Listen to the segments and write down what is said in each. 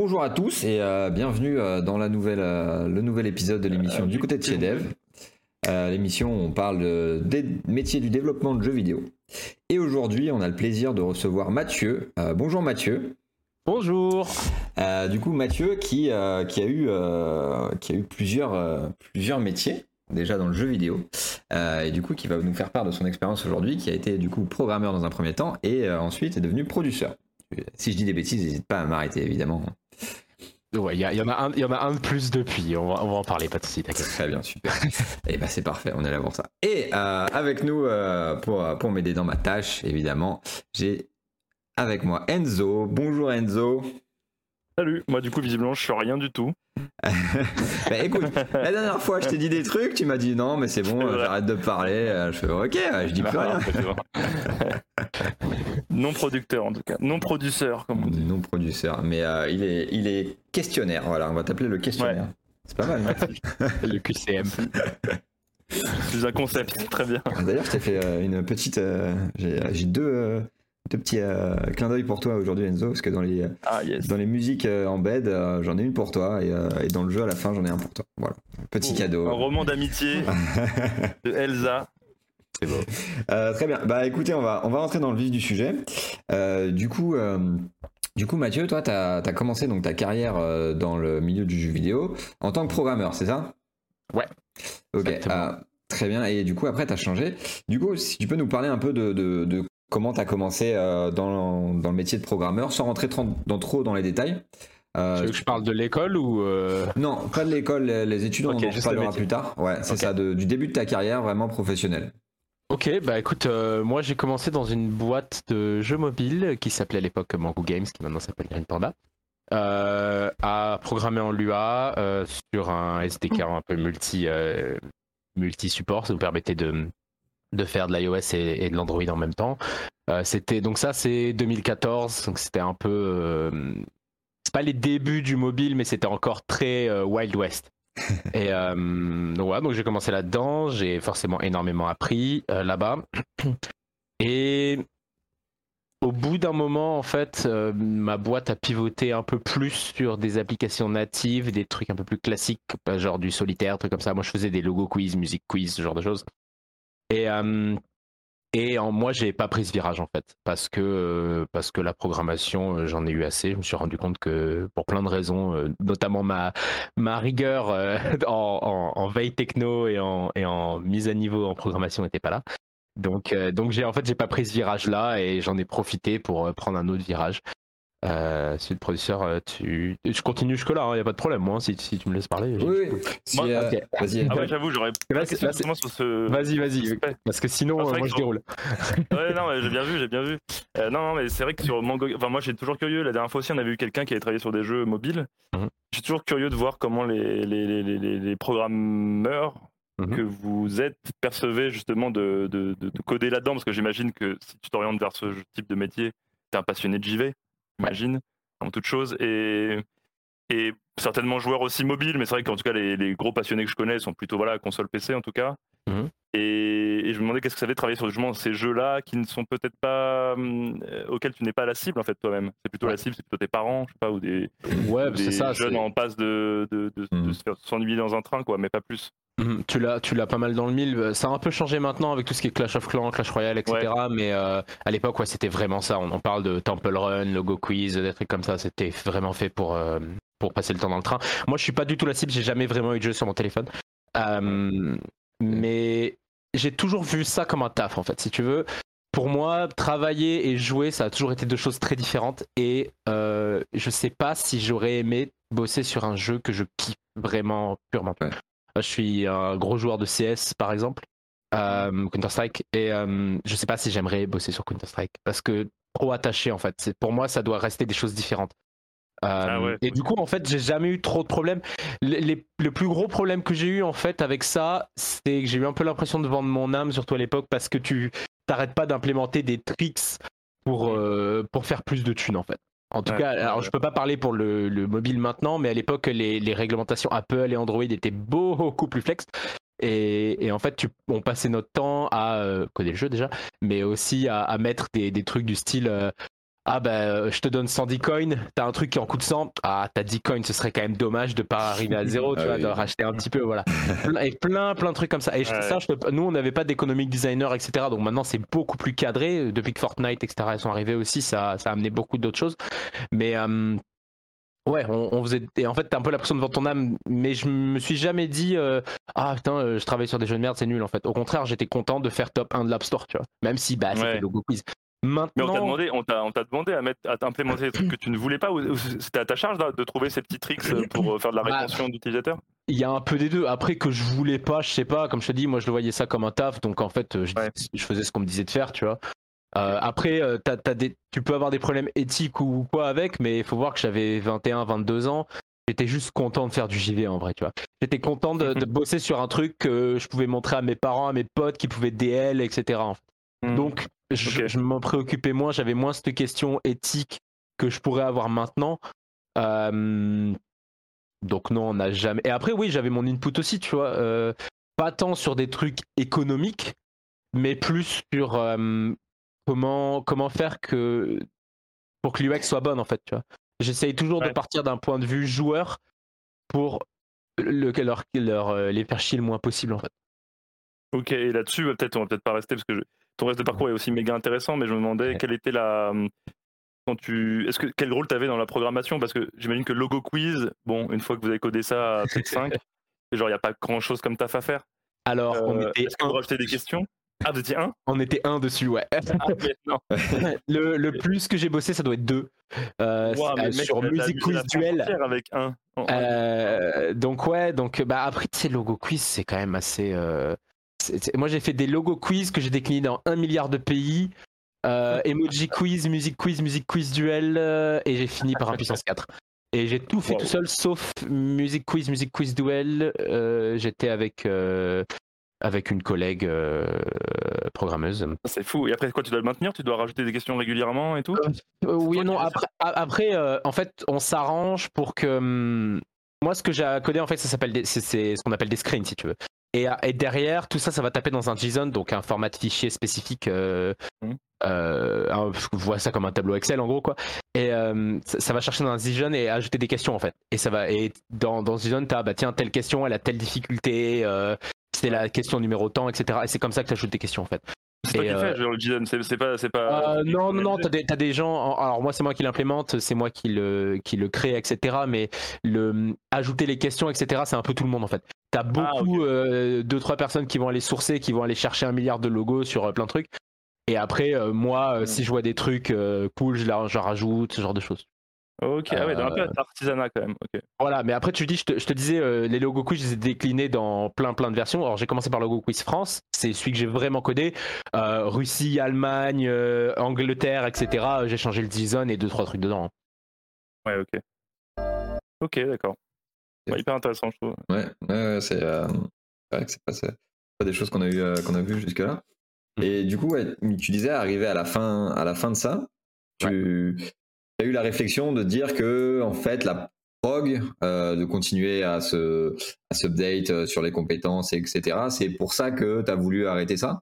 Bonjour à tous et euh, bienvenue euh, dans la nouvelle, euh, le nouvel épisode de l'émission du côté de chez Dev. Euh, l'émission où on parle de- des métiers du développement de jeux vidéo. Et aujourd'hui, on a le plaisir de recevoir Mathieu. Euh, bonjour Mathieu. Bonjour. Euh, du coup, Mathieu qui, euh, qui a eu, euh, qui a eu plusieurs, euh, plusieurs métiers déjà dans le jeu vidéo Euh, et du coup qui va nous faire part de son expérience aujourd'hui, qui a été du coup programmeur dans un premier temps et euh, ensuite est devenu producteur. Si je dis des bêtises, n'hésite pas à m'arrêter évidemment. Ouais, il y, en a un, y en a un de plus depuis. On va, on va en parler, pas de soucis, t'inquiète. Très bien, super. et ben c'est parfait, on est là pour ça. Et euh, avec nous euh, pour, pour m'aider dans ma tâche, évidemment, j'ai avec moi Enzo. Bonjour Enzo. Salut, moi du coup visiblement je suis rien du tout. Bah écoute, la dernière fois je t'ai dit des trucs, tu m'as dit non mais c'est bon, euh, j'arrête de parler. Euh, Je fais ok, je dis plus rien. non producteur en tout cas, non producteur comme on dit. Non producteur, mais euh, il, est, il est questionnaire, voilà, on va t'appeler le questionnaire. C'est pas mal. hein Le QCM. C'est un concept, très bien. D'ailleurs, je t'ai fait euh, une petite. euh, j'ai deux, euh, deux petits euh, clins d'œil pour toi aujourd'hui, Enzo, parce que dans les, Ah yes. dans les musiques euh, en bed, euh, j'en ai une pour toi, et, euh, et dans le jeu à la fin, j'en ai un pour toi. Voilà, petit Un cadeau. roman d'amitié de Elsa. C'est beau. Euh, très bien. Bah écoutez, on va, on va rentrer dans le vif du sujet. Euh, du coup. euh, du coup, Mathieu, toi, tu as, commencé donc, ta carrière euh, dans le milieu du jeu vidéo en tant que programmeur, c'est ça? Ouais. Ok, euh, très bien. Et du coup, après, tu as changé. Du coup, si tu peux nous parler un peu de, de- de comment tu as commencé euh, dans, dans le métier de programmeur, sans rentrer trop, dans, trop dans les détails. Euh, Tu veux que je parle de l'école ou. euh, non, pas de l'école, les, les études, on en parlera plus tard. Ouais, c'est ça, de- du début de ta carrière vraiment professionnelle. Ok, bah écoute, euh, moi j'ai commencé dans une boîte de jeux mobiles qui s'appelait à l'époque Mango Games, qui maintenant s'appelle Green Panda, euh, à programmer en Lua euh, sur un SDK un peu multi, euh, multi-support. Ça nous permettait de, de faire de l'iOS et, et de l'Android en même temps. C'était donc ça, c'est 2014, donc c'était un peu. c'est pas les débuts du mobile, mais c'était encore très Wild West. Et euh, donc voilà, donc j'ai commencé là-dedans, j'ai forcément énormément appris euh, là-bas. Et au bout d'un moment, en fait, euh, ma boîte a pivoté un peu plus sur des applications natives, des trucs un peu plus classiques, genre du solitaire, trucs comme ça. Moi, je faisais des logo quiz, musique quiz, ce genre de choses. Et, euh, et en, moi, j'ai pas pris ce virage en fait, parce que, euh, parce que la programmation, euh, j'en ai eu assez. Je me suis rendu compte que pour plein de raisons, euh, notamment ma, ma rigueur en, en- en veille techno et en, et en mise à niveau en programmation n'était pas là. Donc, donc j'ai en fait j'ai pas pris ce virage là et j'en ai profité pour prendre un autre virage. Euh, si le producteur, tu, je continue jusque là, il y a pas de problème moi si, si tu me laisses parler. j'ai- Oui, oui. Si, Moi, euh, ok. Vas-y. Ah ouais j'avoue j'aurais Là, là, sur ce. Vas-y, vas-y, parce que sinon Ah, euh, moi que je déroule. Ouais non mais j'ai bien vu j'ai bien vu. Euh, non non mais c'est vrai que sur Mango, enfin moi j'ai toujours curieux. La dernière fois aussi on avait eu quelqu'un qui avait travaillé sur des jeux mobiles. Mhm. Suis toujours curieux de voir comment les les, les, les, les- les programmeurs Mhm. que vous êtes percevez justement de, de, de- de coder là-dedans parce que j'imagine que si tu t'orientes vers ce type de métier, t'es un passionné de JV, j'imagine, en toute chose et et certainement joueur aussi mobile, mais c'est vrai qu'en tout cas les, les gros passionnés que je connais sont plutôt voilà console PC en tout cas. Mhm. Et, et je me demandais qu'est-ce que ça fait de travailler sur justement ces jeux-là qui ne sont peut-être pas euh, auxquels tu n'es pas la cible en fait toi-même. C'est plutôt Ouais. la cible, c'est plutôt tes parents, je sais pas, ou des, Ouais, des ça. jeunes en passe de, de, de, de Mhm. s'ennuyer dans un train quoi, mais pas plus. Mhm, Tu l'as, tu l'as pas mal dans le mille. Ça a un peu changé maintenant avec tout ce qui est Clash of Clans, Clash Royale, etc. Mais euh, à l'époque, ouais, c'était vraiment ça. On en parle de Temple Run, Logo Quiz, des trucs comme ça. C'était vraiment fait pour, euh, pour passer le temps dans le train. Moi, je suis pas du tout la cible. J'ai jamais vraiment eu de jeu sur mon téléphone. Euh, mais j'ai toujours vu ça comme un taf, en fait, si tu veux. Pour moi, travailler et jouer, ça a toujours été deux choses très différentes. Et euh, je sais pas si j'aurais aimé bosser sur un jeu que je kiffe vraiment purement. Ouais. Je suis un gros joueur de CS, par exemple, euh, Counter-Strike, et euh, je sais pas si j'aimerais bosser sur Counter-Strike parce que trop attaché en fait. Pour moi, ça doit rester des choses différentes. Euh, Ah ouais. Et du coup, en fait, j'ai jamais eu trop de problèmes. Les- les- le plus gros problème que j'ai eu en fait avec ça, c'est que j'ai eu un peu l'impression de vendre mon âme, surtout à l'époque, parce que tu t'arrêtes pas d'implémenter des tricks pour, euh, pour faire plus de thunes en fait. En tout Ouais, cas, alors je peux pas parler pour le, le mobile maintenant, mais à l'époque, les, les réglementations Apple et Android étaient beaucoup plus flex. Et, et en fait, tu, on passait notre temps à euh, coder le jeu déjà, mais aussi à, à mettre des, des trucs du style euh, ah ben je te donne 110 coins, t'as un truc qui en coûte 100, ah t'as 10 coins, ce serait quand même dommage de pas arriver à zéro, tu Ah vois, oui. de racheter un petit peu, voilà. Et plein, plein de trucs comme ça. Et Ouais. ça, je nous on n'avait pas d'économic designer, etc. Donc maintenant c'est beaucoup plus cadré. Depuis que Fortnite, etc. sont arrivés aussi, ça, ça a amené beaucoup d'autres choses. Mais euh, ouais, on, on faisait. Et en fait, t'as un peu l'impression de vendre ton âme, mais je me suis jamais dit euh, ah putain, euh, je travaille sur des jeux de merde, c'est nul en fait. Au contraire, j'étais content de faire top 1 de l'App Store, tu vois. Même si bah c'était Ouais. logo quiz. Mais Maintenant, on t'a demandé, on t'a, on t'a demandé à mettre, à implémenter des trucs que tu ne voulais pas, ou ou c'était à ta charge là, de trouver ces petits tricks euh, pour euh, faire de la Bah, rétention d'utilisateurs? Il y a un peu des deux. Après que je voulais pas, je sais pas. Comme je te dis, moi je le voyais ça comme un taf, donc en fait, euh, je, Ouais. je faisais ce qu'on me disait de faire, tu vois. Euh, après, t'as- t'as des, tu peux avoir des problèmes éthiques ou quoi avec, mais il faut voir que j'avais 21, 22 ans. J'étais juste content de faire du JV en vrai, tu vois. J'étais content de, de bosser sur un truc que je pouvais montrer à mes parents, à mes potes qui pouvaient DL, etc. en fait. Hmm. Donc, je, m'en préoccupais moins, j'avais moins cette question éthique que je pourrais avoir maintenant. Euh, donc non, on n'a jamais. Et après, oui, j'avais mon input aussi, tu vois. euh, pas tant sur des trucs économiques, mais plus sur euh, comment comment faire que pour que l'UX soit bonne en fait, tu vois. J'essaye toujours de partir d'un point de vue joueur pour le, leur, leur, les faire chier le moins possible en fait. Ok, et là-dessus, bah, peut-être on va peut-être pas rester parce que je- ton reste de parcours est aussi méga intéressant, mais je me demandais Ouais. quelle était la hum, quand tu est-ce que quel rôle tu avais dans la programmation? Parce que j'imagine que logo quiz, bon, une fois que vous avez codé ça à peut-être 5, genre il y a pas grand-chose comme taf à faire. Alors, on, Euh, était est-ce que vous rajoutez des questions? Ah, vous étiez un? On était un dessus, ouais. Ah, non. le, le plus que j'ai bossé, ça doit être deux. Euh, Ouah, mais euh, mec, sur Music Quiz Duel. avec un. En- en- Euh, donc ouais, donc bah après tu sais logo quiz c'est quand même assez. C'est- Moi j'ai fait des logo quiz que j'ai déclinés dans un milliard de pays. Euh, emoji quiz, music quiz, music quiz duel euh, et j'ai fini par un puissance 4. Et j'ai tout fait Wow. tout seul sauf music quiz, music quiz duel. euh, J'étais avec avec une collègue euh, programmeuse. C'est fou. Et après quoi, tu dois le maintenir? Tu dois rajouter des questions régulièrement et tout? Euh, oui non. Après, euh, en fait, on s'arrange pour que. hum, moi, ce que j'ai à coder, en fait, ça s'appelle des- c'est c'est ce qu'on appelle des screens, si tu veux. Et, et derrière, tout ça, ça va taper dans un JSON, donc un format de fichier spécifique. Euh, Mhm. euh, je vois ça comme un tableau Excel, en gros, quoi. Et euh, ça, ça va chercher dans un JSON et ajouter des questions, en fait. Et ça va. Et dans, dans JSON, t'as, bah tiens, telle question, elle a telle difficulté. Euh, c'est la question numéro tant, etc. Et c'est comme ça que tu ajoutes des questions, en fait. C'est toi qui euh, fais, le JSON, c'est c'est pas. c'est pas Euh, c'est non, non, non, t'as des, t'as des gens. en- Alors moi, c'est moi qui l'implémente, c'est moi qui le, qui le crée, etc. Mais le ajouter les questions, etc. C'est un peu tout le monde en fait. T'as beaucoup, euh, deux trois personnes qui vont aller sourcer, qui vont aller chercher un milliard de logos sur euh, plein de trucs. Et après, euh, moi, euh, Mm. si je vois des trucs euh, cool, je la- j'en rajoute, ce genre de choses. Ok, ah ouais, dans un peu artisanat quand même. Voilà, mais après tu dis, je te, je te disais, euh, les logo quiz, je les ai déclinés dans plein plein de versions. Alors j'ai commencé par logo quiz France, c'est celui que j'ai vraiment codé. Euh, Russie, Allemagne, euh, Angleterre, etc. J'ai changé le JSON et deux trois trucs dedans. Ouais, ok. Ok, d'accord. Ouais, hyper intéressant, je trouve. Ouais, ouais, ouais, c'est euh, vrai que c'est pas, des choses qu'on a eu euh, qu'on a vues jusque-là. Et du coup, ouais, tu disais arrivé à la fin, à la fin de ça, tu as eu la réflexion de dire que en fait la prog, euh, de continuer à se à s'update euh, sur les compétences, etc. C'est pour ça que tu as voulu arrêter ça?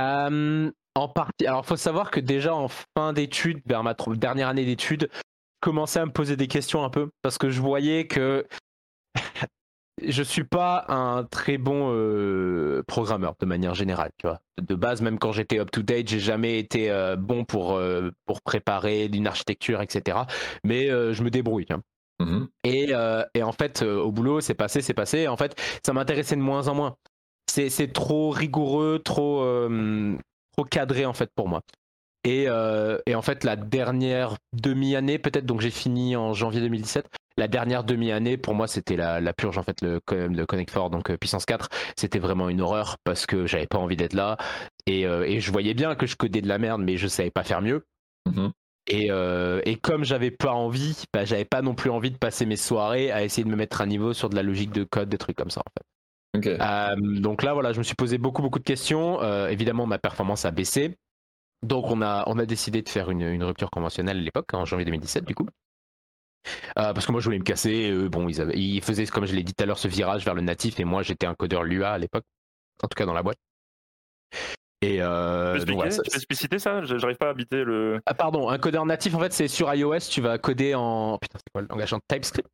Euh, en partie. Alors, faut savoir que déjà en fin d'études, vers ma dernière année d'études, je commençais à me poser des questions un peu parce que je voyais que je suis pas un très bon euh, programmeur de manière générale, tu vois. De base, même quand j'étais up to date, j'ai jamais été euh, bon pour euh, pour préparer une architecture, etc. Mais je me débrouille. hein. Mhm. Et, et en fait, au boulot, c'est passé, c'est passé. En fait, ça m'intéressait de moins en moins. C'est, c'est trop rigoureux, trop, trop cadré en fait pour moi. Et, et en fait, la dernière demi-année, peut-être, donc j'ai fini en janvier 2017. La dernière demi-année, pour moi, c'était la, la purge, en fait, le, le Connect 4, donc euh, puissance 4. C'était vraiment une horreur parce que j'avais pas envie d'être là. Et, euh, et je voyais bien que je codais de la merde, mais je savais pas faire mieux. Mhm. Et, euh, et comme j'avais pas envie, bah, j'avais pas non plus envie de passer mes soirées à essayer de me mettre à niveau sur de la logique de code, des trucs comme ça. En fait. Euh, donc là, voilà, je me suis posé beaucoup, beaucoup de questions. Évidemment, ma performance a baissé. Donc on a, on a décidé de faire une, une rupture conventionnelle à l'époque, en janvier 2017 du coup. Euh, parce que moi je voulais me casser. eux, bon, ils, avaient, ils faisaient, comme je l'ai dit tout à l'heure, ce virage vers le natif et moi j'étais un codeur Lua à l'époque, en tout cas dans la boîte. Et euh, Tu peux donc voilà, expliquer ça- Tu peux expliciter ça? J'arrive pas à habiter le. Ah pardon, un codeur natif en fait c'est sur iOS, tu vas coder en putain c'est quoi le langage en TypeScript?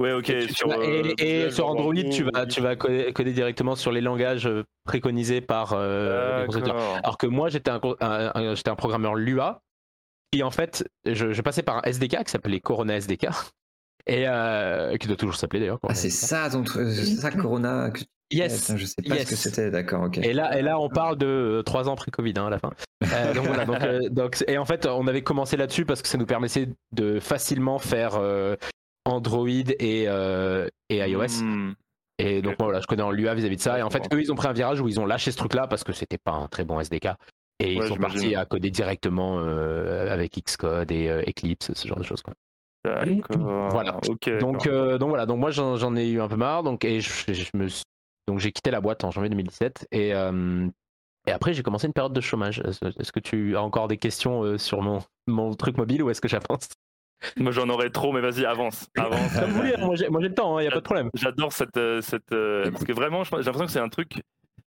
Ouais, ok. et, tu- sur, tu vas- et- euh, et sur Android tu vas tu vas coder, coder directement sur les langages euh, préconisés par euh, les constructeurs. D'accord. Alors que moi j'étais un, un- un- j'étais un programmeur Lua qui en fait je, je passais par un SDK qui s'appelait Corona SDK et euh, qui doit toujours s'appeler d'ailleurs. Ah, c'est ça ton truc, c'est ça Corona que Yes. Putain, je sais pas yes. ce que c'était, d'accord, ok. Et là, et là, on parle de 3 ans pré-Covid hein, à la fin. Euh, donc voilà, donc, euh, donc- et en fait, on avait commencé là-dessus parce que ça nous permettait de facilement faire euh, Android et, euh, et iOS. Hmm. Et donc moi, voilà, je connais en Lua vis-à-vis de ça. Et en fait, eux, ils ont pris un virage où ils ont lâché ce truc-là parce que c'était pas un très bon SDK. Et ils sont partis à coder directement euh, avec Xcode et euh, Eclipse, ce genre de choses. Quoi. D'accord. Voilà. Donc, euh, donc voilà, donc moi j'en ai eu un peu marre, donc et je, je me suis- donc j'ai quitté la boîte en janvier 2017 et euh, et après j'ai commencé une période de chômage. Est-ce que tu as encore des questions euh, sur mon mon truc mobile ou est-ce que j'avance? Moi, j'en aurais trop, mais vas-y, avance. Avance. Comme vous voulez, hein, moi j'ai le temps, il y a pas de problème. J'adore cette. cette euh, parce que vraiment, j'ai l'impression que c'est un truc.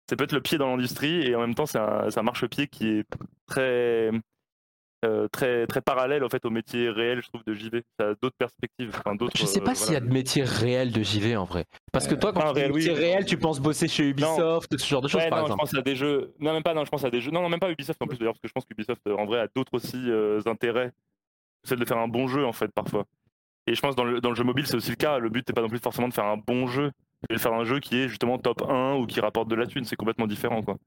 Ça peut être le pied dans l'industrie et en même temps, c'est un, un marchepied qui est très. euh, très très parallèle en fait au métier réel je trouve de JV ça a d'autres perspectives enfin d'autres Je sais pas euh, s'il y a de métier réel de JV en vrai. Parce que toi, quand Enfin, tu dis réel, oui. métier réel, tu penses bosser chez Ubisoft, ce genre de choses Ouais, par non, je exemple. pense à des jeux. Non, même pas. Non, je pense à des jeux. Non, non, même pas Ubisoft en plus d'ailleurs, parce que je pense qu'Ubisoft euh, en vrai a d'autres aussi euh, intérêts. Celle de faire un bon jeu en fait parfois. Et je pense dans le dans le jeu mobile c'est aussi le cas. Le but n'est pas non plus forcément de faire un bon jeu, mais de faire un jeu qui est justement top 1 ou qui rapporte de la thune. C'est complètement différent quoi.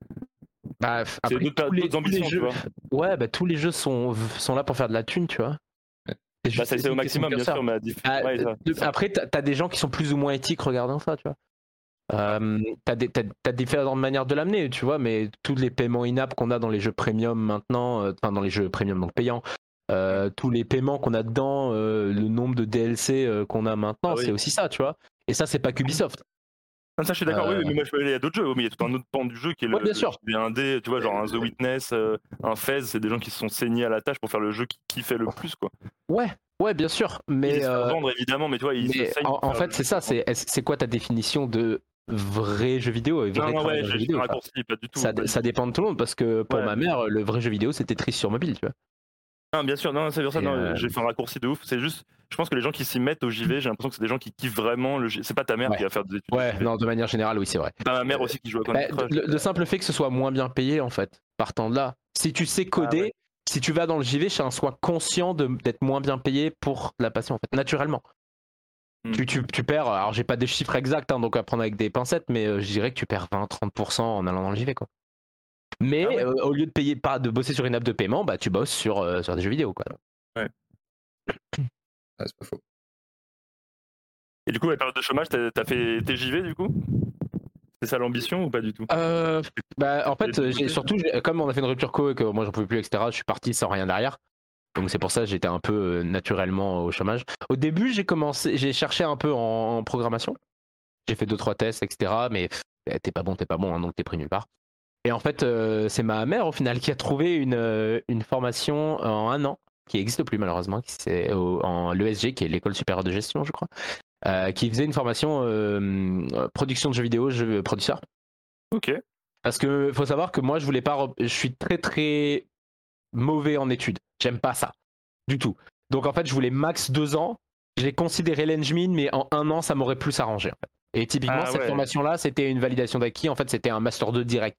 Bah, après, d'autres tous les, d'autres tous les ambitions, tu jeux, vois. ouais, bah, tous les jeux sont, sont là pour faire de la thune, tu vois. C'est Bah, ça c'est au maximum bien sûr, mais à diff- Ah, ouais, ça, de- c'est ça. après, t'as as des gens qui sont plus ou moins éthiques regardant ça, tu vois. Euh, t'as des- t'as- t'as différentes manières de l'amener, tu vois, mais tous les paiements in-app qu'on a dans les jeux premium maintenant, euh, enfin dans les jeux premium donc payants, euh, tous les paiements qu'on a dedans, euh, le nombre de DLC euh, qu'on a maintenant, Ah oui. c'est aussi ça, tu vois. Et ça, c'est pas qu'Ubisoft. Ah, ça je suis d'accord. Euh, Oui, mais moi je peux aller à d'autres jeux. Mais il y a tout un autre pan du jeu qui est le. Ouais, bien sûr. le indé, tu vois, genre un The Witness, euh, un Fez, c'est des gens qui se sont saignés à la tâche pour faire le jeu qui, qui fait le plus quoi. Ouais, ouais, bien sûr. Ils Mais, se euh, vendre évidemment, mais tu vois, ils mais se saignent en, fait, c'est ça. C'est c'est quoi ta définition de vrai jeu vidéo et Non, vrai non, ouais, jeu vidéo, raccourci, pas du tout. ça, pas du ça dépend de tout le monde parce que pour Ouais. ma mère, le vrai jeu vidéo c'était triste sur mobile, tu vois. Non, bien sûr, non, c'est pour ça, euh, j'ai fait un raccourci de ouf. C'est juste, je pense que les gens qui s'y mettent au JV, j'ai l'impression que c'est des gens qui kiffent vraiment le. C'est pas ta mère Ouais. qui va faire des études. de Ouais, non, de manière générale, oui, c'est vrai. Pas ma mère aussi qui joue à Bah, Candy Crush. le, le simple fait que ce soit moins bien payé, en fait, partant de là. Si tu sais coder, Ah ouais. si tu vas dans le JV, c'est un soin conscient d'être moins bien payé pour la passion, en fait, naturellement. Hmm. Tu, tu, tu perds, alors j'ai pas des chiffres exacts, hein, donc à prendre avec des pincettes, mais euh, je dirais que tu perds 20-30% en allant dans le JV, quoi. Mais Ah ouais. euh, au lieu de payer pas de bosser sur une app de paiement, bah tu bosses sur, euh, sur des jeux vidéo, quoi. Ah, c'est pas faux. Et du coup, la période de chômage, t'as t'as fait tes JV du coup? C'est ça l'ambition ou pas du tout? Euh, bah, en fait, J'ai écouté. surtout, comme on a fait une rupture co et que moi j'en pouvais plus, etc., je suis parti sans rien derrière. Donc c'est pour ça que j'étais un peu euh, naturellement au chômage. Au début, j'ai commencé, j'ai cherché un peu en, en programmation. J'ai fait deux trois tests, etc. Mais pff, t'es pas bon, t'es pas bon, hein, donc t'es pris nulle part. Et en fait, euh, c'est ma mère au final qui a trouvé une, euh, une formation en un an, qui n'existe plus malheureusement, qui c'est en l'ESG, qui est l'école supérieure de gestion, je crois, euh, qui faisait une formation euh, production de jeux vidéo, jeux producteur. Ok. Parce que faut savoir que moi, je voulais pas. Je suis très très mauvais en études. J'aime pas ça du tout. Donc en fait, je voulais max deux ans. J'ai considéré l'Engmin, mais en un an, ça m'aurait plus arrangé. En fait. Et typiquement, Ah cette ouais. formation-là, c'était une validation d'acquis. En fait, c'était un master 2 direct.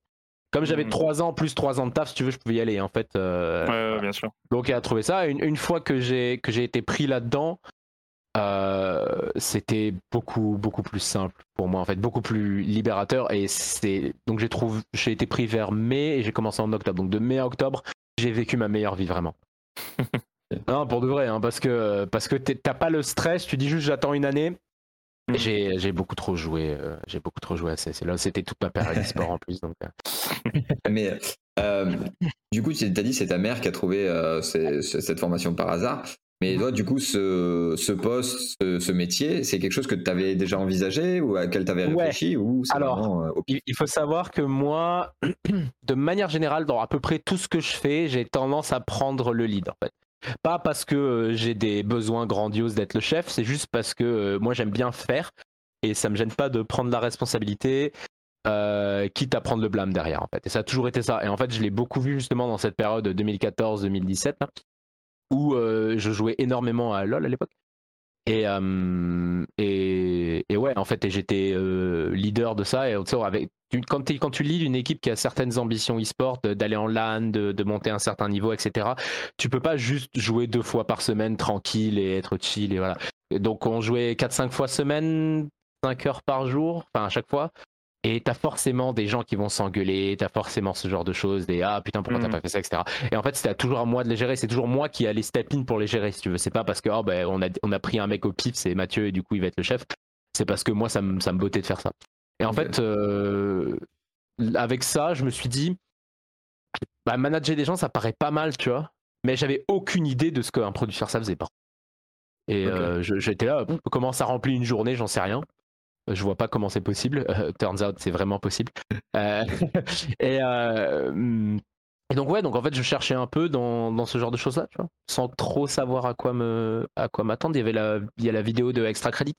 Comme j'avais Mhm. trois ans plus trois ans de taf, si tu veux, je pouvais y aller. En fait, euh, Ouais, ouais, bien sûr. donc elle a trouvé ça. Une, une fois que j'ai que j'ai été pris là-dedans, euh, c'était beaucoup beaucoup plus simple pour moi en fait, beaucoup plus libérateur. Et c'est donc j'ai trouvé j'ai été pris vers mai et j'ai commencé en octobre. Donc de mai à octobre, j'ai vécu ma meilleure vie vraiment. non pour de vrai, hein, parce que parce que t'as pas le stress. Tu dis juste j'attends une année. Mhm. J'ai j'ai beaucoup trop joué. euh, j'ai beaucoup trop joué à ça. Là c'était toute ma période e-sport en plus. Donc euh, Mais euh, du coup, tu as dit c'est ta mère qui a trouvé euh, cette formation par hasard. Mais toi, du coup, ce, ce poste, ce, ce métier, c'est quelque chose que tu avais déjà envisagé ou à quel tu avais Ouais. réfléchi ou c'est Alors, vraiment, euh, Il il faut savoir que moi, de manière générale, dans à peu près tout ce que je fais, j'ai tendance à prendre le lead en fait. Pas parce que euh, j'ai des besoins grandioses d'être le chef, c'est juste parce que euh, moi j'aime bien faire et ça me gêne pas de prendre la responsabilité. euh, quitte à prendre le blâme derrière en fait. Et ça a toujours été ça. Et en fait, je l'ai beaucoup vu justement dans cette période 2014-2017 où euh, je jouais énormément à LoL à l'époque. Et, euh, et, et, ouais, en fait, j'étais leader de ça. Et avec, quand, quand, tu lis une équipe qui a certaines ambitions e-sport, d'aller en LAN, de, de, monter un certain niveau, etc., tu peux pas juste jouer deux fois par semaine tranquille et être chill. Et voilà. Donc, on jouait 4-5 fois semaine, 5 heures par jour, enfin à chaque fois. Et t'as forcément des gens qui vont s'engueuler, t'as forcément ce genre de choses, des ah putain pourquoi t'as mm. pas fait ça, etc. Et en fait c'était toujours à moi de les gérer, c'est toujours moi qui allais step in pour les gérer si tu veux. C'est pas parce que oh, ben, on, a, on a pris un mec au pif, c'est Mathieu et du coup il va être le chef. C'est parce que moi ça me, ça me bottait de faire ça. Et en fait euh, avec ça je me suis dit bah, manager des gens ça paraît pas mal tu vois, mais j'avais aucune idée de ce qu'un producteur ça faisait pas. Et euh, j'étais là, comment ça remplit une journée, j'en sais rien. Je vois pas comment c'est possible. Euh, turns out, c'est vraiment possible. Euh, euh, et, donc ouais, donc en fait, je cherchais un peu dans, dans ce genre de choses-là, sans trop savoir à quoi me à quoi m'attendre. Il y avait la il y a la vidéo de Extra Credit,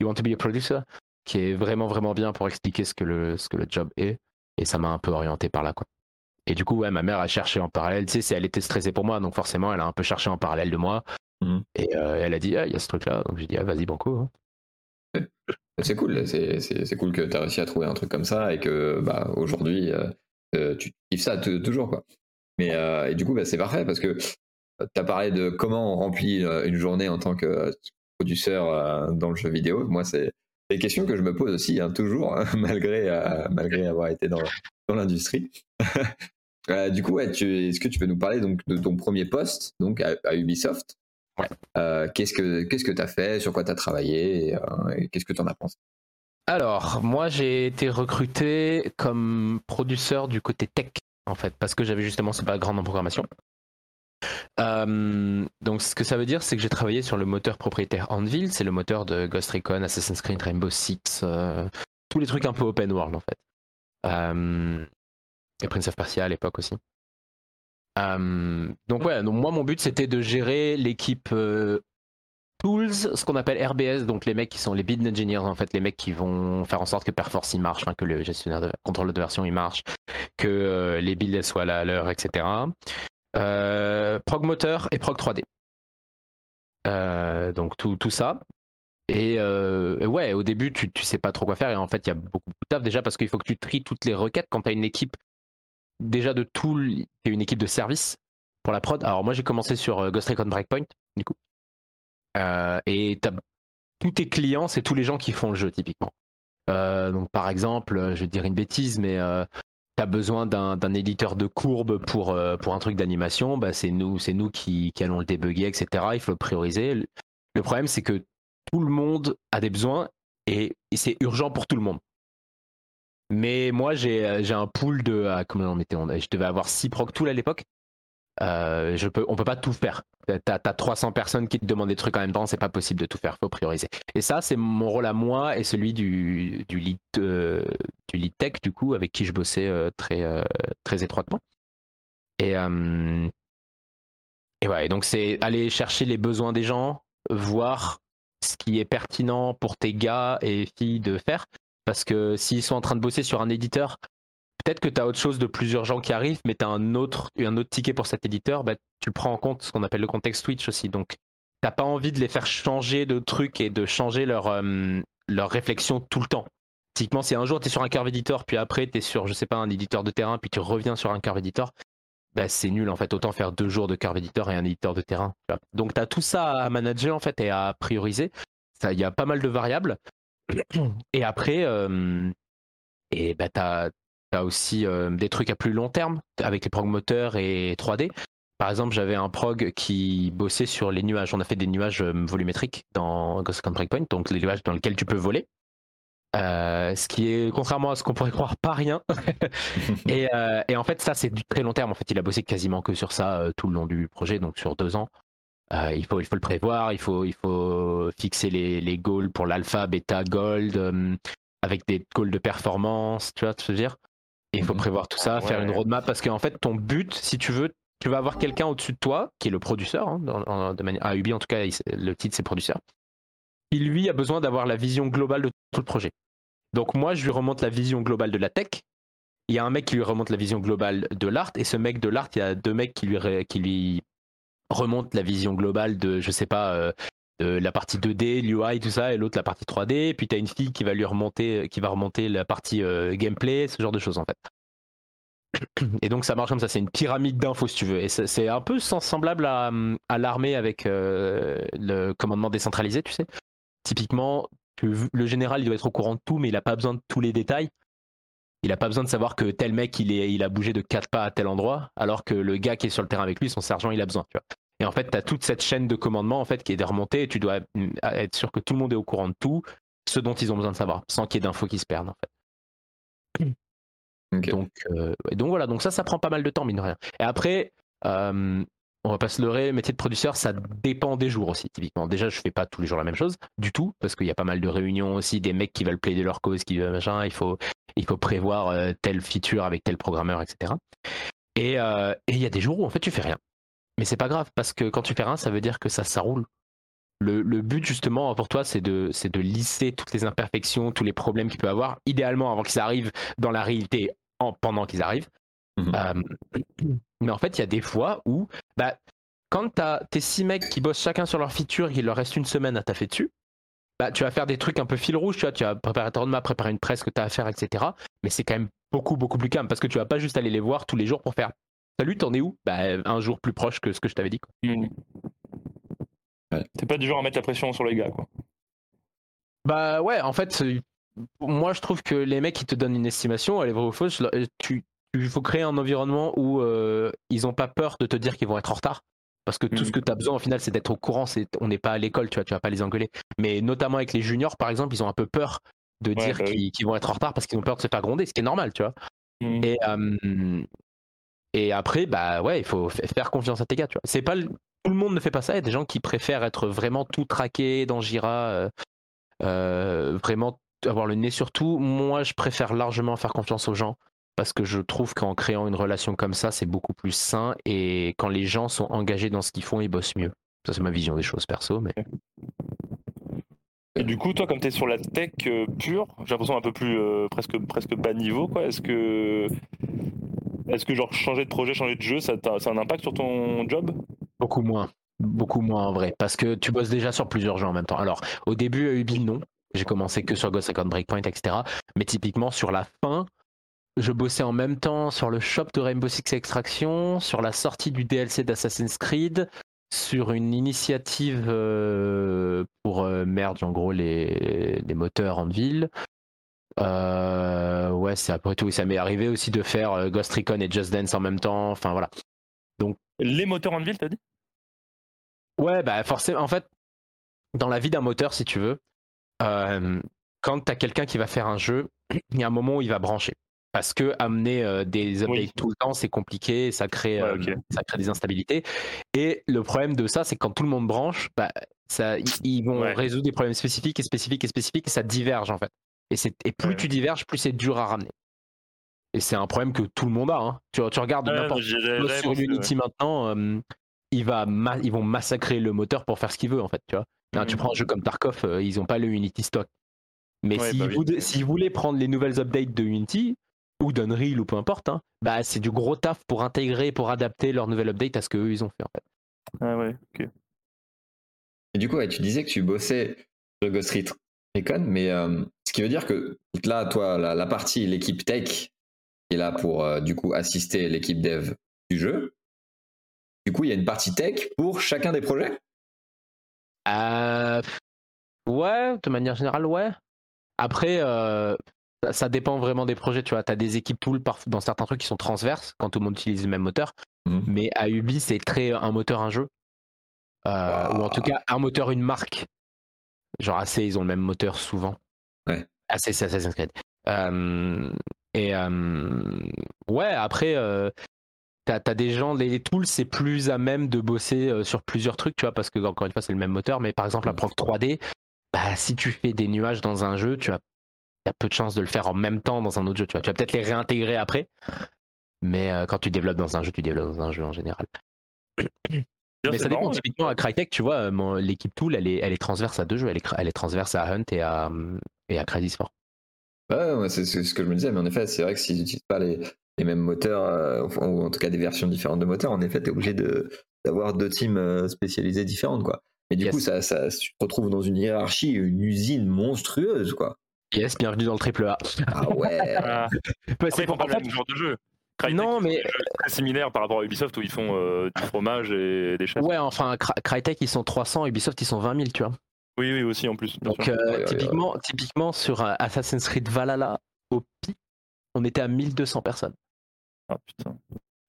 You Want to Be a Producer, qui est vraiment vraiment bien pour expliquer ce que le ce que le job est. Et ça m'a un peu orienté par là, quoi. Et du coup, ouais, ma mère a cherché en parallèle. Tu sais, elle était stressée pour moi, donc forcément, elle a un peu cherché en parallèle de moi. Mmh. Et elle a dit, ah, il y a ce truc-là. Donc j'ai dit, ah, vas-y, banco. Hein. C'est cool, c'est cool que tu as réussi à trouver un truc comme ça et que bah, aujourd'hui euh, euh, tu kiffes ça toujours. Quoi. Mais euh, et du coup, bah, c'est parfait parce que tu as parlé de comment on remplit une journée en tant que producteur dans le jeu vidéo. Moi, c'est des questions que je me pose aussi hein, toujours, hein, malgré, avoir été dans, dans l'industrie. du coup, est-ce que tu peux nous parler donc, de ton premier poste donc, à Ubisoft? Euh, qu'est-ce que qu'est-ce que tu as fait, sur quoi tu as travaillé, euh, et, qu'est-ce que tu en as pensé? Alors, moi j'ai été recruté comme producteur du côté tech en fait, parce que j'avais justement ce background en programmation. Euh, donc ce que ça veut dire, c'est que j'ai travaillé sur le moteur propriétaire Anvil, c'est le moteur de Ghost Recon, Assassin's Creed, Rainbow Six, tous les trucs un peu open world en fait. et Prince of Persia à l'époque aussi. Euh, donc ouais, donc moi mon but c'était de gérer l'équipe euh, tools, ce qu'on appelle RBS, donc les mecs qui sont les build engineers en fait, les mecs qui vont faire en sorte que Perforce il marche, que le gestionnaire de contrôle de version il marche, que euh, les builds soient là à l'heure, etc. prog moteur et prog 3D. donc tout, tout ça. Et ouais, au début, tu, tu sais pas trop quoi faire. Et en fait, il y a beaucoup de taf déjà parce qu'il faut que tu tries toutes les requêtes quand tu as une équipe déjà de tout, c'est une équipe de service pour la prod. Alors moi j'ai commencé sur euh, Ghost Recon Breakpoint, du coup. Euh, et tous tes clients, c'est tous les gens qui font le jeu typiquement. Euh, donc par exemple, je vais dire une bêtise, mais tu as besoin d'un éditeur de courbe pour, pour un truc d'animation, bah, c'est nous, c'est nous qui, qui, allons le débugger, etc. Il faut le prioriser. Le problème, c'est que tout le monde a des besoins et c'est urgent pour tout le monde. Mais moi, j'ai euh, un pool de. Ah, comment on était Je devais avoir 6 proc tool à l'époque. Euh, je peux, on peut pas tout faire. T'as as 300 personnes qui te demandent des trucs en même temps, c'est pas possible de tout faire, faut prioriser. Et ça, c'est mon rôle à moi et celui du, lead, euh, du lead tech, du coup, avec qui je bossais très, très étroitement. Et, et ouais, donc c'est aller chercher les besoins des gens, voir ce qui est pertinent pour tes gars et filles de faire. Parce que s'ils sont en train de bosser sur un éditeur, peut-être que tu as autre chose de plus urgent qui arrive, mais tu as un autre, un autre ticket pour cet éditeur, bah, tu prends en compte ce qu'on appelle le contexte Switch aussi. Donc, t'as pas envie de les faire changer de trucs et de changer leur, euh, leur réflexion tout le temps. Typiquement, si un jour tu es sur un curve editor, puis après tu es sur, je sais pas, un éditeur de terrain, puis tu reviens sur un curve editor, bah, c'est nul en fait. Autant faire deux jours de curve editor et un éditeur de terrain. Donc tu as tout ça à manager en fait et à prioriser. Il y a pas mal de variables. Et après, et bah, tu as, aussi des trucs à plus long terme avec les prog moteurs et 3D. Par exemple, j'avais un prog qui bossait sur les nuages. On a fait des nuages volumétriques dans Ghost Recon Breakpoint, donc les nuages dans lesquels tu peux voler. ce qui est, contrairement à ce qu'on pourrait croire, pas rien. et, et, en fait, ça, c'est du très long terme. En fait, il a bossé quasiment que sur ça tout le long du projet, donc sur deux ans. Euh, il, faut, il faut le prévoir, il faut, il faut fixer les, les goals pour l'alpha, bêta, gold, euh, avec des goals de performance, tu vois, je veux dire? Il faut mhm. prévoir tout ça, faire une roadmap, parce qu'en fait, ton but, si tu veux, tu vas avoir quelqu'un au-dessus de toi, qui est le producteur, hein, de manière, à Ubi en tout cas, le titre c'est producteur, qui lui a besoin d'avoir la vision globale de tout le projet. Donc moi, je lui remonte la vision globale de la tech. Il y a un mec qui lui remonte la vision globale de l'art. Et ce mec de l'art, il y a deux mecs qui lui, qui lui remontent la vision globale de, je sais pas, euh, la partie 2D, l'UI, tout ça, et l'autre la partie 3D. Et puis tu as une fille qui va lui remonter, qui va remonter la partie euh, gameplay, ce genre de choses en fait. Et donc ça marche comme ça, c'est une pyramide d'infos si tu veux. Et c'est un peu semblable à, l'armée avec euh, le commandement décentralisé, tu sais. Typiquement, le général il doit être au courant de tout, mais il n'a pas besoin de tous les détails. Il n'a pas besoin de savoir que tel mec il, est, il a bougé de 4 pas à tel endroit, alors que le gars qui est sur le terrain avec lui, son sergent, il a besoin. Tu vois. Et en fait, tu as toute cette chaîne de commandement en fait, qui est remontée et tu dois être sûr que tout le monde est au courant de tout, ce dont ils ont besoin de savoir, sans qu'il y ait d'infos qui se perdent. En fait. Donc, euh, donc voilà, donc ça, ça prend pas mal de temps, mine de rien. Et après, euh, on va pas se leurrer, le métier de producteur, ça dépend des jours aussi, typiquement. Déjà, je fais pas tous les jours la même chose, du tout, parce qu'il y a pas mal de réunions aussi, des mecs qui veulent plaider leur cause, qui veulent machin, il faut, il faut prévoir euh, telle feature avec tel programmeur, etc. Et il y a des jours où en fait tu fais rien. Mais c'est pas grave, parce que quand tu fais rien, ça veut dire que ça, ça roule. Le, le but justement pour toi, c'est de, c'est de lisser toutes les imperfections, tous les problèmes qu'il peut avoir, idéalement avant qu'ils arrivent dans la réalité en, pendant qu'ils arrivent. Mhm. Euh, mais en fait, il y a des fois où, bah, quand tu as tes six mecs qui bossent chacun sur leur feature, il leur reste une semaine à taffer dessus, bah, tu vas faire des trucs un peu fil rouge, tu vois, tu vas préparer ton roadmap, préparer une presse que tu as à faire, etc. Mais c'est quand même beaucoup, beaucoup plus calme parce que tu vas pas juste aller les voir tous les jours pour faire Salut, t'en es où? Bah, un jour plus proche que ce que je t'avais dit. Quoi. Mmh. T'es pas du genre à mettre la pression sur les gars, quoi. Bah ouais, en fait, moi je trouve que les mecs qui te donnent une estimation, elle est vraie ou fausse, tu, il faut créer un environnement où euh, ils ont pas peur de te dire qu'ils vont être en retard. Parce que tout ce mmh. que tu as besoin au final, c'est d'être au courant. C'est, on n'est pas à l'école, tu vois, tu vas pas les engueuler. Mais notamment avec les juniors, par exemple, ils ont un peu peur de dire bah qu'ils, vont être en retard parce qu'ils ont peur de se faire gronder, ce qui est normal, tu vois. Mmh. Et, et après, bah ouais, il faut faire confiance à tes gars, tu vois. C'est pas tout le monde ne fait pas ça. Il y a des gens qui préfèrent être vraiment tout traqué dans Jira, euh, euh, vraiment avoir le nez sur tout. Moi, je préfère largement faire confiance aux gens parce que je trouve qu'en créant une relation comme ça, c'est beaucoup plus sain et quand les gens sont engagés dans ce qu'ils font, ils bossent mieux. Ça, c'est ma vision des choses perso, mais. Et du coup, toi, comme tu es sur la tech euh, pure, j'ai l'impression un peu plus presque presque bas niveau, quoi. Est-ce que est-ce que genre changer de projet, changer de jeu, ça, a, un impact sur ton job? Beaucoup moins. Beaucoup moins en vrai. Parce que tu bosses déjà sur plusieurs jeux en même temps. Alors, au début, à Ubi, non. J'ai commencé que sur Ghost Recon Breakpoint, etc. Mais typiquement, sur la fin, je bossais en même temps sur le shop de Rainbow Six Extraction, sur la sortie du DLC d'Assassin's Creed, sur une initiative euh, pour euh, en gros les moteurs en ville, euh, ouais, c'est après tout. Ça m'est arrivé aussi de faire euh, Ghost Recon et Just Dance en même temps. Enfin voilà. Donc les moteurs en ville, t'as dit? Ouais, bah forcément. En fait, dans la vie d'un moteur, si tu veux, euh, quand t'as quelqu'un qui va faire un jeu, il y a un moment où il va brancher. Parce que amener des updates tout le temps, c'est compliqué, ça crée, ça crée des instabilités. Et le problème de ça, c'est que quand tout le monde branche, bah, ça, ils vont résoudre des problèmes spécifiques et spécifiques et spécifiques et ça diverge en fait. Et, plus tu diverges, plus c'est dur à ramener. Et c'est un problème que tout le monde a. Hein. Tu, tu, regardes n'importe sur Unity maintenant, euh, il va ils vont massacrer le moteur pour faire ce qu'il veut en fait. Tu, vois tu mmh. prends un jeu comme Tarkov, euh, ils n'ont pas le Unity stock. Mais bah s'ils voulaient prendre les nouvelles updates de Unity, ou d'Unreal ou peu importe, hein, bah c'est du gros taf pour intégrer, pour adapter leur nouvelle update à ce qu'eux ils ont fait en fait. Ah ouais, ok. Et du coup, tu disais que tu bossais sur Ghost Recon, mais euh, ce qui veut dire que là, toi, la, partie, l'équipe tech est là pour euh, du coup assister l'équipe dev du jeu. Du coup, il y a une partie tech pour chacun des projets? Euh, Ouais, de manière générale, ouais. Après, ça, dépend vraiment des projets. Tu vois, tu as des équipes tool dans certains trucs qui sont transverses quand tout le monde utilise le même moteur. Mmh. Mais à Ubi, c'est très un moteur, un jeu. Ou en tout cas, un moteur, une marque. Genre assez, ils ont le même moteur souvent. Ouais. Ah, c'est Assassin's Creed. et ouais, après, euh, t'as as des gens, les, tools, c'est plus à même de bosser euh, sur plusieurs trucs, tu vois, parce que encore une fois, c'est le même moteur. Mais par exemple, la preuve 3D, bah, si tu fais des nuages dans un jeu, tu as, as peu de chances de le faire en même temps dans un autre jeu. Tu, vois. tu vas peut-être les réintégrer après. Mais euh, quand tu développes dans un jeu, tu développes dans un jeu en général. Mais ça dépend. Typiquement, à Crytek, tu vois, l'équipe Tool, elle est, elle est transverse à deux jeux. Elle est, elle est transverse à Hunt et à, et à Crazy Sport. Ouais, c'est ce que je me disais, mais en effet, c'est vrai que s'ils n'utilisent pas les, les mêmes moteurs, euh, ou en tout cas des versions différentes de moteurs, en effet, tu es obligé de- d'avoir deux teams euh, spécialisés différentes, quoi. Et du Yes. coup, ça, ça, tu te retrouves dans une hiérarchie, une usine monstrueuse, quoi. Yes, bienvenue dans le triple A. Ah ouais. Ah, Ouais, après, c'est pour- pas en le fait, même genre de jeu. Crytek, Non, mais- très similaires par rapport à Ubisoft où ils font euh, du fromage et des chefs. ouais, enfin, Cry- Crytek ils sont 300, Ubisoft ils sont 20 000, tu vois. Oui, oui, aussi en plus. Donc, euh, Ouais, ouais, typiquement, typiquement, sur un Assassin's Creed Valhalla, au pic, on était à 1200 personnes. Ah putain.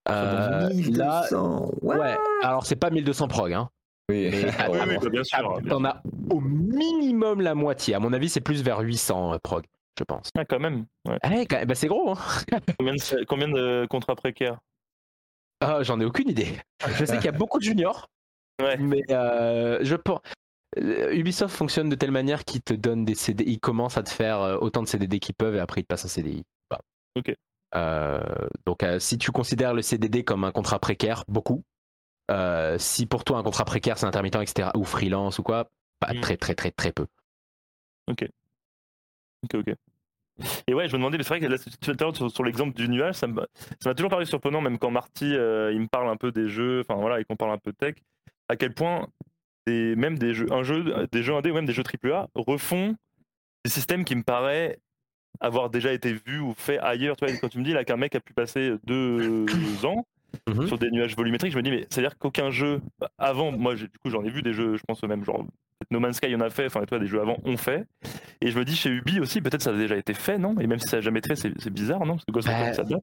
Euh, là, 1200, ouais. ouais, alors c'est pas 1200 prog, hein. Oui. Mais- Ah, Oui, ouais. oui, bah, bien sûr. Sûr. as au minimum la moitié. À mon avis, c'est plus vers 800 euh, prog, je pense. Ah, quand même. Ouais. Quand- bah, c'est gros, hein. Combien, de, combien de contrats précaires? Ah, J'en ai aucune idée. Je sais qu'il y a beaucoup de juniors, Ouais. mais euh, je pense. euh, Ubisoft fonctionne de telle manière qu'ils te donnent des CD, ils commencent à te faire euh, autant de CDD qu'ils peuvent et après ils te passent en CDI. Ok. Euh, donc euh, si tu considères le CDD comme un contrat précaire, beaucoup. Euh, si pour toi un contrat précaire c'est intermittent, etc., ou freelance ou quoi, pas Mm. très très très très peu. Ok, ok. Et ouais, je me demandais, mais c'est vrai que là, sur, sur l'exemple du nuage, ça m'a toujours paru surprenant, même quand Marty, euh, il me parle un peu des jeux, enfin voilà, et qu'on parle un peu de tech, à quel point des, même des jeux, un jeu, des jeux indés ou même des jeux AAA refont des systèmes qui me paraissent avoir déjà été vus ou faits ailleurs. Tu vois, quand tu me dis là qu'un mec a pu passer deux ans Mhm. sur des nuages volumétriques, je me dis, mais c'est-à-dire qu'aucun jeu avant, moi du coup j'en ai vu des jeux, je pense même genre No Man's Sky en a fait, enfin toi des jeux avant ont fait. Et je me dis chez Ubi aussi, peut-être ça a déjà été fait, non? Et même si ça n'a jamais été fait, c'est bizarre, non? Parce que Ghost Bah, Recon, ça date.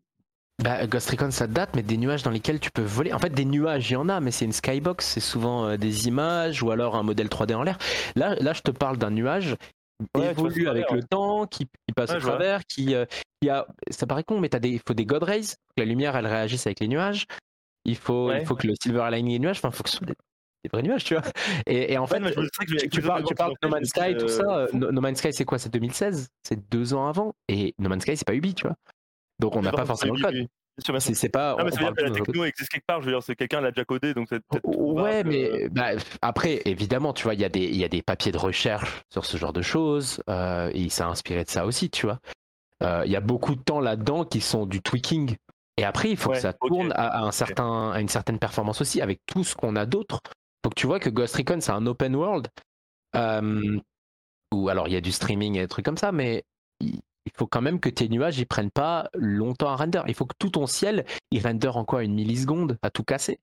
Bah, Ghost Recon ça date, mais des nuages dans lesquels tu peux voler. En fait, des nuages, il y en a, mais c'est une skybox, c'est souvent euh, des images ou alors un modèle 3D en l'air. Là, là, je te parle d'un nuage Ouais, évolue avec le temps, qui, qui passe Ouais, au vois. travers, qui, euh, qui a. Ça paraît con, mais des, il faut des God Rays, que la lumière elle réagisse avec les nuages. Il faut, Ouais. il faut que le silver aligning des nuages, enfin, il faut que ce soit des, des vrais nuages, tu vois. Et, et en fait, mais je tu, les parles, tu parles de No Man's Sky, tout dit, ça. euh, euh, No, No Man's Sky, c'est quoi? C'est 2016 C'est deux ans avant. Et No Man's Sky, c'est pas Ubi, tu vois. Donc on n'a pas forcément le code. C'est pas. Ah, mais ça veut dire que la techno existe quelque part, je veux dire, c'est quelqu'un l'a déjà codé, donc c'est peut-être. Ouais, mais euh, bah, après, évidemment, tu vois, il y, a des- il y a des papiers de recherche sur ce genre de choses, euh, et ça a inspiré de ça aussi, tu vois. Euh, Il y a beaucoup de temps là-dedans qui sont du tweaking. Et après, il faut Ouais, que ça tourne à, à un certain, à une certaine performance aussi, avec tout ce qu'on a d'autre. Donc tu vois que Ghost Recon, c'est un open world, euh, où alors il y a du streaming et des trucs comme ça, mais il faut quand même que tes nuages, ils prennent pas longtemps à render. Il faut que tout ton ciel, il render en quoi Une milliseconde à tout casser.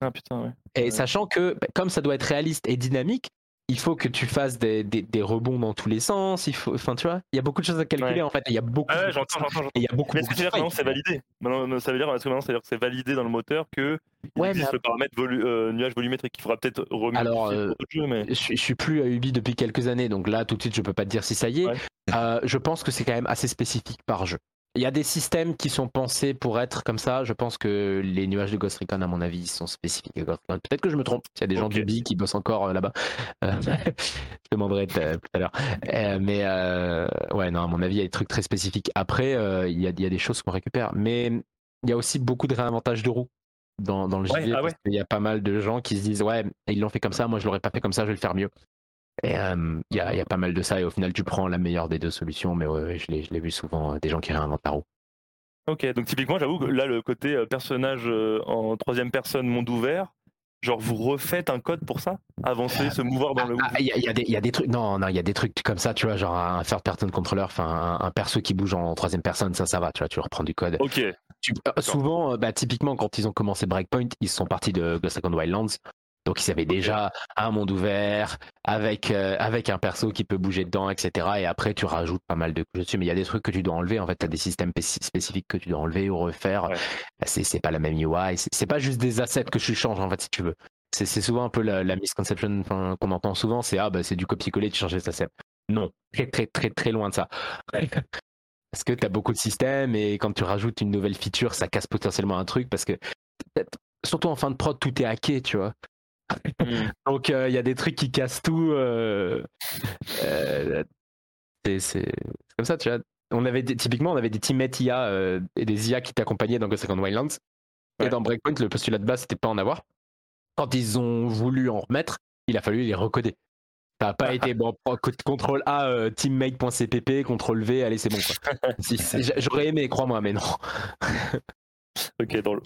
Ah putain, ouais. Et Ouais. sachant que, bah, comme ça doit être réaliste et dynamique, il faut que tu fasses des, des- des rebonds dans tous les sens. Il faut, enfin, tu vois, il y a beaucoup de choses à calculer Ouais. en fait. Il y a beaucoup. Ah ouais, de- j'entends, j'entends, j'entends. Et il y a beaucoup. Mais est-ce que maintenant c'est validé Maintenant, ça veut dire, est-ce que maintenant que c'est validé dans le moteur que il Ouais, existe mais- le paramètre volu- euh, nuage volumétrique qu'il faudra peut-être remettre Alors, euh, jeux, mais Je, suis- je suis plus à Ubi depuis quelques années, donc là tout de suite je peux pas te dire si ça y est. Ouais. Euh, je pense que c'est quand même assez spécifique par jeu. Il y a des systèmes qui sont pensés pour être comme ça. Je pense que les nuages de Ghost Recon, à mon avis, sont spécifiques à Ghost Recon. Peut-être que je me trompe. S'il y a des gens Ok. d'Ubi qui bossent encore euh, là-bas, euh, je demanderai t- tout à l'heure. Euh, mais euh, ouais, non, à mon avis, il y a des trucs très spécifiques. Après, euh, il y, a, il y a des choses qu'on récupère, mais il y a aussi beaucoup de réinventage de roues dans, dans le Ouais, JV. ah ouais. qu'il y a pas mal de gens qui se disent ouais, ils l'ont fait comme ça, moi je l'aurais pas fait comme ça, je vais le faire mieux. Et euh, il y, a, il y a pas mal de ça, et au final, tu prends la meilleure des deux solutions, mais ouais, ouais, je l'ai vu souvent, euh, des gens qui réinventent la roue. ok. Donc typiquement, j'avoue que là, le côté euh, personnage en troisième personne, monde ouvert, genre vous refaites un code pour ça, avancer, se mouvoir dans le. Ah, Il y, a- il y a des- il y a des trucs, non, non, il y a des trucs comme ça, tu vois, genre un third person controller, enfin un, un perso qui bouge en troisième personne, ça, ça va, tu vois, tu reprends du code. Ok. Tu- souvent, bah, typiquement, quand ils ont commencé Breakpoint, ils sont partis de Ghost Recon Wildlands. Donc, ils avaient déjà un monde ouvert avec, euh, avec un perso qui peut bouger dedans, etc. Et après, tu rajoutes pas mal de couches dessus. Mais il y a des trucs que tu dois enlever. En fait, tu as des systèmes spéc- spécifiques que tu dois enlever ou refaire. Ouais. Bah, c'est pas la même UI. C'est pas juste des assets que tu changes, en fait, si tu veux. C'est souvent un peu la, la misconception qu'on entend souvent c'est ah, bah, c'est du copier-coller, tu changes les assets. Non, très, très, très, très loin de ça. Parce que tu as beaucoup de systèmes et quand tu rajoutes une nouvelle feature, ça casse potentiellement un truc parce que surtout en fin de prod, tout est hacké, tu vois. Hmm. Donc il y a des trucs qui cassent tout. euh, euh, c'est comme ça, tu vois. On avait des- typiquement, on avait des teammates IA euh, et des IA qui t'accompagnaient dans Ghost Recon Wildlands. Et Ouais. dans Breakpoint, le postulat de base, c'était pas en avoir. Quand ils ont voulu en remettre, il a fallu les recoder. Ça n'a pas été bon. Contrôle A, euh, teammate.cpp, contrôle V, allez, c'est bon. J'aurais aimé, crois-moi, mais non. Ok, drôle.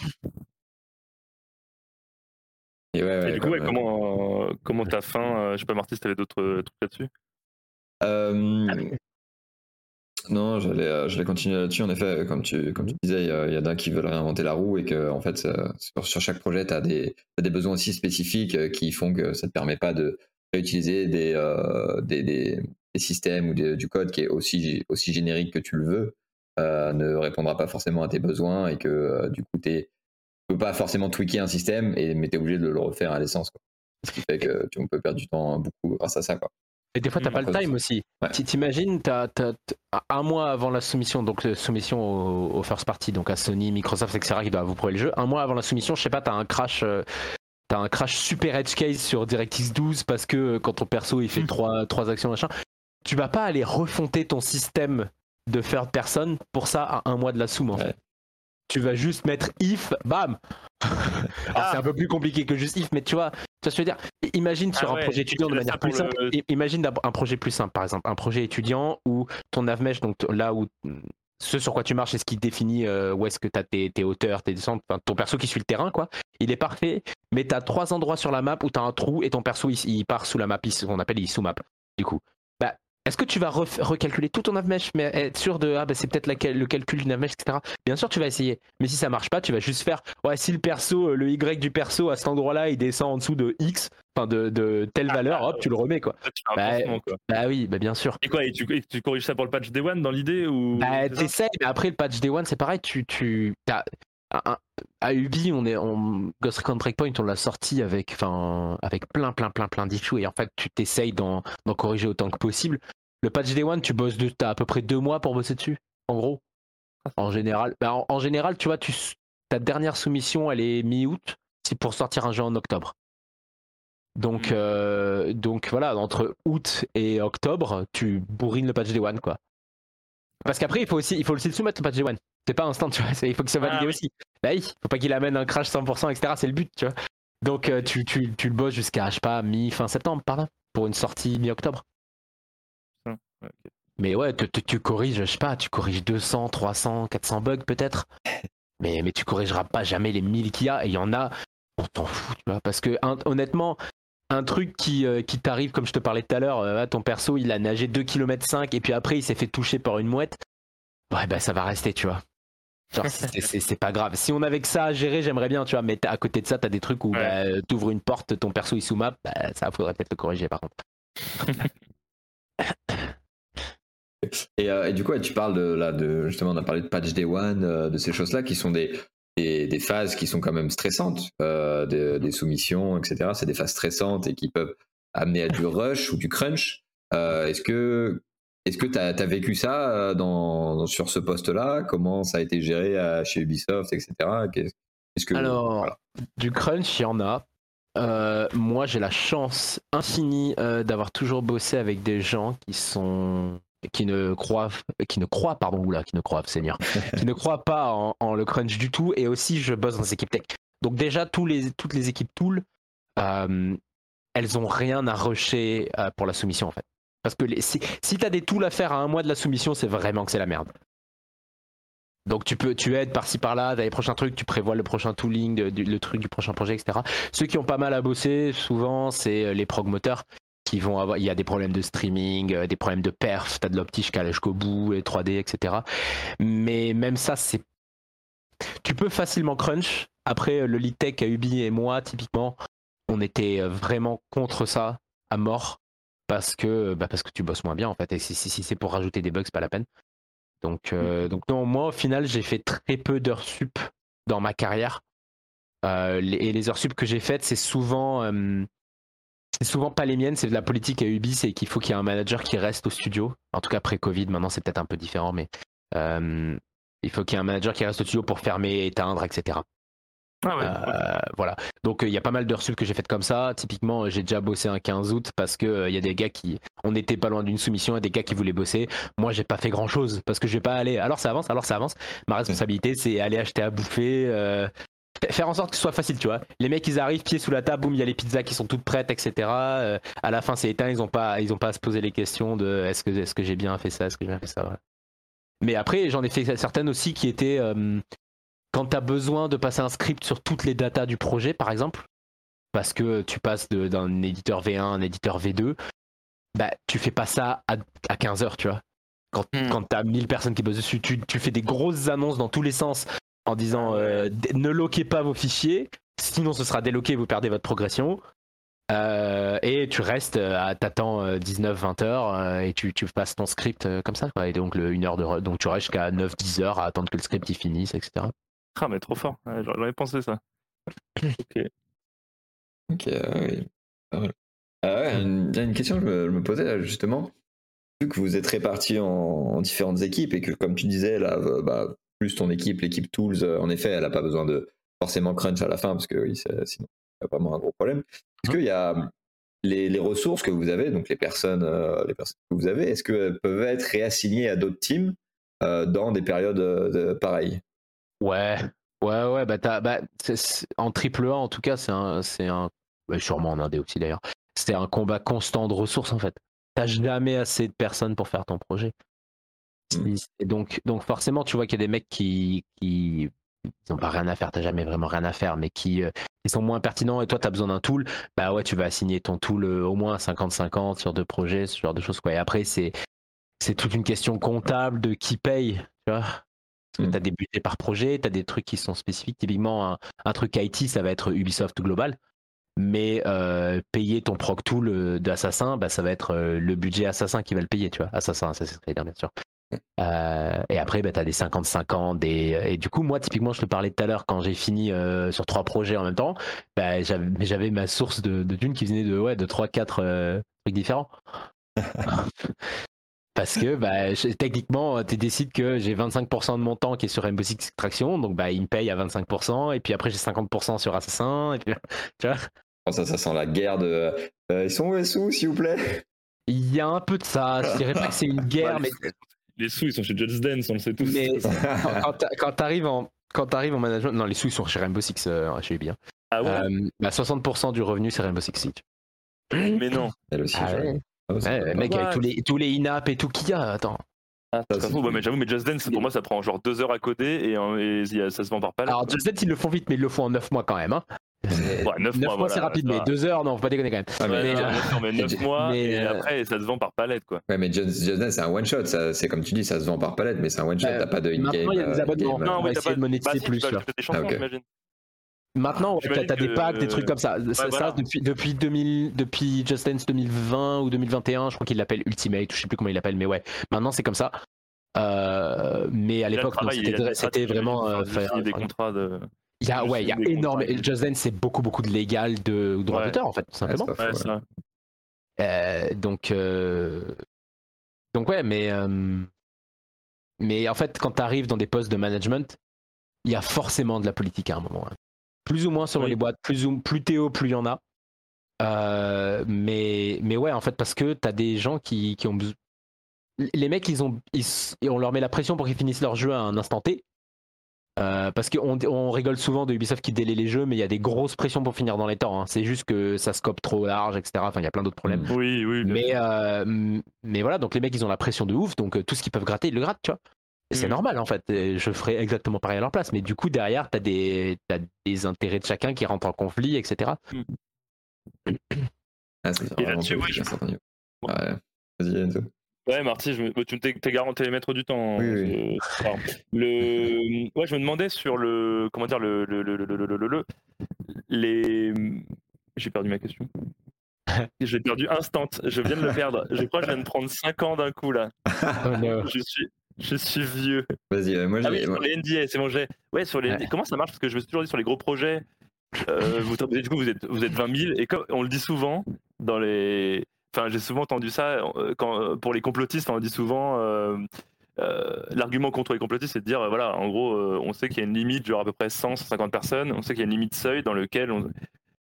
Et, ouais, ouais, Et du coup, ouais, comment euh, comment t'as faim euh, Je sais pas, Marty, si t'avais d'autres euh, trucs là-dessus? Euh, Ah, non, j'allais, j'allais continuer là-dessus. En effet, comme tu, comme tu disais, il y, a- il y en a qui veulent réinventer la roue et que, en fait, sur, sur chaque projet, tu as des, t'as des besoins aussi spécifiques qui font que ça te permet pas de réutiliser des, euh, des, des- des systèmes ou des- du code qui est aussi, aussi générique que tu le veux, euh, ne répondra pas forcément à tes besoins et que, euh, du coup, tu peux pas forcément tweaker un système, et, mais tu es obligé de le refaire à l'essence. quoi. Ce qui fait que tu on peut perdre du temps beaucoup grâce à ça. Quoi. Et des fois, t'as Mm, pas le time aussi. Ouais. Tu T'imagines, t'as, t'as- t'as- un mois avant la soumission, donc euh, soumission au, au first party, donc à Sony, Microsoft, etc., qui doivent vous prouver le jeu. Un mois avant la soumission, je sais pas, t'as un crash. euh, T'as un crash super edge case sur DirectX 12 parce que euh, quand ton perso il fait Mm. trois, trois actions machin, tu vas pas aller refonter ton système de third person pour ça à un mois de la soum en Ouais. fait. Tu vas juste mettre if, bam. Ah. c'est un peu plus compliqué que juste if, mais tu vois, tu vois ce que je veux dire? Imagine sur Ah un ouais, projet étudiant tu de manière plus simple. le- I- Imagine un projet plus simple, par exemple, un projet étudiant où ton navmesh, donc là où ce sur quoi tu marches, c'est ce qui définit euh, où est-ce que tu as tes, tes hauteurs, tes descentes, enfin, ton perso qui suit le terrain, quoi. Il est parfait, mais tu as trois endroits sur la map où tu as un trou et ton perso il, il part sous la map, il- ce qu'on appelle il sous map. Du coup, bah, est-ce que tu vas recalculer tout ton navmesh, mais être sûr de ah bah c'est peut-être le calcul du navmesh, etc. Bien sûr, tu vas essayer, mais si ça marche pas, tu vas juste faire ouais si le perso, euh, le y du perso à cet endroit-là, il descend en dessous de x, enfin de, de telle valeur, hop, tu le remets quoi. Bah, quoi. Bah oui, bah bien sûr. Et quoi et tu, et tu corriges ça pour le patch Day One dans l'idée ou Bah, t'essayes, mais après le patch Day One, c'est pareil. Tu, tu, un- un- à Ubi, on est, on, Ghost Recon Breakpoint, on l'a sorti avec, enfin, avec plein, plein, plein, plein d'issues, et en fait, tu t'essayes d'en, corriger autant que possible. Le patch Day One, tu bosses, de, t'as à peu près deux mois pour bosser dessus, en gros. En général, bah, en, en général, tu vois, tu, ta dernière soumission, elle est mi-août, c'est pour sortir un jeu en octobre. Donc, Mm. euh, donc voilà, entre août et octobre, tu bourrines le patch Day One, quoi. Parce qu'après, il faut aussi, il faut aussi le soumettre le patch Day One. C'est pas instant, tu vois. Il faut que ça soit validé Ah oui. aussi. Bah oui, faut pas qu'il amène un crash 100%, etc. C'est le but, tu vois. Donc euh, tu, tu, tu le bosses jusqu'à, je sais pas, mi-fin septembre, par là, pour une sortie mi-octobre. Ok. Mais ouais, tu, tu- tu corriges, je sais pas, tu corriges 200, 300, 400 bugs peut-être. Mais, mais tu corrigeras pas jamais les 1000 qu'il y a. Et il y en a, on t'en fout, tu vois. Parce que un- honnêtement, un truc qui, euh, qui t'arrive, comme je te parlais tout à l'heure, euh, ton perso, il a nagé 2 km 5 et puis après, il s'est fait toucher par une mouette. Ouais, bah ça va rester, tu vois. Genre, c'est- pas grave. Si on avait que ça à gérer, j'aimerais bien, tu vois. Mais à côté de ça, t'as des trucs où Ouais. bah, euh, t'ouvres une porte, ton perso il sous map, bah, ça faudrait peut-être le corriger par contre. Et, euh, et du coup, tu parles de, là, de, justement, on a parlé de patch day one, euh, de ces choses-là qui sont des, des, des phases qui sont quand même stressantes, euh, des, des soumissions, etc. C'est des phases stressantes et qui peuvent amener à du rush ou du crunch. Euh, est-ce que est-ce que tu as, vécu ça euh, dans, sur ce poste-là? Comment ça a été géré à- chez Ubisoft, etc. Est-ce que Alors, voilà. du crunch, il y en a. Euh, moi, j'ai la chance infinie euh, d'avoir toujours bossé avec des gens qui sont qui ne croient qui ne croient pardon oula qui ne croient Seigneur. Qui ne croient pas en, en le crunch du tout et aussi je bosse dans des équipes tech. Donc déjà tous les toutes les équipes tool euh, elles ont rien à rusher euh, pour la soumission en fait. Parce que les, si, si t'as des tools à faire à un mois de la soumission c'est vraiment que c'est la merde. Donc tu peux tu aides par-ci par-là, t'as les prochains trucs, tu prévois le prochain tooling, le truc du prochain projet, etc. Ceux qui ont pas mal à bosser, souvent, c'est euh, les prog moteurs qui vont avoir. Il y a des problèmes de streaming, euh, des problèmes de perf, t'as de l'optique jusqu'au bout, les 3D, etc. Mais même ça, c'est. Tu peux facilement crunch. Après, le lead tech à Ubi et moi, typiquement, on était vraiment contre ça à mort parce que bah parce que tu bosses moins bien en fait. Et si, si, si c'est pour rajouter des bugs, c'est pas la peine. Donc, euh, donc non, moi au final j'ai fait très peu d'heures sup dans ma carrière. Euh, les- et les heures sup que j'ai faites, c'est souvent, euh, c'est souvent pas les miennes. C'est de la politique à Ubi, c'est qu'il faut qu'il y ait un manager qui reste au studio. En tout cas après Covid, maintenant c'est peut-être un peu différent, mais euh, il faut qu'il y ait un manager qui reste au studio pour fermer, éteindre, etc. Ah ouais. Euh, voilà. Donc euh, il y a pas mal d'heures sup que j'ai faites comme ça. Typiquement, j'ai déjà bossé un 15 août parce que il y a des gars qui, on n'était pas loin d'une soumission, et des gars qui voulaient bosser. Moi, j'ai pas fait grand chose parce que je vais pas aller. Alors ça avance, alors ça avance. Ma responsabilité, c'est aller acheter à bouffer, faire en sorte que ce soit facile, tu vois. Les mecs, ils arrivent, pieds sous la table, boum, il y a les pizzas qui sont toutes prêtes, etc. Euh, à la fin, c'est éteint, ils ont pas, ils ont pas à se poser les questions de est-ce que, est-ce que j'ai bien fait ça, est-ce que j'ai bien fait ça. ouais. Mais après, j'en ai fait certaines aussi qui étaient euh, quand tu as besoin de passer un script sur toutes les datas du projet, par exemple, parce que tu passes de- d'un éditeur V1 à un éditeur V2, bah, tu fais pas ça à, à 15 heures, tu vois. Quand, Hmm. quand tu as 1000 personnes qui bossent dessus, tu, tu fais des grosses annonces dans tous les sens en disant euh, d- ne loquez pas vos fichiers, sinon ce sera déloqué, vous perdez votre progression. Euh, et tu restes euh, à t'attends 19-20 heures euh, et tu, tu passes ton script euh, comme ça quoi. et donc le, une heure de re- donc tu restes jusqu'à 9-10 heures à attendre que le script il finisse etc Ah, mais trop fort. J'aurais pensé ça. Ok. Ok, ah oui. Ah ouais, une, une question que je me, je me posais là, justement. Vu que vous êtes répartis en, en différentes équipes et que, comme tu disais, là, euh, bah, plus ton équipe, l'équipe Tools, euh, en effet, elle n'a pas besoin de forcément crunch à la fin parce que oui, c'est- sinon, a vraiment un gros problème. Est-ce qu'il y a les, les ressources que vous avez, donc les personnes, euh, les personnes que vous avez, est-ce qu'elles peuvent être réassignées à d'autres teams euh, dans des périodes de- pareilles? Ouais ouais ouais bah, bah, c'est- c'est- en triple A en tout cas c'est un c'est un ouais, sûrement en indé aussi d'ailleurs c'est un combat constant de ressources en fait t'as jamais assez de personnes pour faire ton projet. Et donc donc forcément tu vois qu'il y a des mecs qui qui ils ont pas rien à faire, t'as jamais vraiment rien à faire, mais qui, euh, sont moins pertinents et toi tu as besoin d'un tool, bah ouais, tu vas assigner ton tool euh, au moins 50-50 sur deux projets, ce genre de choses quoi. Et après, c'est c'est toute une question comptable de qui paye, tu vois. Parce que Mm. tu as des budgets par projet, tu as des trucs qui sont spécifiques. Typiquement, un, un truc IT, ça va être Ubisoft Global. Mais euh, payer ton proc tool d'Assassin, bah, ça va être le budget Assassin qui va le payer, tu vois. Assassin, Assassin's Creed, hein, bien sûr. Euh, et après, bah, tu as des 50-50. Des... Et du coup, moi, typiquement, je te parlais tout à l'heure, quand j'ai fini euh, sur trois projets en même temps, bah, j'avais ma source de, de thunes qui venait de, ouais, de 3-4 euh, trucs différents. Parce que bah, je- techniquement, tu décides que j'ai 25% de mon temps qui est sur Rainbow Six Extraction, donc bah, il me paye à 25%, et puis après j'ai 50% sur Assassin, et puis tu vois. Oh, ça, ça sent la guerre de. ils sont où les sous, s'il vous plaît? Il y a un peu de ça, je dirais pas que c'est une guerre, mais, Les sous, ils sont chez Just Dance, on le sait tous. mais quand, quand t'a- quand t'arrives en, quand t'arrives en management, non, les sous ils sont chez Rainbow Six, euh, chez Ubi. hein. Ah ouais? Euh, bah, 60% du revenu c'est Rainbow Six Siege. Mais non. Elle aussi. Ah ouais. Ah ouais, mec, avec Ouais. tous les, tous les in-app et tout qu'il y a, attends. Ah, Ça, ouais, cool. mais j'avoue, mais Just Dance, pour moi, ça prend genre deux heures à coder et, euh, et ça se vend par palette. Alors, Just Dance, ils le font vite, mais ils le font en 9 mois quand même. Hein. Ouais, 9 9 mois, mois, c'est voilà, rapide, ça mais va. 2 heures, non, faut pas déconner quand même. Ah, mais- Ouais, mais, non, euh, non, mais 9 mois mais, et euh, après, ça se vend par palette, quoi. Ouais, mais Just, Just Dance, c'est un one shot. ça- C'est comme tu dis, ça se vend par palette, mais c'est un one shot. Euh, T'as pas de in-game. maintenant, il y a des abonnements. Non, on va essayer de monétiser bah, plus, tu tu des chansons, Ah, j'imagine. Maintenant, J'imagine t'as t'as des packs, des trucs comme ça. ça, voilà. ça, depuis, depuis, 2000, depuis Just Dance 2020 ou 2021, je crois qu'il l'appelle Ultimate, ou je sais plus comment il l'appelle, mais ouais, maintenant c'est comme ça. Euh, mais à l'époque, c'était vraiment. euh, des contrats de. Il y a, ouais, il y a énorme. Just Dance, c'est beaucoup, beaucoup de légal, de droit Ouais. d'auteur, en fait, tout simplement. Ouais, ouais. Euh, donc, euh, donc ouais, mais, euh, mais en fait, quand tu arrives dans des postes de management, il y a forcément de la politique à un moment. hein. Plus ou moins selon Oui. les boîtes, plus, ou, plus t'es haut, plus il y en a. Euh, mais, mais ouais, en fait, parce que tu as des gens qui, qui ont besoin. Les mecs, ils ont, ils on leur met la pression pour qu'ils finissent leur jeu à un instant T. Euh, parce qu'on on rigole souvent de Ubisoft qui délaie les jeux, mais il y a des grosses pressions pour finir dans les temps. hein. C'est juste que ça scope trop large, etc. Enfin, il y a plein d'autres problèmes. Mm. Oui, oui. Mais, euh, mais voilà, donc les mecs, ils ont la pression de ouf, donc euh, tout ce qu'ils peuvent gratter, ils le grattent, tu vois. C'est Mm. normal, en fait. Je ferais exactement pareil à leur place. Mais du coup, derrière, t'as des, t'as des intérêts de chacun qui rentrent en conflit, etc. Ah, c'est Et là-dessus, ouais, niveau. Ouais. Vas-y, Enzo. Ouais, Marty, je me- tu t'es t'es garanti les maîtres du temps. Oui, hein, oui. pardon. Le... Ouais, je me demandais sur le. Comment dire, le. le, le, le, le, le, le- le- les. J'ai perdu ma question. J'ai perdu instant. Je viens de le perdre. Je crois que je viens de prendre 5 ans d'un coup là. Oh no. Je suis, je suis vieux. Vas-y, euh, moi Ah oui, j'ai. sur les NDA, c'est bon, j'ai. Ouais, sur les. Ouais. Comment ça marche? Parce que je me suis toujours dit sur les gros projets. euh, vous, du coup, vous êtes, vous êtes 20 000 et comme on le dit souvent dans les. Enfin, j'ai souvent entendu ça euh, quand, euh, pour les complotistes. On dit souvent euh, l'argument contre les complotistes, c'est de dire euh, voilà, en gros, euh, on sait qu'il y a une limite, genre à peu près 100, 150 personnes. On sait qu'il y a une limite seuil dans lequel on-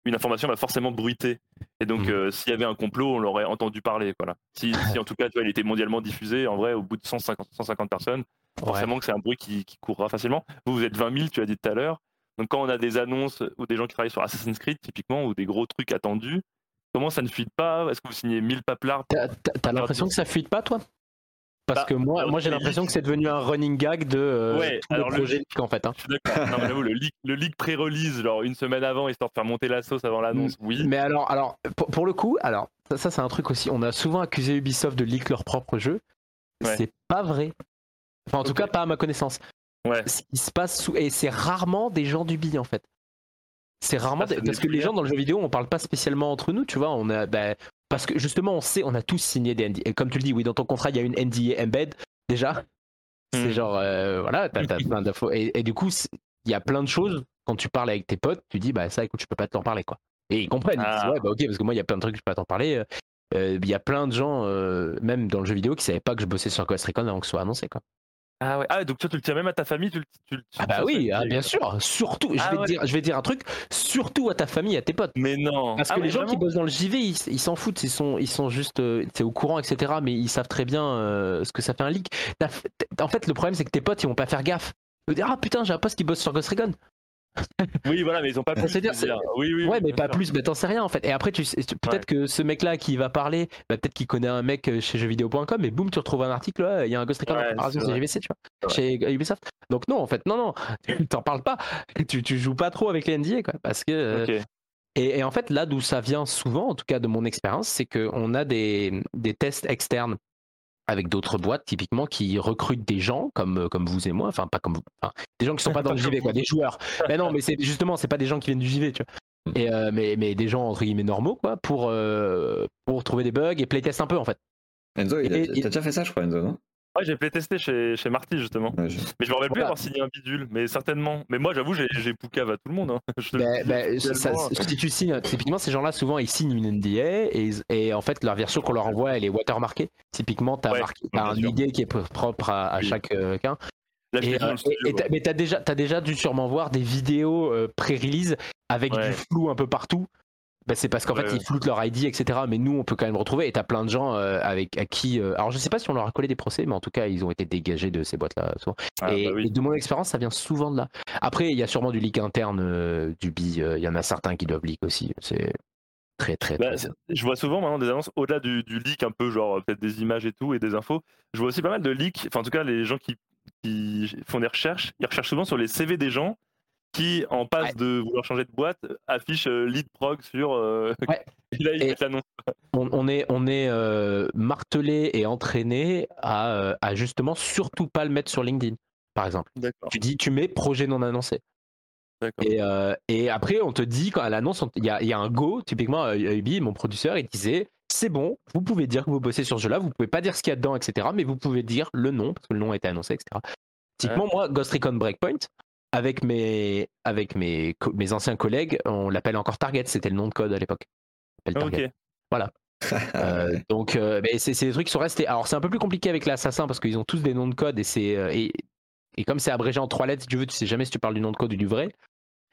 une information va forcément bruiter. Et donc, euh, s'il y avait un complot, on l'aurait entendu parler. Voilà. Si, si en tout cas, tu vois, il était mondialement diffusé, en vrai, au bout de 150, 150 personnes, Ouais. forcément que c'est un bruit qui, qui courra facilement. Vous, vous êtes 20 000, tu as dit tout à l'heure. Donc quand on a des annonces ou des gens qui travaillent sur Assassin's Creed typiquement ou des gros trucs attendus, comment ça ne fuite pas Est-ce que vous signez 1000 paplards T'as t'as l'impression que ça fuite pas, toi? Parce Bah, que moi, j'ai l'impression que c'est devenu un running gag de euh, Ouais, alors le projets leak- en fait. hein. Je suis d'accord. Non, mais j'avoue, le leak, le leak pré-release, genre une semaine avant, histoire de faire monter la sauce avant l'annonce, oui. Mais alors, alors pour, pour le coup, alors ça, ça, c'est un truc aussi. On a souvent accusé Ubisoft de leak leur propre jeu. Ouais. C'est pas vrai. Enfin, en tout cas, pas à ma connaissance. Ouais. Ce qui se passe sous... et c'est rarement des gens du billet en fait. C'est rarement Ah, parce que les gens dans le jeu vidéo, on parle pas spécialement entre nous, tu vois. On a bah, parce que justement, on sait, on a tous signé des NDA. Et comme tu le dis, oui, dans ton contrat, il y a une NDA embed déjà. C'est Hmm. genre euh, voilà, t'as t'as plein d'infos et, et du coup, il y a plein de choses quand tu parles avec tes potes, tu dis bah ça, écoute, je peux pas t'en parler quoi. Et ils comprennent. Ils Ah. disent, ouais, bah ok, parce que moi, il y a plein de trucs que je peux pas t'en parler. Euh, Il y a plein de gens, euh, même dans le jeu vidéo, qui savaient pas que je bossais sur Ghost Recon avant que ce soit annoncé quoi. Ah ouais. Ah, donc toi, tu le tiens même à ta famille tu le, tu le- tu Ah bah oui, ok. bien sûr. Surtout, je Ah vais, ouais. dire, je vais te dire un truc, surtout à ta famille, à tes potes. Mais non. Parce Ah que ouais, les gens qui vraiment bossent dans le JV, ils ils s'en foutent, ils sont, ils sont juste euh, c'est au courant, etc. Mais ils savent très bien euh, ce que ça fait un leak. T'as fait- t'as- En fait, le problème, c'est que tes potes, ils vont pas faire gaffe. Ils vont dire, ah putain, j'ai un pote qui bosse sur Ghost Recon. Oui, voilà, mais ils ont pas dire, dire. Oui, oui. Ouais, mais pas sûr. plus, mais t'en sais rien en fait. Et après, tu, sais- peut-être que ce mec-là qui va parler, bah, peut-être qu'il connaît un mec euh, chez jeuxvideo.com et boum, tu retrouves un article, il y a un Ghost Recon en Ouais, vrai. GVC, tu vois, chez Ubisoft. Donc non, en fait, non, non, tu t'en parles pas. Tu, tu joues pas trop avec les NDA, quoi. Parce que. euh, et, et en fait, là d'où ça vient souvent, en tout cas de mon expérience, c'est qu'on a des, des tests externes avec d'autres boîtes, typiquement, qui recrutent des gens comme, euh, comme vous et moi, enfin, pas comme vous, enfin, des gens qui sont pas dans le JV, quoi, des joueurs. Mais non, mais c'est justement, c'est pas des gens qui viennent du JV, tu vois. Et, euh, mais, mais des gens, entre guillemets, normaux, quoi, pour, euh, pour trouver des bugs et playtest un peu, en fait. Enzo, il a- et- t'as déjà fait ça, je crois, Enzo, non? Ouais, j'ai playtesté chez, chez Marty, justement. Ouais, je- Mais je me rappelle plus Voilà. avoir signé un bidule, mais certainement. Mais moi, j'avoue, j'ai poucave à tout le monde. hein. Je te le Ben, ben, ça- si tu signes, typiquement, ces gens-là, souvent, ils signent une NDA et, en fait, leur version qu'on leur envoie, elle est watermarkée. Typiquement, tu as, Ouais, un sûr. idée qui est propre à, à Oui. chacun. Là, Et, euh, studio, et- ouais. mais t'as déjà, as déjà dû sûrement voir des vidéos euh, pré-release avec Ouais. du flou un peu partout. Ben, c'est parce qu'en Ouais, fait, ouais. ils floutent leur ID, etc. Mais nous, on peut quand même retrouver. Et t'as plein de gens euh, avec à qui. euh, alors, je sais pas si on leur a collé des procès, mais en tout cas, ils ont été dégagés de ces boîtes-là. souvent. Ah, et, bah oui. et de mon expérience, ça vient souvent de là. Après, il y a sûrement du leak interne euh, du BI. euh, Il y en a certains qui doivent leak aussi. C'est très, très. Bah, très- je vois souvent maintenant des annonces au-delà du, du leak un peu genre euh, peut-être des images et tout et des infos. Je vois aussi pas mal de leaks. Enfin en tout cas les gens qui, qui font des recherches, ils recherchent souvent sur les CV des gens qui en passe Ouais. de vouloir changer de boîte affichent euh, lead prog sur. euh, Ouais. et là Et- on, on est, on est euh, martelé et entraîné à, à justement surtout pas le mettre sur LinkedIn, par exemple. Tu dis, tu mets projet non annoncé. D'accord. Et, euh, et après, on te dit, quand à l'annonce, on- il y y a un go, typiquement, Ubi, mon producteur, il disait c'est bon, vous pouvez dire que vous bossez sur ce jeu-là, vous pouvez pas dire ce qu'il y a dedans, etc. Mais vous pouvez dire le nom, parce que le nom a été annoncé, etc. Typiquement, moi, Ghost Recon Breakpoint, avec mes, avec mes, mes anciens collègues, on l'appelle encore Target, c'était le nom de code à l'époque. On l'appelle Ah, Target. ok. Euh, donc, euh, c'est c'est des trucs qui sont restés. Alors, c'est un peu plus compliqué avec l'assassin parce qu'ils ont tous des noms de code et c'est euh, et, et comme c'est abrégé en trois lettres, si tu veux, tu sais jamais si tu parles du nom de code ou du vrai.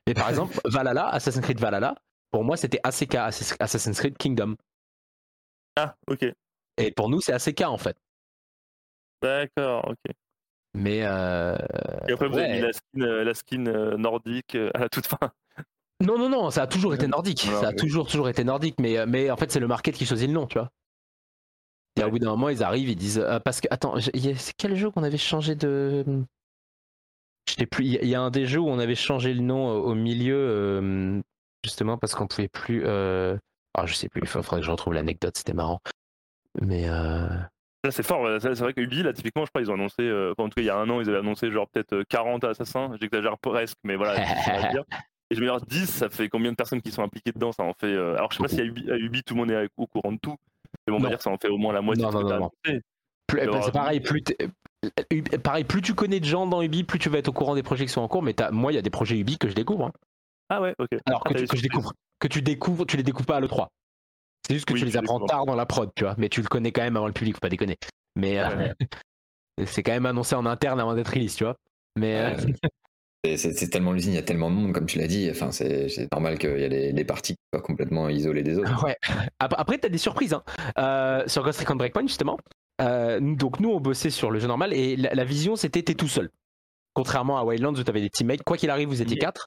Mais par exemple, Valhalla, Assassin's Creed Valhalla, pour moi, c'était ACK, Assass- Assassin's Creed Kingdom. Ah ok. Et pour nous, c'est ACK en fait. D'accord. Ok. Mais euh, Et après vous avez mis la skin, euh, la skin euh, nordique à la toute fin. non, non, non, ça a toujours été nordique. Non, Ça a oui. toujours, toujours été nordique. Mais, mais en fait, c'est le market qui choisit le nom, tu vois. Et au bout d'un moment, ils arrivent, ils disent euh, parce que attends, c'est quel jeu qu'on avait changé de Je sais plus. Il y a- un des jeux où on avait changé le nom au milieu euh, justement parce qu'on pouvait plus. Euh... Ah, je sais plus. Il faudrait que je retrouve l'anecdote. C'était marrant. Mais euh... Là, c'est fort. là, C'est vrai que Ubi, là, typiquement, je crois, ils ont annoncé, euh, en tout cas, il y a un an, ils avaient annoncé genre peut-être euh, 40 assassins. J'exagère presque, mais voilà, 10, on va dire. Et je me dis, 10, ça fait combien de personnes qui sont impliquées dedans? Ça en fait. euh, Alors, je sais pas si à Ubi, à Ubi, tout le monde est au courant de tout. Mais bon, on va dire que ça en fait au moins la moitié Non, de ce non, que c'est pareil. Plus pareil, plus tu connais de gens dans Ubi, plus tu vas être au courant des projets qui sont en cours. Mais t'as- moi, il y a des projets Ubi que je découvre. hein. Ah ouais, ok. Alors Ah, que, tu, que je découvre, que tu découvres, tu les découvres pas à l'E3. C'est juste que Oui, tu les tu apprends tard dans la prod, tu vois. Mais tu le connais quand même avant le public, faut pas déconner. Mais euh, c'est quand même annoncé en interne avant d'être release, tu vois. Mais euh, C'est- tellement l'usine, il y a tellement de monde, comme tu l'as dit. Enfin, c'est normal qu'il y a les, les parties qui soient complètement isolées des autres. ouais. Ap- Après, t'as des surprises. Hein. Euh, sur Ghost Recon Breakpoint, justement. Euh, donc, nous, on bossait sur le jeu normal et la, la vision, c'était t'es tout seul. Contrairement à Wildlands où t'avais des teammates, quoi qu'il arrive, vous étiez quatre.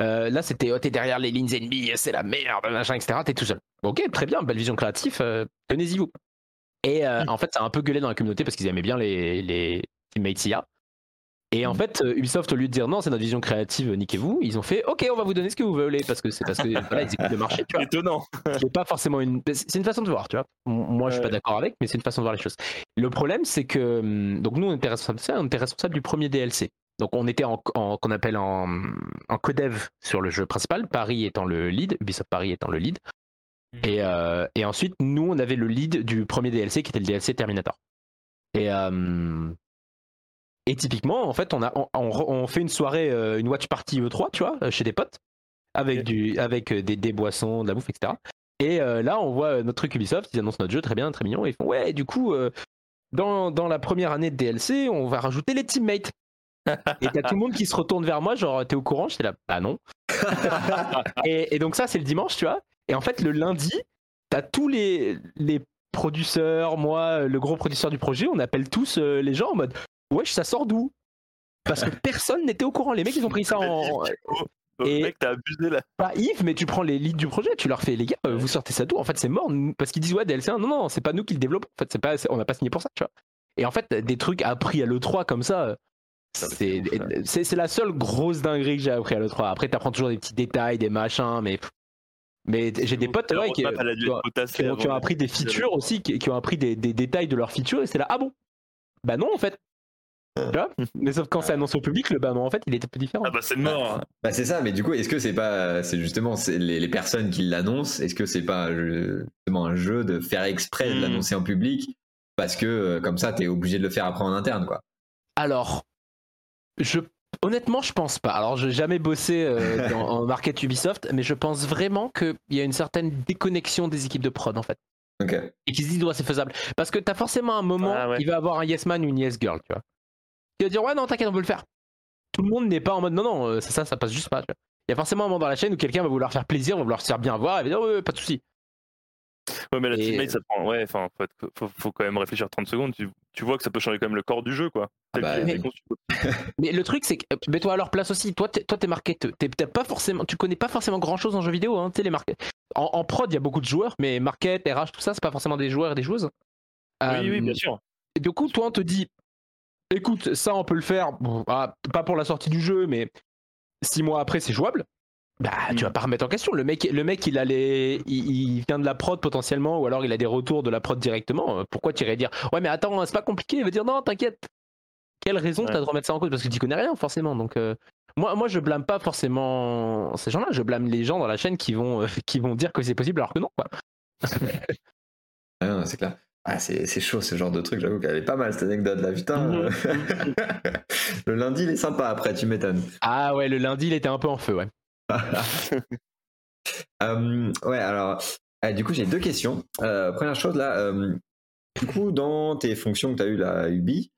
Euh, là, c'était oh, t'es derrière les lignes ennemies, c'est la merde, machin, etc. T'es tout seul. Ok, très bien, belle vision créative, euh, tenez-y vous. Et euh, en fait, ça a un peu gueulé dans la communauté parce qu'ils aimaient bien les, les teammates IA. Et en fait, euh, Ubisoft, au lieu de dire non, c'est notre vision créative, niquez-vous, ils ont fait ok, on va vous donner ce que vous voulez parce que c'est parce que voilà, ils écoutent le marché, tu vois. Étonnant. C'est pas forcément une. C'est une façon de voir, tu vois. Moi, je suis pas d'accord avec, mais c'est une façon de voir les choses. Le problème, c'est que hum, donc nous, on était responsable on était responsable du premier DLC. Donc on était en, en- qu'on appelle en, en codev sur le jeu principal, Paris étant le lead, Ubisoft Paris étant le lead. Et, euh, et ensuite, nous, on avait le lead du premier DLC qui était le DLC Terminator. Et, euh, et typiquement, en fait, on, a, on, on- on fait une soirée, euh, une watch party E3, tu vois, chez des potes, avec, du, avec des, des boissons, de la bouffe, etc. Et euh, là, on voit notre truc Ubisoft, ils annoncent notre jeu, très bien, très mignon, et ils font Ouais, du coup, euh, dans, dans la première année de DLC, on va rajouter les teammates. Et t'as tout le monde qui se retourne vers moi, genre, t'es au courant? J'étais là, bah non. et, et donc, ça, c'est le dimanche, tu vois. Et en fait, le lundi, t'as tous les, les producteurs, moi, le gros producteur du projet, on appelle tous euh, les gens en mode Wesh, ça sort d'où? Parce que personne n'était au courant. Les mecs, ils ont pris ça en. Et- Mec, t'as abusé là. Pas Yves, mais tu prends les leads du projet, tu leur fais les gars, euh, vous sortez ça d'où? En fait, c'est mort parce qu'ils disent ouais DLC 1. Non, non, c'est pas nous qui le développons. En fait, c'est pas, on n'a pas signé pour ça, tu vois. Et en fait, des trucs appris à l'E3 comme euh, Ça, c'est la seule grosse dinguerie que j'ai appris à l'E3. Après, t'apprends toujours des petits détails, des machins, mais mais j'ai des potes ouais, qui, qui ont- potassée qui ont, qui ont avant. appris des features aussi, qui, qui ont appris des, des détails de leurs features, et c'est là, ah bon? Bah non, en fait. Tu vois? Mais sauf quand c'est annoncé au public, le bah non, en fait, il était un peu différent. Ah bah c'est mort. Bah c'est ça, mais du coup, est-ce que c'est pas, c'est justement c'est les, les personnes qui l'annoncent, est-ce que c'est pas euh, justement un jeu de faire exprès de Hmm. l'annoncer en public parce que euh, comme ça t'es obligé de le faire après en interne quoi? Alors, je, honnêtement, je pense pas. Alors, j'ai jamais bossé euh, dans, en market Ubisoft, mais je pense vraiment qu'il y a une certaine déconnexion des équipes de prod, en fait. Et qu'ils se disent, ouais, c'est faisable. Parce que t'as forcément un moment, Ah ouais. il va avoir un yes man ou une yes girl, tu vois. Qui va dire, ouais, non, t'inquiète, on peut le faire. Tout le monde n'est pas en mode, non, non, euh, c'est ça, ça passe juste pas. tu vois. Il y a forcément un moment dans la chaîne où quelqu'un va vouloir faire plaisir, va vouloir se faire bien voir, et va dire, ouais, ouais, pas de souci. Ouais, mais la Et- teammate, ça prend. Ouais, enfin, faut, être- faut, faut quand même réfléchir 30 secondes. Tu, tu vois que ça peut changer quand même le corps du jeu, quoi. Ah bah, mais-. Mais le truc, c'est que, euh, mets-toi à leur place aussi. Toi, t'es, toi, t'es marketeur. T'es peut-être pas forcément, tu connais pas forcément grand chose en jeu vidéo. Hein, tu sais, les market. En, en prod, il y a beaucoup de joueurs, mais market, RH, tout ça, c'est pas forcément des joueurs et des joueuses. Oui, oui, Euh, bien sûr. Et du coup, toi, on te dit, écoute, ça, on peut le faire. Bon, ah, pas pour la sortie du jeu, mais six mois après, c'est jouable. Bah, tu Mm. vas pas remettre en question. Le mec, le mec, il a les, il, il vient de la prod potentiellement, ou alors il a des retours de la prod directement. Euh, Pourquoi tu irais dire, ouais, mais attends, c'est pas compliqué. Il va dire, non, t'inquiète. Quelle raison Ouais. t'as de remettre ça en cause? Parce que tu connais rien, forcément. Donc, euh, moi, moi, je blâme pas forcément ces gens-là. Je blâme les gens dans la chaîne qui vont, euh, qui vont dire que c'est possible alors que non, quoi. Ah non, c'est clair. Ah, c'est c'est chaud ce genre de truc, j'avoue qu'elle est pas mal cette anecdote là, putain. Mhm. euh. le lundi il est sympa après, tu m'étonnes. Ah ouais, le lundi, il était un peu en feu, ouais. Euh, ouais, alors, euh, du coup, j'ai deux questions. Euh, première chose, là, du coup, dans tes fonctions que tu as eues à Ubi,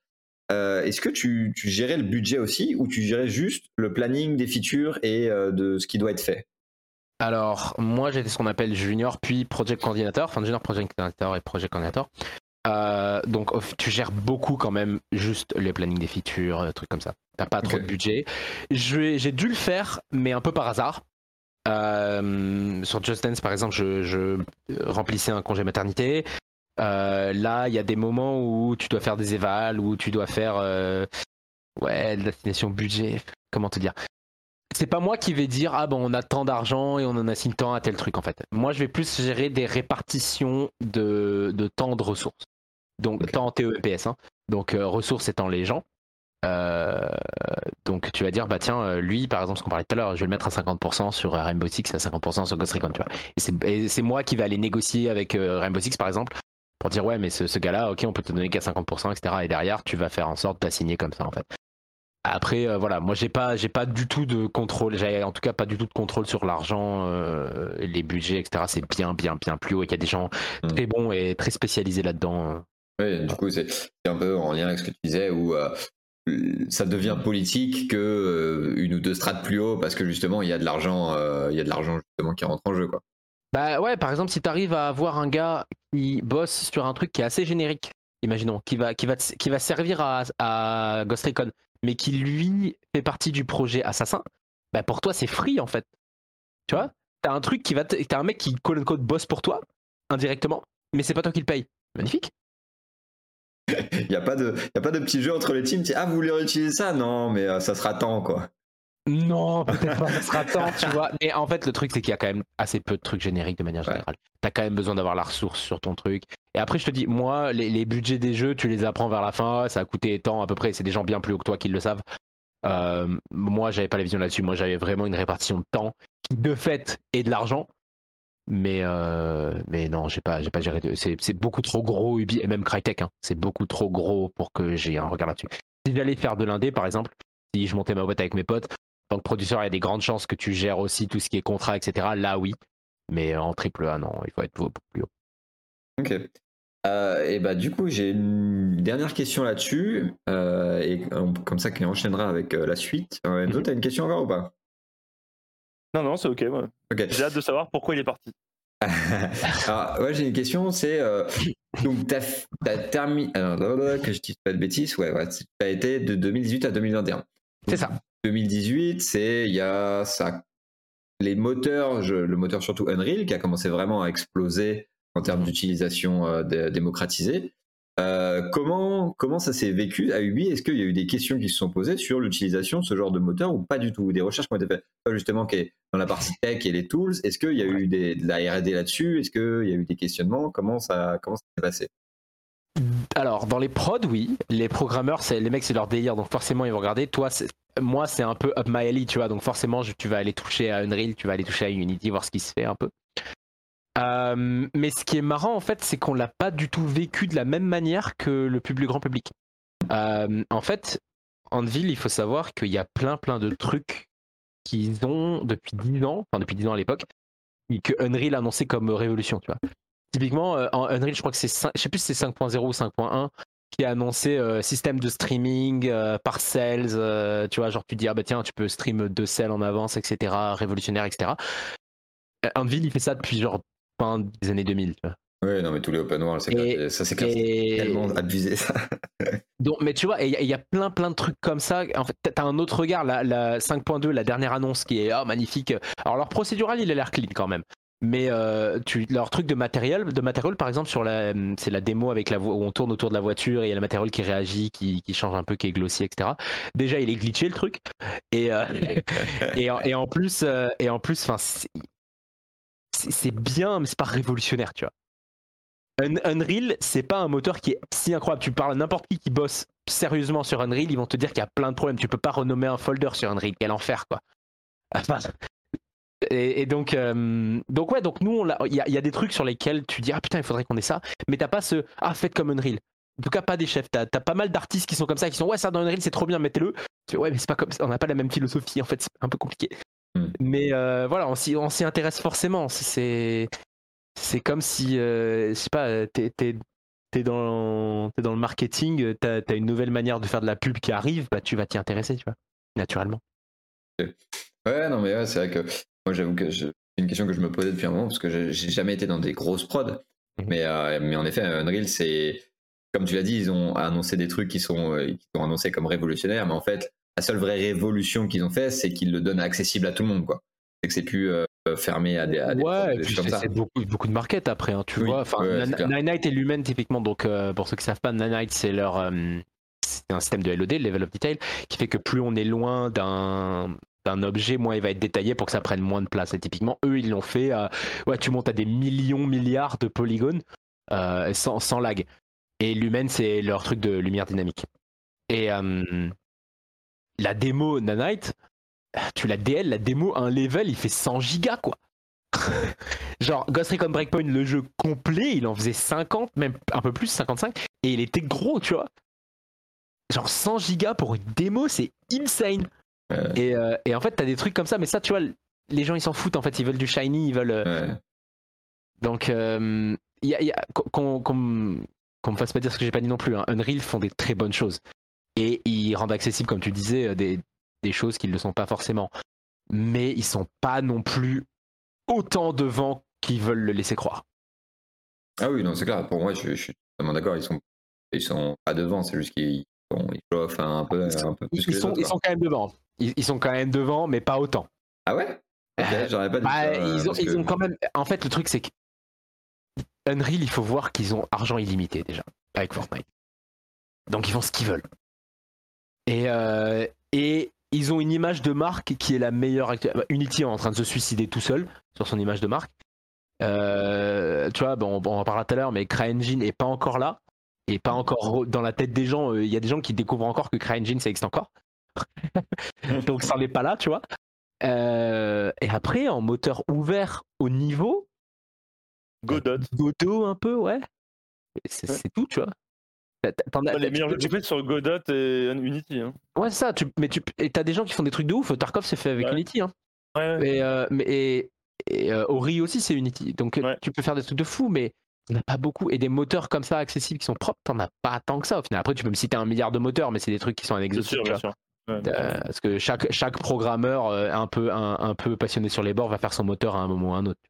est-ce que tu, tu gérais le budget aussi ou tu gérais juste le planning des features et de ce qui doit être fait? Alors, moi, j'étais ce qu'on appelle junior, puis project coordinator, enfin junior project coordinator et project coordinator. Euh, donc, au- tu gères beaucoup quand même juste le planning des features, euh, trucs comme ça. T'as pas trop de budget. J'ai dû le faire, mais un peu par hasard. Euh, sur Just Dance, par exemple, je, je remplissais un congé maternité. Euh, là, il y a des moments où tu dois faire des évals, où tu dois faire ouais, de l'assignation budget. Comment te dire c'est pas moi qui vais dire ah bon on a tant d'argent et on en assigne tant à tel truc en fait. Moi je vais plus gérer des répartitions de, de temps de ressources. Donc temps TEPS. Hein. Donc euh, ressources étant les gens. Euh, donc tu vas dire bah tiens euh, lui par exemple ce qu'on parlait tout à l'heure je vais le mettre à 50% sur Rainbow Six à 50% sur Ghost Recon tu vois. Et c'est- moi qui vais aller négocier avec Rainbow Six par exemple pour dire ouais mais ce, ce gars-là ok on peut te donner qu'à 50% etc. Et derrière tu vas faire en sorte d'assigner comme ça en fait. Après, euh, voilà, moi j'ai pas, j'ai pas du tout de contrôle. J'ai en tout cas pas du tout de contrôle sur l'argent, euh, les budgets, etc. C'est bien, bien, bien plus haut et qu'il y a des gens Mm. très bons et très spécialisés là-dedans. Euh. Oui, du coup, c'est un peu en lien avec ce que tu disais où euh, ça devient politique que euh, une ou deux strates plus haut parce que justement il y a de l'argent, euh, il y a de l'argent justement qui rentre en jeu quoi. Bah ouais, par exemple, si tu arrives à avoir un gars qui bosse sur un truc qui est assez générique, imaginons, qui va, qui va, qui va servir à, à Ghost Recon, mais qui lui fait partie du projet Assassin, bah pour toi c'est free en fait. Tu vois? T'as un truc qui va. T'as un mec qui code bosse pour toi, indirectement, mais c'est pas toi qui le paye. Magnifique. Il n'y a, pas de, y a pas de petit jeu entre les teams. Ah, vous voulez utiliser ça? Non, mais euh, ça sera temps, quoi. Non, peut-être pas, ça sera temps, tu vois. Mais en fait, le truc, c'est qu'il y a quand même assez peu de trucs génériques de manière générale. T'as quand même besoin d'avoir la ressource sur ton truc. Et après, je te dis, moi, les, budgets des jeux, tu les apprends vers la fin. Ça a coûté tant à peu près. C'est des gens bien plus haut que toi qui le savent. Euh, moi, j'avais pas la vision là-dessus. Moi, j'avais vraiment une répartition de temps qui, de fait, est de l'argent. Mais, euh, mais non, j'ai pas, j'ai pas géré. C'est beaucoup trop gros, Ubi, et même Crytek. Hein, c'est beaucoup trop gros pour que j'ai un regard là-dessus. Si j'allais faire de l'indé, par exemple, si je montais ma boîte avec mes potes, en tant que producteur, il y a des grandes chances que tu gères aussi tout ce qui est contrat, etc. Là, oui. Mais en triple A, non, il faut être beaucoup plus haut. Ok. Euh, et bah du coup j'ai une dernière question là-dessus euh, et comme ça qui enchaînera avec la suite. Enzo, t'as une question encore ou pas? Non, non, c'est ok. J'ai hâte de savoir pourquoi il est parti. Alors, ouais, j'ai une question, c'est euh, donc t'as as terminé, que je dise pas de bêtises, ouais, ouais t'as été de 2018 à 2021. C'est ça. 2018, c'est il y a ça, les moteurs, le moteur surtout Unreal qui a commencé vraiment à exploser en termes d'utilisation euh, démocratisée. Euh, comment, comment ça s'est vécu à Ubi? Est-ce qu'il y a eu des questions qui se sont posées sur l'utilisation de ce genre de moteur ou pas du tout? Des recherches qui ont été faites justement qui est dans la partie tech et les tools. Est-ce qu'il y a eu des, de la R&D là-dessus? Est-ce qu'il y a eu des questionnements? Comment ça, comment ça s'est passé? Alors, dans les prods, oui. Les programmeurs, c'est les mecs, c'est leur délire, donc forcément, ils vont regarder. Toi, moi, c'est un peu up my alley, tu vois. Donc, forcément, tu vas aller toucher à Unreal, tu vas aller toucher à Unity, voir ce qui se fait un peu. Euh, mais ce qui est marrant en fait, c'est qu'on l'a pas du tout vécu de la même manière que le plus grand public. Euh, en fait, Anvil, il faut savoir qu'il y a plein plein de trucs qu'ils ont depuis 10 ans, enfin depuis 10 ans à l'époque, que Unreal a annoncé comme révolution, tu vois. Typiquement, euh, en Unreal, je crois que c'est, je sais plus c'est 5.0 ou 5.1 qui a annoncé système de streaming par cells, tu vois, genre tu dis ah bah tiens tu peux stream deux cells en avance, etc. Révolutionnaire, etc. Anvil, il fait ça depuis genre fin des années 2000. Tu vois. Oui, non, mais tous les open world, c'est ça, c'est tellement abusé ça. Donc, mais tu vois, il y, a plein, plein de trucs comme ça. En fait, t'as un autre regard, la, la 5.2, la dernière annonce qui est oh, magnifique. Alors, leur procédural, il a l'air clean quand même. Mais euh, tu, leur truc de matériel, de matériel, par exemple, sur la, c'est la démo avec la où on tourne autour de la voiture et il y a le matériel qui réagit, qui, qui change un peu, qui est glossy, etc. Déjà, il est glitché le truc. Et, euh, et, et, en plus, euh, et en plus, enfin, c'est bien, mais c'est pas révolutionnaire, tu vois. Unreal, c'est pas un moteur qui est si incroyable. Tu parles à n'importe qui qui bosse sérieusement sur Unreal, ils vont te dire qu'il y a plein de problèmes. Tu peux pas renommer un folder sur Unreal. Quel enfer, quoi. et, donc, euh, donc ouais, donc nous, il y, a des trucs sur lesquels tu dis ah putain, il faudrait qu'on ait ça, mais t'as pas ce ah faites comme Unreal. En tout cas, pas des chefs. T'as as pas mal d'artistes qui sont comme ça, qui sont ouais ça dans Unreal c'est trop bien, mettez-le. Ouais, mais c'est pas comme on n'a pas la même philosophie. En fait, c'est un peu compliqué. Mm. Mais euh, voilà, on s'y intéresse forcément. C'est comme si, euh, je sais pas, t'es es, dans, dans le marketing, t'as as une nouvelle manière de faire de la pub qui arrive, bah tu vas t'y intéresser, tu vois, naturellement. Ouais, non, mais ouais, c'est vrai que moi j'avoue que c'est une question que je me posais depuis un moment parce que j'ai jamais été dans des grosses prods. Mm-hmm. Mais, euh, mais en effet, Unreal, c'est comme tu l'as dit, ils ont annoncé des trucs qui sont, qui sont annoncés comme révolutionnaires, mais en fait, la seule vraie révolution qu'ils ont fait, c'est qu'ils le donnent accessible à tout le monde, quoi. C'est que c'est plus euh, fermé à des, à ouais, c'est beaucoup, beaucoup de market après, hein, tu vois. Enfin, Nanite et Lumen typiquement, donc euh, pour ceux qui savent pas, Nanite c'est leur euh, c'est un système de LOD, level of detail, qui fait que plus on est loin d'un d'un objet, moins il va être détaillé pour que ça prenne moins de place. Et typiquement, eux, ils l'ont fait. ouais, tu montes à des millions, milliards de polygones sans, sans lag. Et Lumen, c'est leur truc de lumière dynamique. Et la démo Nanite, tu la DL, la démo, un level, il fait 100 gigas, quoi. Genre, Ghost Recon Breakpoint, le jeu complet, il en faisait 50, même un peu plus, 55, et il était gros, tu vois. Genre 100 gigas pour une démo, c'est insane. Euh, et, en fait, t'as des trucs comme ça, mais ça, tu vois, les gens, ils s'en foutent, en fait, ils veulent du shiny, ils veulent... Euh, donc, euh, y a, y a, qu'on me fasse pas dire ce que j'ai pas dit non plus, hein. Unreal font des très bonnes choses et ils rendent accessibles, comme tu disais, euh, des, des choses qui ne le sont pas forcément. Mais ils sont pas non plus autant devant qu'ils veulent le laisser croire. Ah oui, non, c'est clair. Pour moi, je, suis totalement d'accord. Ils sont, ils sont pas devant, c'est juste qu'ils ils chauffent un peu, ils sont, un peu plus ils, sont, ils sont quand même devant. Ils, ils sont quand même devant, mais pas autant. Ah ouais? Euh, j'aurais pas dit Bah, ça, euh, ils, ont, ils que- ont quand même. En fait, le truc, c'est que Unreal, il faut voir qu'ils ont argent illimité déjà avec Fortnite. Donc ils font ce qu'ils veulent. Et, euh, et ils ont une image de marque qui est la meilleure. actu- bah, Unity est en train de se suicider tout seul sur son image de marque. Euh, tu vois, bon, on en parlera tout à l'heure, mais CryEngine est pas encore là. Et pas encore dans la tête des gens. Euh, Il y a des gens qui découvrent encore que CryEngine ça existe encore. Donc ça n'est pas là, tu vois. Euh, et après, en moteur ouvert au niveau, Godot. Godot un peu, ouais. Et C'est Ouais. c'est tout, tu vois. T'en as- les tu meilleurs jeux sur Godot et Unity. Hein. Ouais, c'est ça. Tu, mais tu, et t'as des gens qui font des trucs de ouf. Tarkov, c'est fait avec Ouais. Unity. Hein. Ouais, ouais. Et, euh, mais, et, et euh, Ori aussi, c'est Unity. Donc euh, tu peux faire des trucs de fou, mais t'en as pas beaucoup. Et des moteurs comme ça, accessibles, qui sont propres, t'en as pas tant que ça au final. Après, tu peux me citer un milliard de moteurs, mais c'est des trucs qui sont anecdotiques. bien sûr. Bien sûr. Euh, parce que chaque, chaque programmeur un, peu, un, un peu passionné sur les bords va faire son moteur à un moment ou à un autre.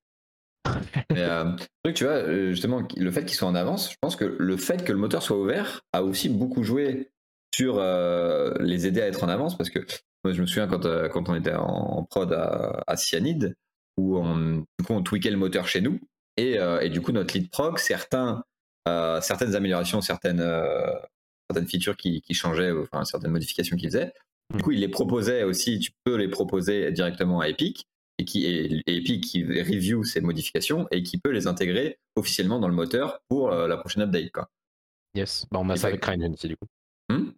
Euh, tu vois, euh, justement, le fait qu'ils soient en avance, je pense que le fait que le moteur soit ouvert a aussi beaucoup joué sur euh, les aider à être en avance parce que moi, je me souviens quand, quand on était en, prod à, Cyanide, où on, du tweakait le moteur chez nous et, et du coup, notre lead prog, certains, certaines améliorations, certaines, certaines features qui, changeaient, enfin, certaines modifications qu'ils faisaient, du coup, il les proposait aussi, tu peux les proposer directement à Epic et qui et, et Epic qui review ces modifications et qui peut les intégrer officiellement dans le moteur pour euh, la prochaine update quoi. Yes. Bah, on a ça avec CryEngine aussi, du coup. Hmm?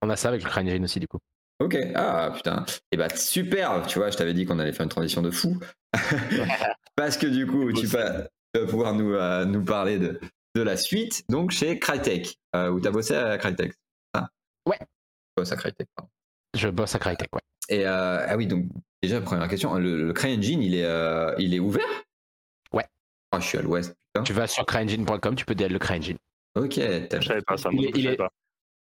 On a ça avec le CryEngine aussi, du coup. ok, ah putain, et bah super, tu vois, je t'avais dit qu'on allait faire une transition de fou parce que du coup tu vas, tu pouvoir nous euh, nous parler de de la suite donc chez Crytek euh, où t'as bossé à Crytek. Ah. Ouais. Tu bosses à Crytek. pardon. Je bosse à Crytek, ouais. Et ah oui donc déjà première question, le, le CryEngine il est euh, il est ouvert? Ouais. Ah je suis à l'ouest putain. Tu vas sur CryEngine.com, tu peux DL le CryEngine. Ok, t'as- Je savais pas ça. Il moi, est- je savais est- pas.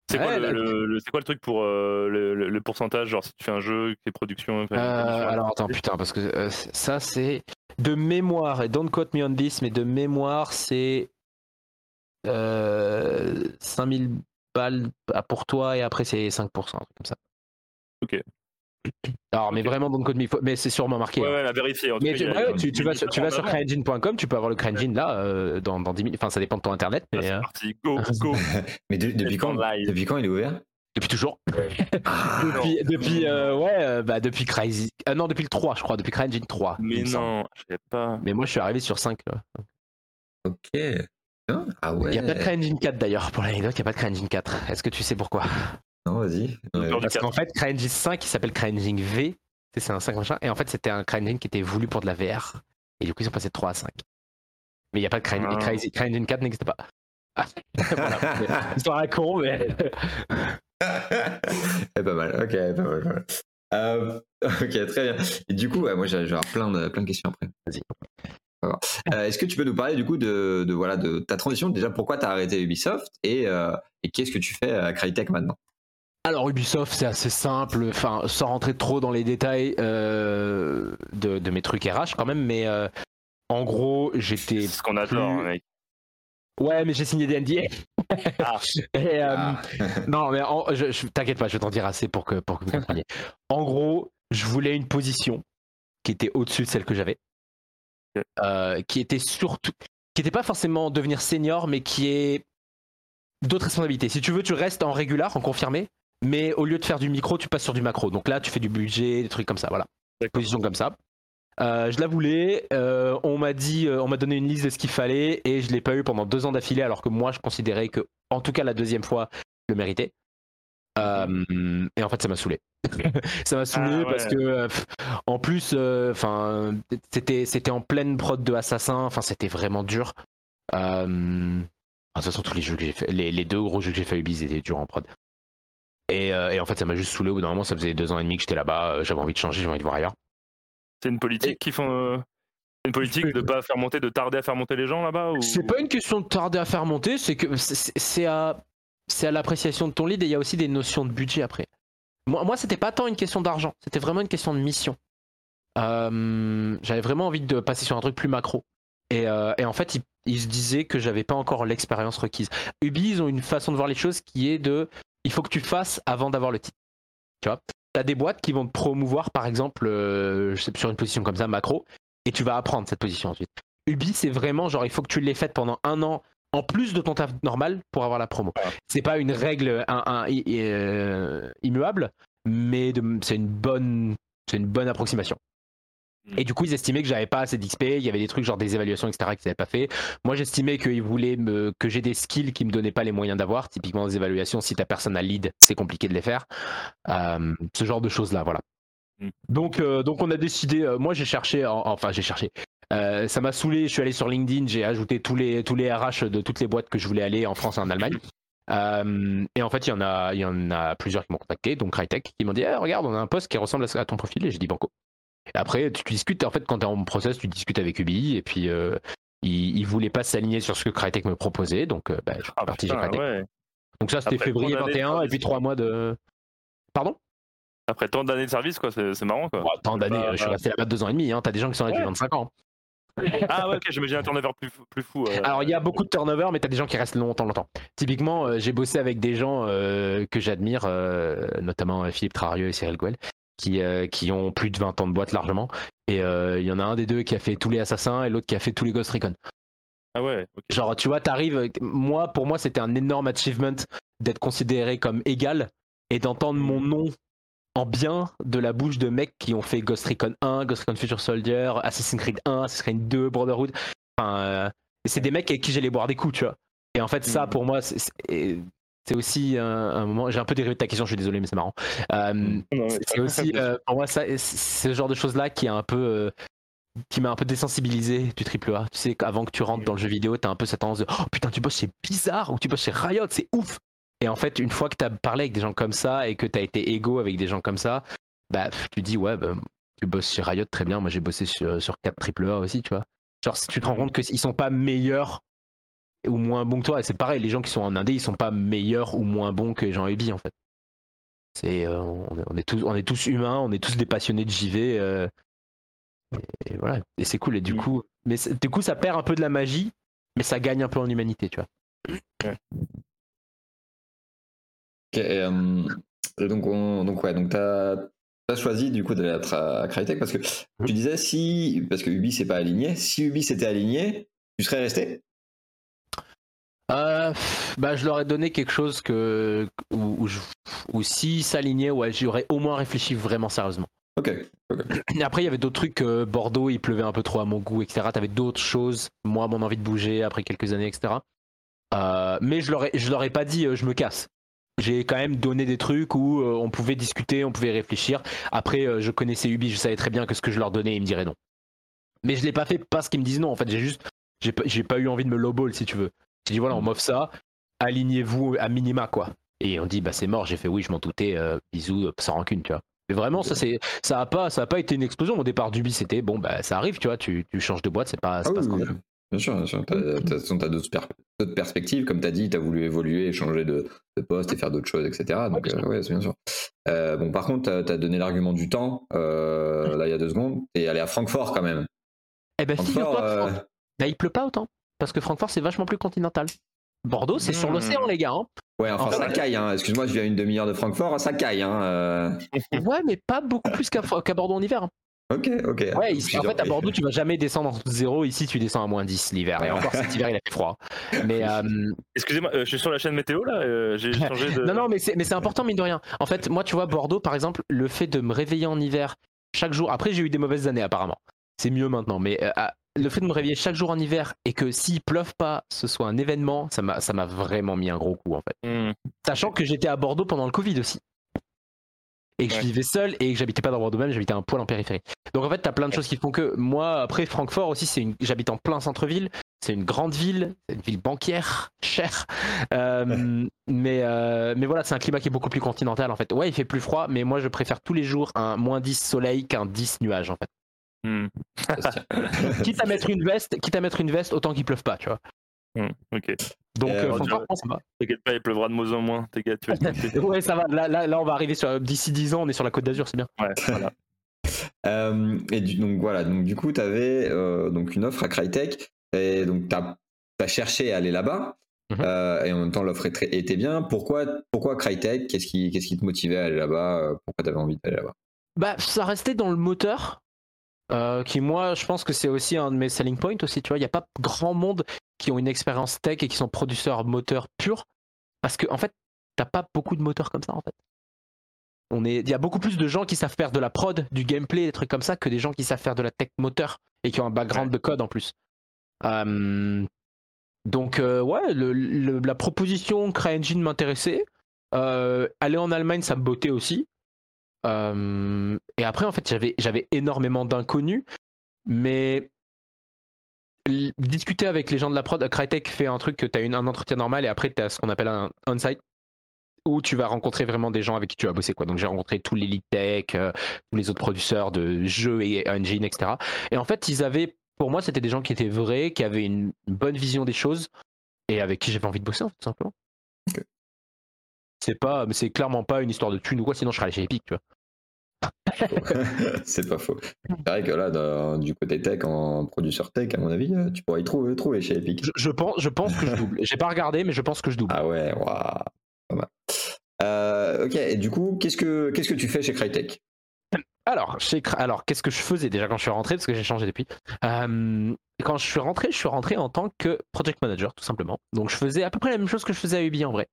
C'est Ouais, quoi, là- le, le- le- c'est quoi le truc pour euh, le, pourcentage Genre, si tu fais un jeu, tes productions. Euh, alors attends, putain, parce que euh, ça c'est de mémoire, et don't quote me on this, mais de mémoire c'est euh, 5000 balles pour toi et après c'est 5%, un truc comme ça. Ok. Alors, mais Ok. vraiment quote me, faut- mais c'est sûrement marqué. Ouais, hein. ouais, à vérifier. En tout Mais cas, tu, ouais, a tu- vas sur, tu vas sur édition en CryEngine.com, tu peux avoir le CryEngine là euh, dans, dans 10 minutes. Enfin, ça dépend de ton internet, mais Ah, euh, C'est parti, go, go. Mais de- depuis C'est quand. Depuis quand il est ouvert? Depuis toujours. Ah, Depuis, depuis euh, ouais, euh, bah depuis Crazy. euh, non, depuis le 3, je crois, depuis CryEngine 3. il Mais non, je sais pas. Mais moi, je suis arrivé sur 5. là. Ok. Ah ouais. Il n'y a pas de CryEngine 4 d'ailleurs, pour l'anecdote, il n'y a pas de CryEngine 4. Est-ce que tu sais pourquoi? Non, vas-y. Du Parce qu'en 4. fait, CryEngine 5, il s'appelle CryEngine V, c'est un 5 machin, et en fait, c'était un CryEngine qui était voulu pour de la VR. Et du coup, ils sont passés de 3 à 5. Mais il n'y a pas de CryEngine, Ah. CryEngine- CryEngine 4 n'existe pas. Voilà. Histoire à con, mais. Eh, pas mal. Ok, pas mal. pas mal. Euh, ok, très bien. Et du coup, ouais, moi, j'ai plein de, plein de questions après. Vas-y. Euh, Est-ce que tu peux nous parler du coup de, de, voilà, de ta transition? Déjà, pourquoi tu as arrêté Ubisoft? Et, euh, et qu'est-ce que tu fais à Crytek maintenant? Alors Ubisoft c'est assez simple, enfin sans rentrer trop dans les détails euh, de, de mes trucs RH quand même, mais euh, en gros j'étais... C'est ce qu'on adore, plus- mec. Ouais mais j'ai signé des NDA. Ah. Et, euh, Ah. Non mais en- je, je- t'inquiète pas, je vais t'en dire assez pour que, pour que vous compreniez. En gros, je voulais une position qui était au-dessus de celle que j'avais, euh, qui était surtout... qui n'était pas forcément devenir senior, mais qui est d'autres responsabilités. Si tu veux, tu restes en régular, en confirmé, mais au lieu de faire du micro, tu passes sur du macro. Donc là, tu fais du budget, des trucs comme ça, voilà. Position comme ça. Euh, je la voulais. euh, on m'a dit, euh, on m'a donné une liste de ce qu'il fallait et je l'ai pas eu pendant deux ans d'affilée, alors que moi, je considérais que, en tout cas, la deuxième fois, je le méritais. Euh, et en fait, ça m'a saoulé. ça m'a saoulé Ah ouais. parce que, pff, en plus, euh, c'était c'était en pleine prod de Assassin. Enfin, c'était vraiment dur. Euh, de toute façon, tous les jeux que j'ai fait, les, les deux gros jeux que j'ai fait à Ubisoft étaient durs en prod. Et, euh, et en fait, ça m'a juste saoulé. Au bout d'un moment, ça faisait deux ans et demi que j'étais là-bas. euh, J'avais envie de changer, j'avais envie de voir ailleurs. C'est une politique qui font. euh, Une politique de pas faire monter, de tarder à faire monter les gens là-bas ou... C'est pas une question de tarder à faire monter, c'est que c'est- à, c'est à l'appréciation de ton lead et il y a aussi des notions de budget après. Moi, moi c'était pas tant une question d'argent, c'était vraiment une question de mission. Euh, j'avais vraiment envie de passer sur un truc plus macro. Et, euh, et en fait, ils, ils se disaient que j'avais pas encore l'expérience requise. Ubi, ils ont une façon de voir les choses qui est de il faut que tu fasses avant d'avoir le titre. Tu vois? Tu as des boîtes qui vont te promouvoir, par exemple, euh, je sais, sur une position comme ça, macro, et tu vas apprendre cette position ensuite. Ubi, c'est vraiment genre, il faut que tu l'aies faite pendant un an en plus de ton taf normal pour avoir la promo. C'est pas une règle un, un- i- i- euh, immuable, mais de- c'est une bonne, c'est une bonne approximation. Et du coup, ils estimaient que j'avais pas assez d'XP, il y avait des trucs genre des évaluations, etc., qu'ils n'avaient pas fait. Moi, j'estimais qu'ils voulaient me, que j'ai des skills qui me donnaient pas les moyens d'avoir. Typiquement, des évaluations, si ta personne a lead, c'est compliqué de les faire. Euh, ce genre de choses-là, voilà. Mm. Donc, euh, donc, on a décidé, euh, moi, j'ai cherché, en- enfin, j'ai cherché. Ça m'a saoulé, je suis allé sur LinkedIn, j'ai ajouté tous les, tous les RH de toutes les boîtes que je voulais aller en France et en Allemagne. Euh, et en fait, il y en a, il y en a plusieurs qui m'ont contacté, donc Crytek, qui m'ont dit, Eh, regarde, on a un poste qui ressemble à ton profil, et j'ai dit banco. Après, tu, tu discutes, en fait, quand tu es en process, tu discutes avec Ubi, et puis euh, ils, ils voulaient pas s'aligner sur ce que Crytek me proposait, donc euh, bah, je suis Ah, parti chez Crytek. ouais. Donc ça, c'était février tant d'années de 21, et puis trois mois de. Pardon? Après tant d'années de service, quoi, c'est marrant, quoi. Tant d'années, Bah, je suis bah. resté là-bas deux ans et demi, hein. t'as des gens qui sont là depuis Ouais. 25 ans. Ah ouais, ok, j'imagine un turnover plus, fou- plus fou. euh. Alors il y a beaucoup de turnover, mais t'as des gens qui restent longtemps, longtemps. Typiquement, euh, j'ai bossé avec des gens euh, que j'admire, euh, notamment euh, Philippe Trarieux et Cyril Gouel, qui, euh, qui ont plus de 20 ans de boîte largement. Et euh, il y en a un des deux qui a fait tous les Assassins et l'autre qui a fait tous les Ghost Recon. Ah ouais. Genre, tu vois, t'arrives. Moi, pour moi, c'était un énorme achievement d'être considéré comme égal et d'entendre mon nom en bien de la bouche de mecs qui ont fait Ghost Recon 1, Ghost Recon Future Soldier, Assassin's Creed 1, Assassin's Creed 2, Brotherhood. Enfin, euh, c'est des mecs avec qui j'allais boire des coups, tu vois. Et en fait, ça, Mhm. pour moi, c'est- c'est aussi un, un moment. J'ai un peu dérivé de ta question, je suis désolé, mais c'est marrant. Euh, c'est aussi, euh, pour moi, ça, c'est ce genre de choses-là qui est un peu. euh, qui m'a un peu désensibilisé du triple A. Tu sais, qu'avant que tu rentres dans le jeu vidéo, t'as un peu cette tendance de Oh putain, tu bosses chez Bizarre ou tu bosses chez Riot, c'est ouf! Et en fait, une fois que t'as parlé avec des gens comme ça et que t'as été égaux avec des gens comme ça, bah, tu dis Ouais, bah, tu bosses chez Riot, très bien. Moi, j'ai bossé sur, sur 4 triple A aussi, tu vois. Genre, si tu te rends compte qu'ils sont pas meilleurs ou moins bons que toi, et c'est pareil, les gens qui sont en Indé, ils sont pas meilleurs ou moins bons que les gens Ubi, en fait. C'est, euh, on, est, tous, on est tous humains, on est tous des passionnés de JV. euh, et, et voilà, et c'est cool. Et du coup, mais du coup, ça perd un peu de la magie, mais ça gagne un peu en humanité, tu vois. Ok, et, euh, et donc, on, donc, ouais, donc t'as as choisi du coup d'aller à, à Crytek parce que tu disais si, parce que Ubi s'est pas aligné, si Ubi s'était aligné, tu serais resté? Euh, bah, je leur ai donné quelque chose que où, où, je- où s'ils s'alignaient, ouais, j'aurais au moins réfléchi vraiment sérieusement. Ok. Et après, il y avait d'autres trucs. euh, Bordeaux, il pleuvait un peu trop à mon goût, etc. T'avais d'autres choses. Moi, mon envie de bouger après quelques années, etc. Euh, mais je leur ai, je leur ai pas dit je me casse. J'ai quand même donné des trucs où on pouvait discuter, on pouvait réfléchir. Après, je connaissais Ubi, je savais très bien que ce que je leur donnais, ils me diraient non. Mais je l'ai pas fait parce qu'ils me disent non. En fait, j'ai juste, j'ai pas, j'ai pas eu envie de me lowball si tu veux. J'ai dit voilà, on m'offre ça, alignez-vous à minima quoi. Et on dit bah c'est mort. J'ai fait oui, je m'en doutais. euh, bisous, euh, sans rancune, tu vois. Mais vraiment, ça c'est, ça a pas, ça a pas été une explosion au départ d'Ubi. C'était bon bah ça arrive, tu vois. Tu, tu changes de boîte, c'est pas, c'est Ah pas oui, scandaleux. Bien sûr, bien sûr. T'as t'as- t'as d'autres per- d'autres perspectives, comme tu as dit, tu as voulu évoluer, changer de, de poste et faire d'autres choses, etc. Donc, euh, ouais, c'est bien sûr. Euh, bon, par contre, tu as, donné l'argument du temps, là, il y a deux secondes, et allé à Francfort quand même. Eh ben figure-toi euh, bah, il pleut pas autant. Parce que Francfort, c'est vachement plus continental. Bordeaux, c'est sur Hmm. l'océan, les gars. hein. ouais, enfin, En ça caille, hein. excuse-moi, je viens à une demi-heure de Francfort, ça caille. Hein. euh. Ouais, mais pas beaucoup plus qu'à Bordeaux en hiver. hein. Ok, ok. Ouais, ici- en fait, à Bordeaux, tu vas jamais descendre en zéro. Ici, tu descends à moins 10 l'hiver. Et encore, cet hiver, il a fait froid. Mais euh, Excusez-moi, euh, je suis sur la chaîne météo là, euh, j'ai changé de. non, non, mais c'est important, mine de rien. En fait, moi, tu vois, Bordeaux, par exemple, le fait de me réveiller en hiver chaque jour. Après, j'ai eu des mauvaises années, apparemment. C'est mieux maintenant. Mais le fait de me réveiller chaque jour en hiver et que s'il pleuve pas, ce soit un événement, ça m'a ça m'a vraiment mis un gros coup, en fait. Hmm. Sachant que j'étais à Bordeaux pendant le Covid aussi. Et que je vivais seul et que j'habitais pas dans Bordeaux même, j'habitais un poil en périphérie. Donc en fait, t'as plein de choses qui font que moi, après Francfort aussi, c'est une... j'habite en plein centre-ville. C'est une grande ville, c'est une ville banquière, chère. Euh, mais, euh, mais voilà, c'est un climat qui est beaucoup plus continental en fait. Ouais, il fait plus froid, mais moi je préfère tous les jours un moins 10 soleil qu'un 10 nuages en fait. Hmm. quitte à mettre une veste, quitte à mettre une veste, autant qu'il pleuve pas, tu vois. Hmm. Ok. Donc Euh, euh, ça va. T'inquiète pas, il pleuvra de moins en moins. T'es gars, tu vas te Ouais, ça va. Là, là, là, on va arriver sur d'ici 10 ans, on est sur la Côte d'Azur, c'est bien. Ouais, voilà. Euh, et du, donc voilà, donc du coup, tu avais donc une offre à Crytek, et donc tu as, cherché à aller là-bas. Mhm. Euh, et en même temps l'offre était, était bien. Pourquoi, pourquoi Crytek? Qu'est-ce qui, qu'est-ce qui te motivait à aller là-bas? Euh, Pourquoi tu avais envie d'aller là-bas? Bah, ça restait dans le moteur, euh, qui moi, je pense que c'est aussi un de mes selling points aussi. Tu vois, il n'y a pas grand monde qui ont une expérience tech et qui sont producteurs moteurs purs, parce que en fait, t'as pas beaucoup de moteurs comme ça en fait. On est, il y a beaucoup plus de gens qui savent faire de la prod, du gameplay, des trucs comme ça, que des gens qui savent faire de la tech moteur et qui ont un background de code en plus. Euh, donc euh, ouais, le- le- la proposition CryEngine m'intéressait. Euh, aller en Allemagne, ça me bottait aussi. Euh, et après, en fait, j'avais, énormément d'inconnus, mais discuter avec les gens de la prod, Crytek fait un truc que tu as un entretien normal et après tu as ce qu'on appelle un on-site où tu vas rencontrer vraiment des gens avec qui tu vas bosser. Quoi. Donc j'ai rencontré tous les lead tech, euh, tous les autres producteurs de jeux et engine, etc. Et en fait, ils avaient, pour moi, c'était des gens qui étaient vrais, qui avaient une bonne vision des choses et avec qui j'avais envie de bosser, tout simplement. Ok. C'est pas, mais c'est clairement pas une histoire de thune ou quoi, sinon je serais allé chez Epic, tu vois. C'est pas faux. C'est vrai que là, dans- du côté tech, en producteur tech, à mon avis, euh, tu pourrais y trouver, trouver chez Epic. Je, je pense, je pense que je double. J'ai pas regardé, mais je pense que je double. Ah ouais, waouh. Euh, ok, et du coup, qu'est-ce que qu'est-ce que tu fais chez Crytek? Alors, chez alors qu'est-ce que je faisais déjà quand je suis rentré Parce que j'ai changé depuis? Euh, quand je suis rentré, je suis rentré en tant que project manager, tout simplement. Donc, je faisais à peu près la même chose que je faisais à Ubi en vrai.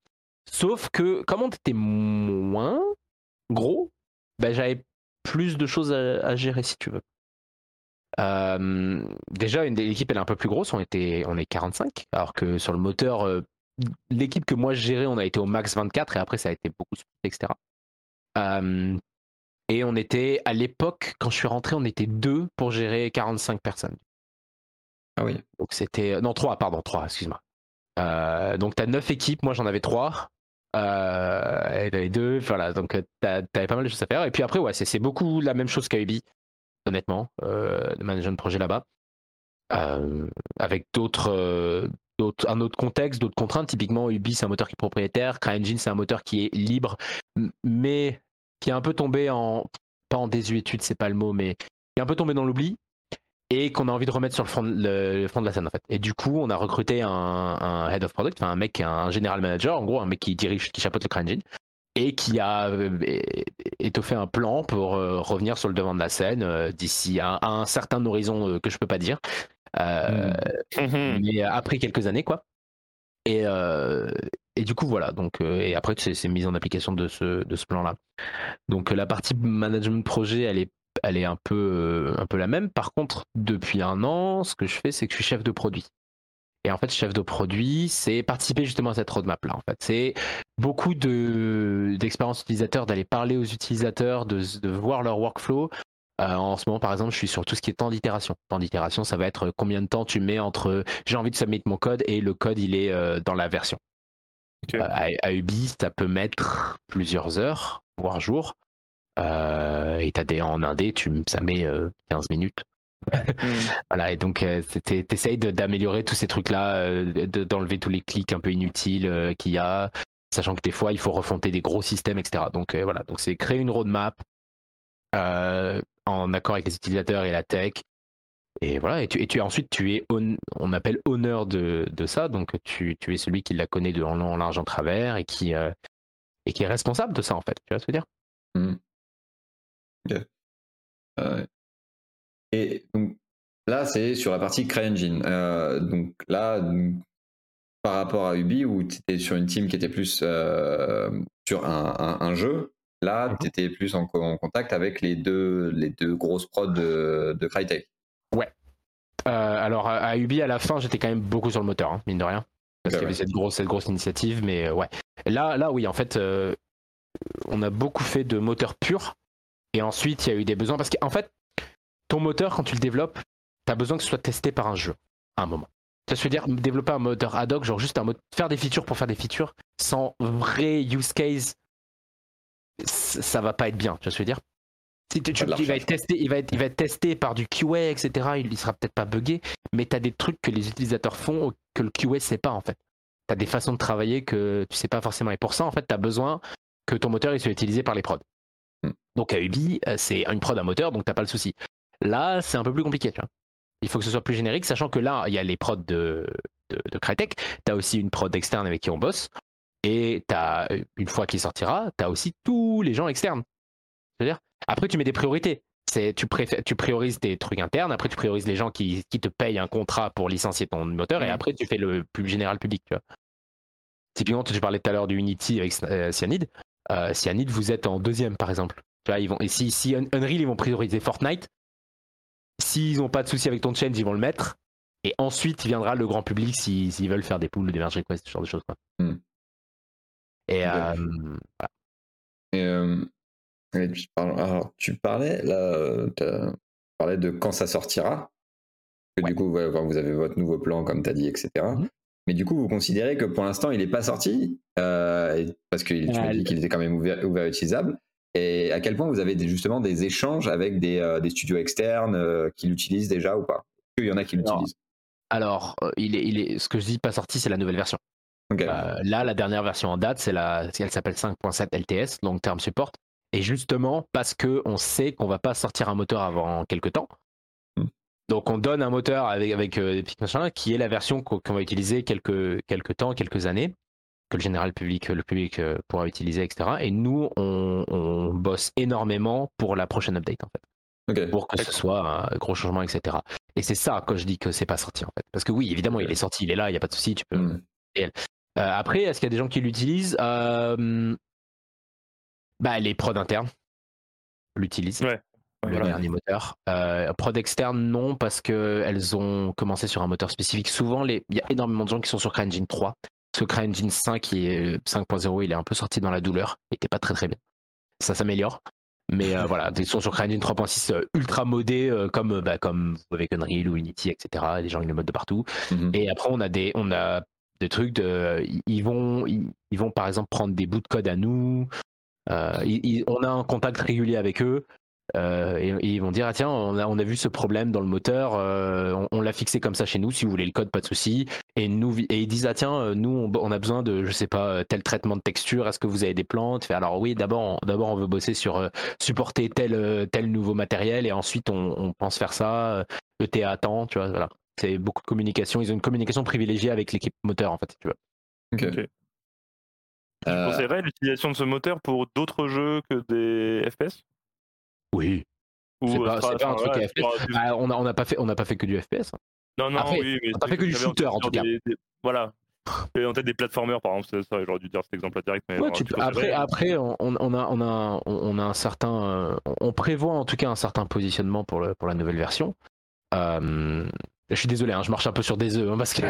Sauf que, comme on était moins gros, ben, j'avais plus de choses à, à gérer, si tu veux. Euh, déjà, une, l'équipe elle est un peu plus grosse, on, était, on est 45, alors que sur le moteur, euh, l'équipe que moi je gérais, on a été au max 24 et après ça a été beaucoup, etc. Euh, et on était, à l'époque, quand je suis rentré, on était deux pour gérer 45 personnes. Ah oui. Donc c'était. Non, trois, pardon, trois, excuse-moi. Euh, donc t'as neuf équipes, moi j'en avais trois. Euh, et t'avais deux, voilà, donc euh, t'avais pas mal de choses à faire. Et puis après, ouais, c'est beaucoup la même chose qu'à Ubi, honnêtement, euh, de manager de projet là-bas. Euh, avec d'autres. un autre contexte, d'autres contraintes. Typiquement, Ubi, c'est un moteur qui est propriétaire. CryEngine, c'est un moteur qui est libre, mais qui est un peu tombé en. Pas en désuétude, c'est pas le mot, mais qui est un peu tombé dans l'oubli et qu'on a envie de remettre sur le front, de- le, le front de la scène en fait. Et du coup, on a recruté un, un head of product, enfin un mec, un general manager, en gros, un mec qui dirige, qui chapeaute le CryEngine et qui a euh, étoffé un plan pour euh, revenir sur le devant de la scène euh, d'ici à, à un certain horizon euh, que je peux pas dire, Euh, Mhm. mais après quelques années quoi. Et, et du coup voilà, donc et après c'est mise en application de ce, de ce plan-là. Donc euh, la partie management projet, elle est elle est un peu euh, un peu la même. Par contre, depuis un an, ce que je fais, c'est que je suis chef de produit. Et en fait, chef de produit, c'est participer justement à cette roadmap là. En fait, c'est beaucoup de d'expérience utilisateur, d'aller parler aux utilisateurs, de, de voir leur workflow. Euh, en ce moment, par exemple, je suis sur tout ce qui est temps d'itération. Temps d'itération, ça va être combien de temps tu mets entre j'ai envie de submit mon code et le code il est euh, dans la version. Euh, à Ubi, ça peut mettre plusieurs heures, voire jours. Euh, et t'as des en indé, tu, ça met euh, 15 minutes. Voilà, et donc euh, t'essayes d'améliorer tous ces trucs-là, euh, de- d'enlever tous les clics un peu inutiles euh, qu'il y a, sachant que des fois il faut refonter des gros systèmes, etc. Donc voilà, donc c'est créer une roadmap en accord avec les utilisateurs et la tech. Et voilà, et tu, et tu ensuite tu es on, on appelle honneur de, de ça, donc tu, tu es celui qui la connaît de en long, en large, en travers et qui et qui est responsable de ça en fait. Tu vois ce que je veux dire? Euh, et donc là, c'est sur la partie CryEngine. Euh, donc là, par rapport à Ubi, où tu étais sur une team qui était plus euh, sur un, un- un jeu, là, Mhm. tu étais plus en, co- en contact avec les deux, les deux grosses prods de, de Crytek. Euh, alors à, Ubi à la fin j'étais quand même beaucoup sur le moteur, hein, mine de rien. Parce qu'il y avait ouais. cette grosse, cette grosse initiative, mais euh, ouais. Là, là oui, en fait, on a beaucoup fait de moteur pur. Et ensuite, il y a eu des besoins. Parce qu'en fait, ton moteur, quand tu le développes, tu as besoin que ce soit testé par un jeu à un moment. Ça veut dire développer un moteur ad hoc, genre juste un mot- faire des features pour faire des features, sans vrai use case, ça va pas être bien. Tu vois ce que je veux dire? Si tu- il, va être testé, il, va être, il va être testé par du QA, etc. Il, il sera peut-être pas buggé, mais tu as des trucs que les utilisateurs font que le QA sait pas en fait. Tu as des façons de travailler que tu sais pas forcément. Et pour ça, en fait, tu as besoin que ton moteur il soit utilisé par les prods. Hmm. Donc à Ubi, euh, c'est une prod à moteur, donc t'as pas le souci. Là, c'est un peu plus compliqué, tu vois. Il faut que ce soit plus générique, sachant que là, il y a les prods de, de, de Crytek. Tu as aussi une prod externe avec qui on bosse. Et as, une fois qu'il sortira, tu as aussi tous les gens externes. C'est-à-dire, après, tu mets des priorités. Tu, tu, priorises tes trucs internes, après tu priorises les gens qui, qui, te payent un contrat pour licencier ton moteur, et mmh. après tu fais le plus général public. Tu vois. Typiquement, tu parlais tout à l'heure du Unity avec euh, Cyanide. Euh, Cyanide, vous êtes en deuxième par exemple. Vois, ils vont, et si, si Unreal, ils vont prioriser Fortnite, s'ils n'ont pas de souci avec ton change, ils vont le mettre. Et ensuite, il viendra le grand public s'ils veulent faire des poules, des merge requests, ce genre de choses. Quoi. Et, euh, voilà. et tu, alors, tu parlais là, tu parlais de quand ça sortira. Que Du coup, vous avez votre nouveau plan, comme tu as dit, etc. Mais du coup, vous considérez que pour l'instant, il n'est pas sorti euh, parce que tu m'as dit qu'il était quand même ouvert, ouvert, utilisable. Et à quel point vous avez justement des échanges avec des, euh, des studios externes euh, qui l'utilisent déjà ou pas? Il y en a qui l'utilisent? Alors, il, est, il est, ce que je dis pas sorti, c'est la nouvelle version. là, la dernière version en date, c'est la, elle s'appelle 5.7 LTS, long term support. Et justement, parce qu'on sait qu'on va pas sortir un moteur avant quelques temps. Hmm. Donc on donne un moteur avec, avec euh, des machins qui est la version qu'on va utiliser quelques, quelques temps, quelques années, que le général public, le public euh, pourra utiliser, etc. Et nous, on, bosse énormément pour la prochaine update en fait. Pour que ce soit un gros changement, etc. Et c'est ça quand je dis que c'est pas sorti en fait. Parce que oui, évidemment, il est sorti, il est là, il n'y a pas de souci, tu peux. Hmm. Euh, après, est-ce qu'il y a des gens qui l'utilisent? Bah, les prods internes l'utilisent. Ouais. Le dernier moteur. Euh, prod externe, non, parce qu'elles ont commencé sur un moteur spécifique. Souvent, il y a énormément de gens qui sont sur CryEngine 3. Parce que CryEngine 5, 5.0, il est un peu sorti dans la douleur. Il n'était pas très très bien. Ça s'améliore. Mais euh, voilà, ils sont sur CryEngine 3.6 euh, ultra modé, comme, bah, comme avec Unreal ou Unity, etc. Les gens, ils le modent de partout. Mm-hmm. Et après, on a des, on a des trucs de. Ils vont, ils vont par exemple prendre des bouts de code à nous. Euh, on a un contact régulier avec eux. Euh, et, ils vont dire ah tiens on a, on a vu ce problème dans le moteur euh, on, l'a fixé comme ça chez nous si vous voulez le code pas de souci. Et nous et ils disent ah tiens nous on, a besoin de je sais pas tel traitement de texture est-ce que vous avez des plantes? Alors oui d'abord d'abord on veut bosser sur supporter tel tel nouveau matériel et ensuite on, pense faire ça le TA à temps tu vois voilà. C'est beaucoup de communication. Ils ont une communication privilégiée avec l'équipe moteur en fait tu vois. Ok. Tu euh, conseillerais l'utilisation de ce moteur pour d'autres jeux que des FPS Oui. C'est pas, un truc FPS. Bah, on n'a pas, fait, pas fait que du FPS. Hein. Non, non, oui, mais on n'a pas fait que du shooter en tout cas. voilà. Et en tête des platformers, par exemple, ça, j'aurais dû dire cet exemple-là direct. Mais après, après on, on, a, on, a, on a un certain. Euh, on prévoit en tout cas un certain positionnement pour, le, pour la nouvelle version. Euh, je suis désolé, hein, je marche un peu sur des œufs hein, parce que.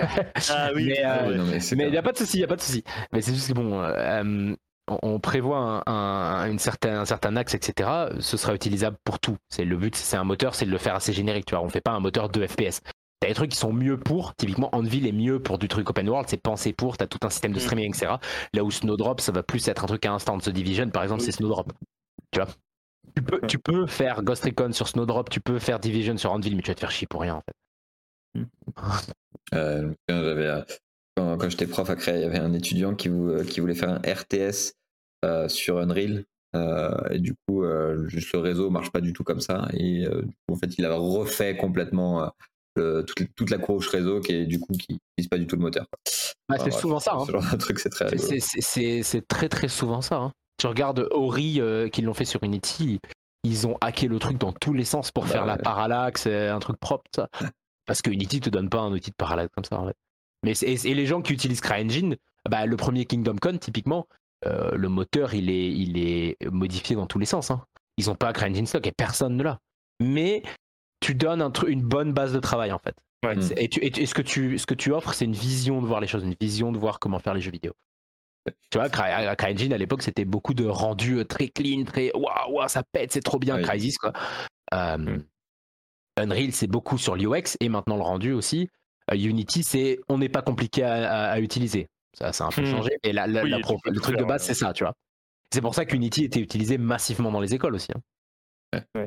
Ah oui. mais il n'y a pas de souci, il y a pas de souci. Mais c'est juste que bon, euh, on, prévoit un, une certaine, un certain axe, etc. Ce sera utilisable pour tout. C'est le but, c'est un moteur, c'est de le faire assez générique. Tu vois, on fait pas un moteur de FPS. T'as des trucs qui sont mieux pour, typiquement Anvil est mieux pour du truc open world, c'est pensé pour, t'as tout un système de mm. streaming, etc. Là où Snowdrop, ça va plus être un truc à instant. The Division, par exemple, c'est Snowdrop. Tu vois? Tu peux, tu peux faire Ghost Recon sur Snowdrop, tu peux faire Division sur Anvil, mais tu vas te faire chier pour rien en fait. Euh, euh, quand, j'étais prof à Créa, il y avait un étudiant qui, euh, qui voulait faire un RTS sur Unreal. et du coup, juste le réseau marche pas du tout comme ça. Et en fait, il a refait complètement toute, la couche réseau qui est du coup qui n'utilise pas du tout le moteur. c'est souvent ça. Hein. truc, c'est très. C'est très très souvent ça. Hein. Tu regardes Ori qui l'ont fait sur Unity, ils ont hacké le truc dans tous les sens pour bah faire la parallaxe, un truc propre. Ça. Parce que Unity te donne pas un outil de parallaxe comme ça. En fait. Mais et, les gens qui utilisent CryEngine, bah, le premier Kingdom Come, typiquement, euh, le moteur, il est, il est modifié dans tous les sens. Hein. Ils n'ont pas CryEngine stock et personne ne l'a. Mais tu donnes un une bonne base de travail, en fait. Et, et, ce, que tu, ce que tu offres, c'est une vision de voir les choses, une vision de voir comment faire les jeux vidéo. Tu vois, CryEngine à l'époque, c'était beaucoup de rendus euh, très clean, très waouh, ça pète, c'est trop bien, Crysis, quoi. Euh, mm. Unreal, c'est beaucoup sur l'UX et maintenant le rendu aussi. Euh, Unity, c'est on n'est pas compliqué à, utiliser. Ça, ça a un peu hmm. changé. Et la, le truc de base, c'est ça, tu vois. C'est pour ça qu'Unity était utilisé massivement dans les écoles aussi. Hein.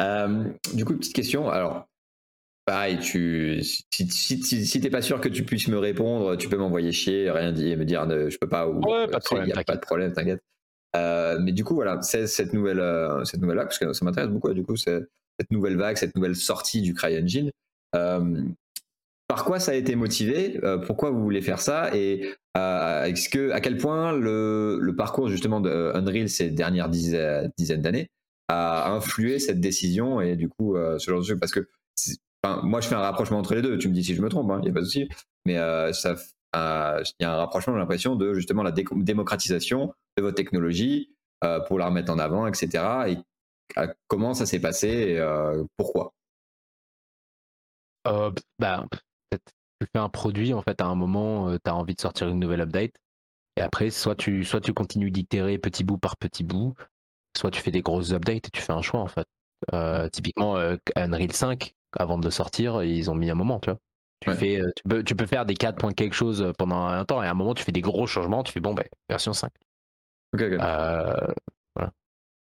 Euh, du coup, petite question. Alors, pareil, tu, si, si, t'es pas sûr que tu puisses me répondre, tu peux m'envoyer chier, rien dire, me dire je peux pas ou ouais, pas de problème, a pas de problème, t'inquiète. Euh, mais du coup, voilà, c'est cette nouvelle, cette nouvelle là, parce que ça m'intéresse beaucoup. Du coup, cette nouvelle vague, cette nouvelle sortie du CryEngine. Euh, par quoi ça a été motivé? Pourquoi vous voulez faire ça? Et est-ce que, à quel point le, parcours justement de ces dernières dizaines, d'années a influé cette décision? Et du coup ce genre de choses Parce que moi, je fais un rapprochement entre les deux. Tu me dis si je me trompe, il hein, n'y a pas de souci. Mais il y a un rapprochement, j'ai l'impression, de justement la démocratisation de votre technologie pour la remettre en avant, etc. Et comment ça s'est passé et pourquoi? Euh, bah, tu fais un produit, en fait, à un moment, tu as envie de sortir une nouvelle update. Et après, soit tu, soit tu continues d'itérer petit bout par petit bout, soit tu fais des grosses updates et tu fais un choix, en fait. typiquement, Unreal 5, avant de sortir, ils ont mis un moment, tu vois. Tu, fais, tu, peux, tu peux faire des 4 points quelque chose pendant un temps, et à un moment, tu fais des gros changements, tu fais bon, ben, version 5. Ok, ok. voilà.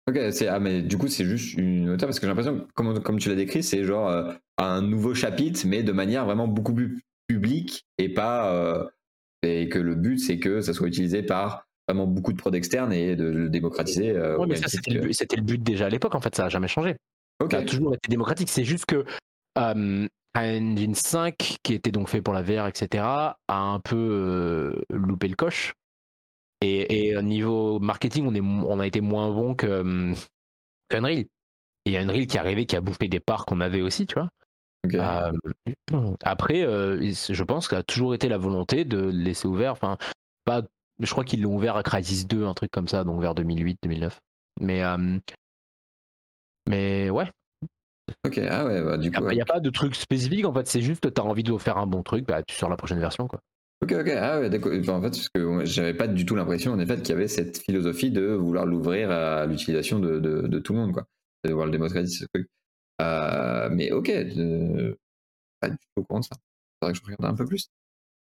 Ok, ah, mais du coup, c'est juste une hauteur parce que j'ai l'impression, comme, comme tu l'as décrit, c'est genre un nouveau chapitre, mais de manière vraiment beaucoup plus publique et pas. et que le but, c'est que ça soit utilisé par vraiment beaucoup de prods externes et de le démocratiser. oui, mais ça, c'était le, but déjà à l'époque, en fait, ça n'a jamais changé. Ça a toujours été démocratique. C'est juste que euh, Engine 5, qui était donc fait pour la VR, etc., a un peu euh, loupé le coche. Et, au niveau marketing, on, est, on a été moins bon que qu'Unreal. Et il y a Unreal qui est arrivé, qui a bouffé des parts qu'on avait aussi, tu vois. Euh, après, je pense qu'il a toujours été la volonté de laisser ouvert. Enfin, pas, je crois qu'ils l'ont ouvert à Crisis 2, un truc comme ça, donc vers 2008-2009. Mais, mais ouais, Ok, ah ouais, bah, du coup. Il n'y a pas de truc spécifique en fait, c'est juste tu as envie de faire un bon truc, bah, tu sors la prochaine version quoi. Ok, ok, ah ouais, d'accord. en fait, parce que j'avais pas du tout l'impression en effet qu'il y avait cette philosophie de vouloir l'ouvrir à l'utilisation de, de, tout le monde, quoi. De voir le démocratiser ce truc. Euh, mais ok, pas du tout au courant de ça. Faudrait que je regarde un peu plus.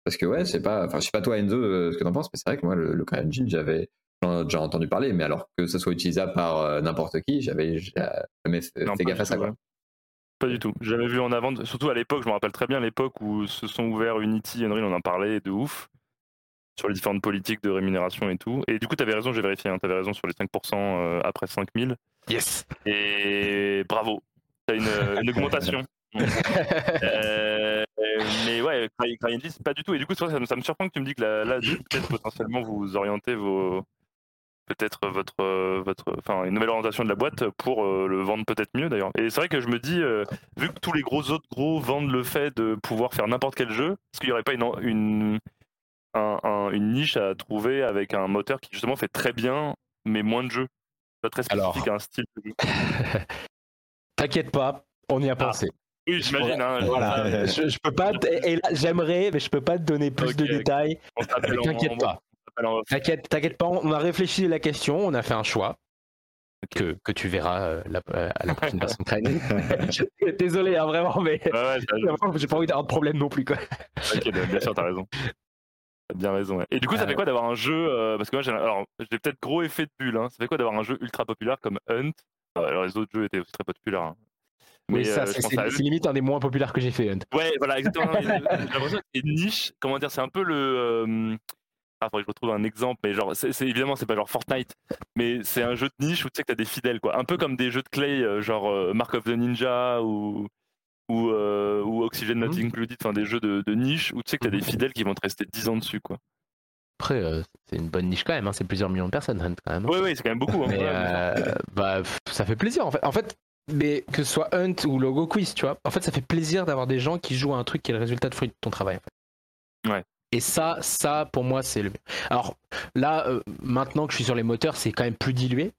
Parce que ouais, c'est pas. Enfin, je sais pas toi Enzo euh, ce que t'en penses, mais c'est vrai que moi, le, le CryEngine, j'avais déjà entendu parler, mais alors que ça soit utilisable par euh, n'importe qui, j'avais jamais fait, gaffe à ça. Quoi. Pas du tout. Jamais vu en avant. Surtout à l'époque, je me rappelle très bien l'époque où se sont ouverts Unity, Unreal, on en parlait de ouf sur les différentes politiques de rémunération et tout. Et du coup, tu avais raison, j'ai vérifié, hein, tu avais raison sur les 5% euh, après 5000. Yes. Et bravo, tu as une, une augmentation. euh, mais ouais, CryEngine, c'est pas du tout. Et du coup, ça, ça, me surprend que tu me dis que là, là peut-être potentiellement vous orientez vos, peut-être votre, euh, votre, enfin, une nouvelle orientation de la boîte pour euh, le vendre peut-être mieux d'ailleurs. Et c'est vrai que je me dis, euh, vu que tous les gros autres gros vendent le fait de pouvoir faire n'importe quel jeu, est-ce qu'il n'y aurait pas une, une, une niche à trouver avec un moteur qui justement fait très bien, mais moins de jeux? Pas très spécifique à un style de jeu. T'inquiète pas, on y a ah. pensé. Oui, j'imagine. Hein, voilà. je, peux pas. Et j'aimerais, mais je peux pas te donner plus de détails. T'inquiète pas. T'inquiète, t'inquiète pas, on a réfléchi à la question, on a fait un choix. Que, que tu verras euh, la, euh, à la prochaine version de Désolé, hein, vraiment, mais j'ai pas envie d'avoir de problème non plus. Quoi. ok, bien sûr, t'as raison. T'as bien raison. Et du coup, ça fait quoi d'avoir un jeu euh, Parce que moi, j'ai, alors, j'ai peut-être gros effet de bulle. Hein. Ça fait quoi d'avoir un jeu ultra populaire comme Hunt? Alors, les autres jeux étaient aussi très populaires. Hein. Mais ça, c'est, c'est, limite un des moins populaires que j'ai fait, Hunt. Ouais, voilà, exactement. j'ai l'impression que c'est niche. Comment dire C'est un peu le. Ah, faudrait que je retrouve un exemple, mais genre, c'est, évidemment, c'est pas genre Fortnite, mais c'est un jeu de niche où tu sais que t'as des fidèles, quoi. Un peu comme des jeux de Clay, euh, genre euh, Mark of the Ninja ou, ou, euh, ou Oxygen Not mhm. Included, enfin des jeux de, niche où tu sais que t'as des fidèles qui vont te rester 10 ans dessus, quoi. Après, c'est une bonne niche quand même, hein, c'est plusieurs millions de personnes quand même. Oui, oui, c'est quand même beaucoup. Hein, bah, ça fait plaisir en fait. En fait, mais que ce soit Hunt ou Logo Quiz, tu vois, en fait, ça fait plaisir d'avoir des gens qui jouent à un truc qui est le résultat de fruit de ton travail. En fait. Ouais. Et ça, ça pour moi, c'est le mieux. Alors là, euh, maintenant que je suis sur les moteurs, c'est quand même plus dilué.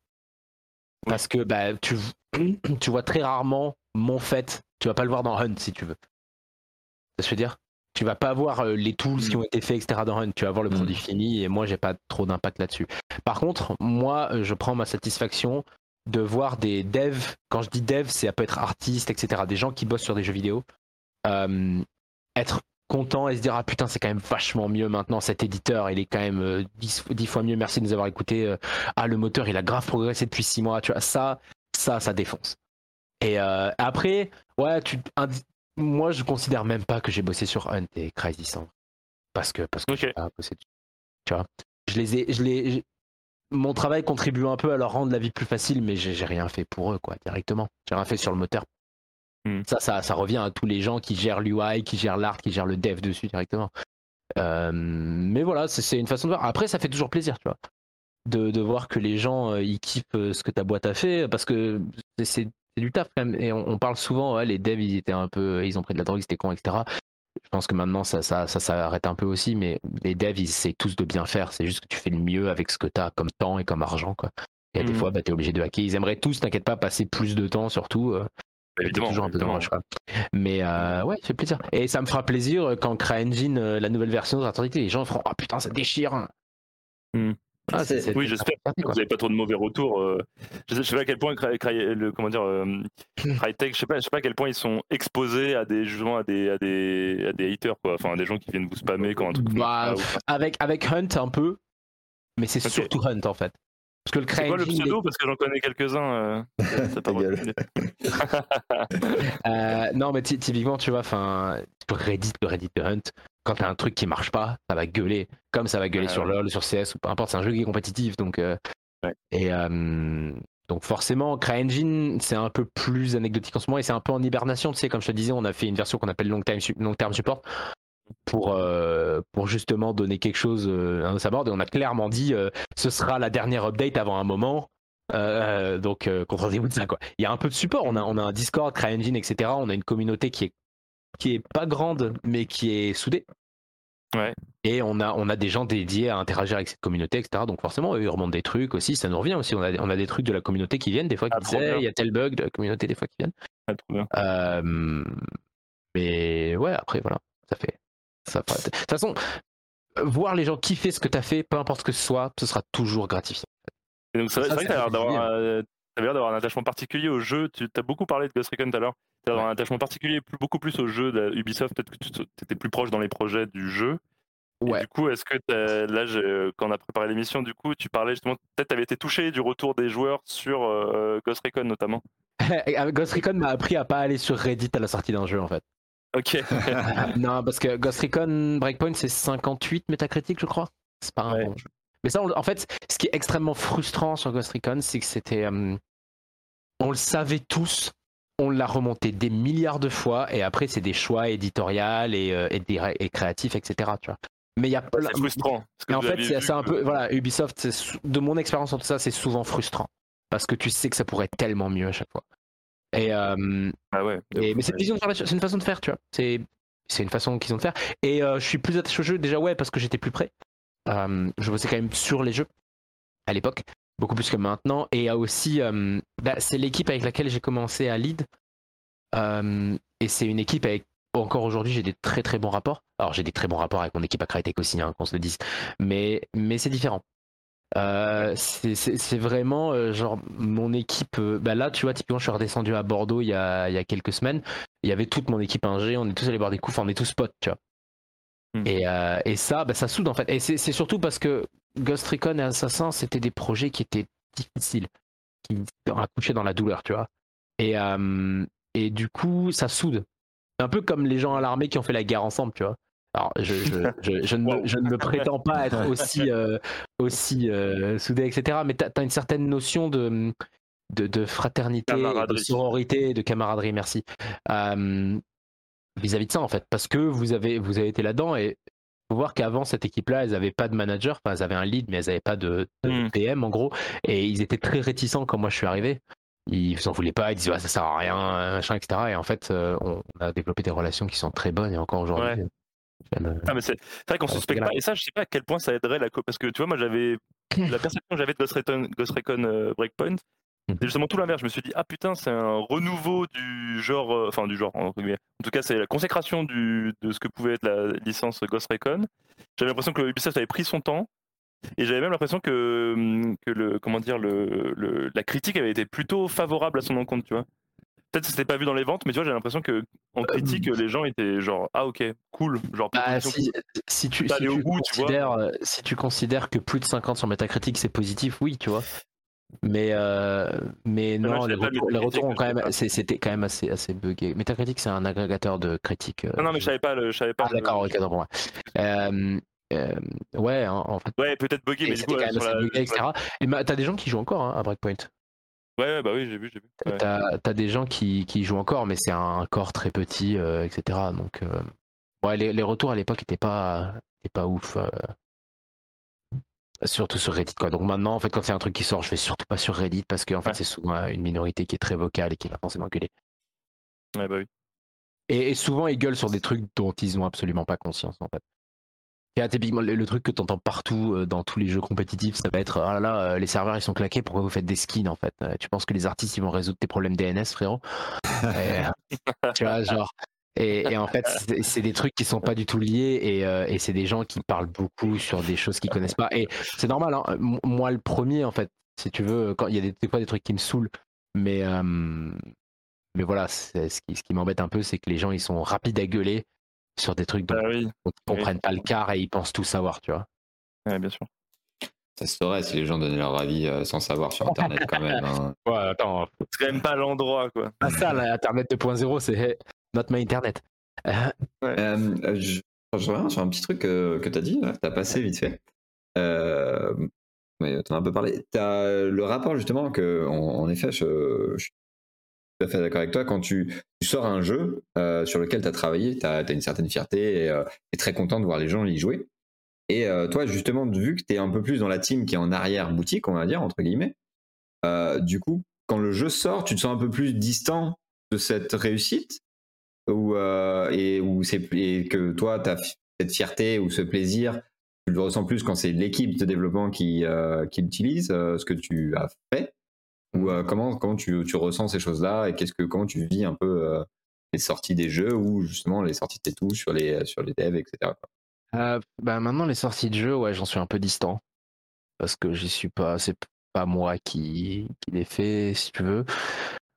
Parce que bah, tu, tu vois très rarement mon fait. Tu vas pas le voir dans Hunt si tu veux. Ça se veut dire? Tu vas pas voir euh, les tools qui mm. ont été faits, etc. dans Hunt. Tu vas voir le mm. produit fini et moi, j'ai pas trop d'impact là-dessus. Par contre, moi, euh, je prends ma satisfaction de voir des devs. Quand je dis dev, ça peut être artiste, etc. Des gens qui bossent sur des jeux vidéo. être content et se dire ah putain c'est quand même vachement mieux maintenant cet éditeur. Il est quand même 10, euh, fois mieux. Merci de nous avoir écouté euh, ah le moteur il a grave progressé depuis 6 mois tu vois. Ça ça ça défonce. Et euh, après ouais tu moi je considère même pas que j'ai bossé sur Hunt et Crazy parce que parce que bossé tu vois. Je les ai je les mon travail contribue un peu à leur rendre la vie plus facile mais j'ai rien fait pour eux quoi directement. J'ai rien fait sur le moteur Hmm. Ça, ça, ça revient à tous les gens qui gèrent l'UI, qui gèrent l'art, qui gèrent le dev dessus directement. Euh, mais voilà, c'est- une façon de voir. Après, ça fait toujours plaisir, tu vois, de, de voir que les gens euh, ils kiffent euh, ce que ta boîte a fait, parce que c'est- du taf quand même. Et on, on parle souvent, ouais, les devs, ils étaient un peu, ils ont pris de la drogue, c'était con, etc. Je pense que maintenant, ça, ça, ça s'arrête un peu aussi, mais les devs, ils essaient tous de bien faire. C'est juste que tu fais le mieux avec ce que tu as comme temps et comme argent, quoi. Et des Mhm. fois, bah, tu es obligé de hacker. Ils aimeraient tous, t'inquiète pas, passer plus de temps, surtout. euh, évidemment. toujours un peu évidemment. dommage, quoi. Mais euh, ouais, ça fait plaisir. Et ça me fera plaisir euh, quand CryEngine, euh, la nouvelle version, sera sortie, les gens feront Ah putain, ça déchire. Hmm. Ah, Oui, j'espère que vous n'avez pas trop de mauvais retours. euh. Je sais, je sais pas à quel point le comment dire euh, Crytek, je sais pas, je sais pas à quel point ils sont exposés à des justement à des à des à des haters quoi, enfin à des gens qui viennent vous spammer quand un truc. Bah, avec, avec Hunt un peu, mais c'est surtout Hunt en fait. Parce que le C'est quoi le pseudo? parce que j'en connais quelques-uns. euh. Euh, non, mais ty- typiquement, tu vois, enfin, Reddit, le Reddit Hunt, quand t'as un truc qui marche pas, ça va gueuler, comme ça va gueuler sur ouais. LoL, sur CS, ou peu importe, c'est un jeu qui est compétitif, donc. euh, Ouais. Et euh, donc forcément, CryEngine, c'est un peu plus anecdotique en ce moment et c'est un peu en hibernation, tu sais, comme je te disais, on a fait une version qu'on appelle long, time, su- long term support pour, euh, pour justement donner quelque chose euh, à sa board et on a clairement dit euh, ce sera la dernière update avant un moment. Donc contentez-vous de ça quoi. Il y a un peu de support, on a, on a un Discord, CryEngine, etc. On a une communauté qui est qui est pas grande mais qui est soudée. Ouais. Et on a, on a des gens dédiés à interagir avec cette communauté, etc. Donc forcément, eux, ils remontent des trucs aussi, ça nous revient aussi. On a, on a des trucs de la communauté qui viennent, des fois qui Ah, disent, il y a tel bug de la communauté, des fois qui viennent. Ah, trop bien. Euh, mais ouais, après, voilà, ça fait. Ça fera- De toute façon, euh, voir les gens kiffer ce que tu as fait, peu importe ce que ce soit, ce sera toujours gratifiant. Et donc c'est vrai, que t'as l'air d'avoir, euh, un attachement particulier au jeu. Tu as beaucoup parlé de Ghost Recon tout à l'heure. T'as l'air d'avoir un attachement particulier, plus- beaucoup plus au jeu de Ubisoft. Peut-être que tu étais plus proche dans les projets du jeu. Et Ouais. du coup, est-ce que là, j'ai- quand on a préparé l'émission, du coup, tu parlais justement, peut-être t'avais été touché du retour des joueurs sur euh, Ghost Recon notamment. Ghost Recon m'a appris à pas aller sur Reddit à la sortie d'un jeu, en fait. Ok. non, parce que Ghost Recon Breakpoint, c'est 58 métacritique, je crois. C'est pas un Ouais. bon jeu. Mais ça, on- en fait, ce qui est extrêmement frustrant sur Ghost Recon, c'est que c'était. euh, on le savait tous, on l'a remonté des milliards de fois, et après, c'est des choix éditoriaux et, euh, et, créatifs, etc. Tu vois. Mais il y a plein- c'est frustrant. en fait, c'est un peu. Voilà, Ubisoft, de mon expérience en tout ça, c'est souvent frustrant. Parce que tu sais que ça pourrait être tellement mieux à chaque fois. Et, euh, Ah ouais. et- mais c'est une, vision de faire c'est une façon de faire, tu vois. C'est c'est une façon qu'ils ont de faire. Et euh, je suis plus attaché au jeu, déjà, ouais, parce que j'étais plus près. Euh, je bossais quand même sur les jeux à l'époque, beaucoup plus que maintenant. Et aussi, bah, c'est l'équipe avec laquelle j'ai commencé à lead. Et c'est une équipe avec, encore aujourd'hui, j'ai des très très bons rapports. Alors, j'ai des très bons rapports avec mon équipe à Crytek aussi, hein, qu'on se le dise. Mais, mais c'est différent. Euh, c'est- vraiment euh, genre mon équipe. euh, bah là, tu vois, typiquement, je suis redescendu à Bordeaux il y a, il y a quelques semaines. Il y avait toute mon équipe ingé, on est tous allés boire des coups, enfin, on est tous potes, tu vois. Mhm. Et, et ça, bah, ça soude en fait. Et c'est c'est surtout parce que Ghost Recon et Assassin, c'était des projets qui étaient difficiles, qui accouchaient dans la douleur, tu vois. Et, et du coup, ça soude. Un peu comme les gens à l'armée qui ont fait la guerre ensemble, tu vois. Alors, je, je, je, je ne, Wow. je ne me prétends pas être aussi, euh, aussi euh, soudé, etc. Mais tu as, une certaine notion de, de, de fraternité, de sororité, de camaraderie, merci. Euh, vis-à-vis de ça en fait parce que vous avez vous avez été là-dedans et faut voir qu'avant cette équipe-là elles avaient pas de manager enfin elles avaient un lead mais elles avaient pas de, de Mm. PM en gros et ils étaient très réticents quand moi je suis arrivé ils s'en voulaient pas ils disaient ouais, ça sert à rien machin etc et en fait euh, on a développé des relations qui sont très bonnes et encore aujourd'hui Ouais. Euh, Ah, mais c'est vrai qu'on Ouais, suspecte c'est pas. Et ça, je sais pas à quel point ça aiderait la co. Parce que tu vois, moi, j'avais. La perception que j'avais de Ghost Recon, Ghost Recon euh, Breakpoint, Mhm. c'est justement tout l'inverse. Je me suis dit, ah putain, c'est un renouveau du genre. euh, Enfin, du genre. En tout cas, c'est la consécration du, de ce que pouvait être la licence Ghost Recon. J'avais l'impression que Ubisoft avait pris son temps. Et j'avais même l'impression que, hum, que le, comment dire, le, le- la critique avait été plutôt favorable à son encontre, tu vois. Peut-être que c'était pas vu dans les ventes, mais tu vois, j'ai l'impression que en critique, les gens étaient genre, ah ok, cool, genre bah, proposition si, si tu, si considères, euh, si tu considères que plus de 50 sur Metacritic c'est positif, oui, tu vois. Mais, euh, mais non, les retours, les Metacritic, retours ont quand même, c'était quand même assez, assez buggé. Metacritic, c'est un agrégateur de critiques. euh, Non, non, mais je savais pas. Le, je savais pas Ah, d'accord, ok, donc, ouais. Euh, euh, ouais, hein, en fait. Ouais, peut-être buggy, mais du c'était coup, quand même assez la- buggé, etc. Et bah, t'as des gens qui jouent encore hein, à Breakpoint. Ouais, bah oui, j'ai vu, j'ai vu. Ouais. T'as as des gens qui, qui jouent encore, mais c'est un corps très petit, euh, etc. Donc, euh, ouais, les, les retours à l'époque étaient pas, étaient pas ouf. euh, surtout sur Reddit, quoi. Donc maintenant, en fait, quand c'est un truc qui sort, je vais surtout pas sur Reddit parce qu'en fait, Ouais. c'est souvent une minorité qui est très vocale et qui va forcément gueuler. Ouais, bah oui. Et, et souvent, ils gueulent sur des trucs dont ils ont absolument pas conscience, en fait. Et typiquement, le, truc que tu entends partout euh, dans tous les jeux compétitifs, ça va être Ah là là, euh, les serveurs ils sont claqués, pourquoi vous faites des skins en fait? Euh, Tu penses que les artistes ils vont résoudre tes problèmes DNS, frérot? Et, Tu vois, genre. Et, et en fait, c'est des trucs qui sont pas du tout liés et, euh, et c'est des gens qui parlent beaucoup sur des choses qu'ils connaissent pas. Et c'est normal, hein. Moi le premier, en fait, si tu veux, quand il y a des, des fois des trucs qui me saoulent, mais, euh, mais voilà, ce qui, ce qui m'embête un peu, c'est que les gens ils sont rapides à gueuler sur des trucs dont Bah oui, dont ils comprennent pas le quart et ils pensent tout savoir, tu vois. ouais, bien sûr. Ça se saurait si les gens donnaient leur avis euh, sans savoir sur Internet quand même. hein. Ouais, attends, C'est quand même pas l'endroit, quoi. pas ça, là, Internet 2.0, c'est not my Internet. Euh, Euh, je, je reviens sur un petit truc que, que tu as dit, tu as passé vite fait. Euh, mais tu en as un peu parlé. Tu as le rapport justement que, en, en effet, je, je suis tout à fait d'accord avec toi. Quand tu, sors un jeu euh, sur lequel tu as travaillé, tu as, une certaine fierté et tu es très content de voir les gens y jouer. Et euh, toi, justement, vu que tu es un peu plus dans la team qui est en arrière-boutique, on va dire, entre guillemets, euh, du coup, quand le jeu sort, tu te sens un peu plus distant de cette réussite ou euh, et où et que toi tu as cette fierté ou ce plaisir tu le ressens plus quand c'est l'équipe de développement qui euh, qui utilise euh, ce que tu as fait? Ou euh, comment comment tu, tu ressens ces choses là et qu'est-ce que comment tu vis un peu euh, les sorties des jeux ou justement les sorties de tout sur les sur les devs etc. Euh, bah maintenant les sorties de jeux, ouais, j'en suis un peu distant parce que j'y suis pas, c'est pas moi qui, qui les fait, si tu veux.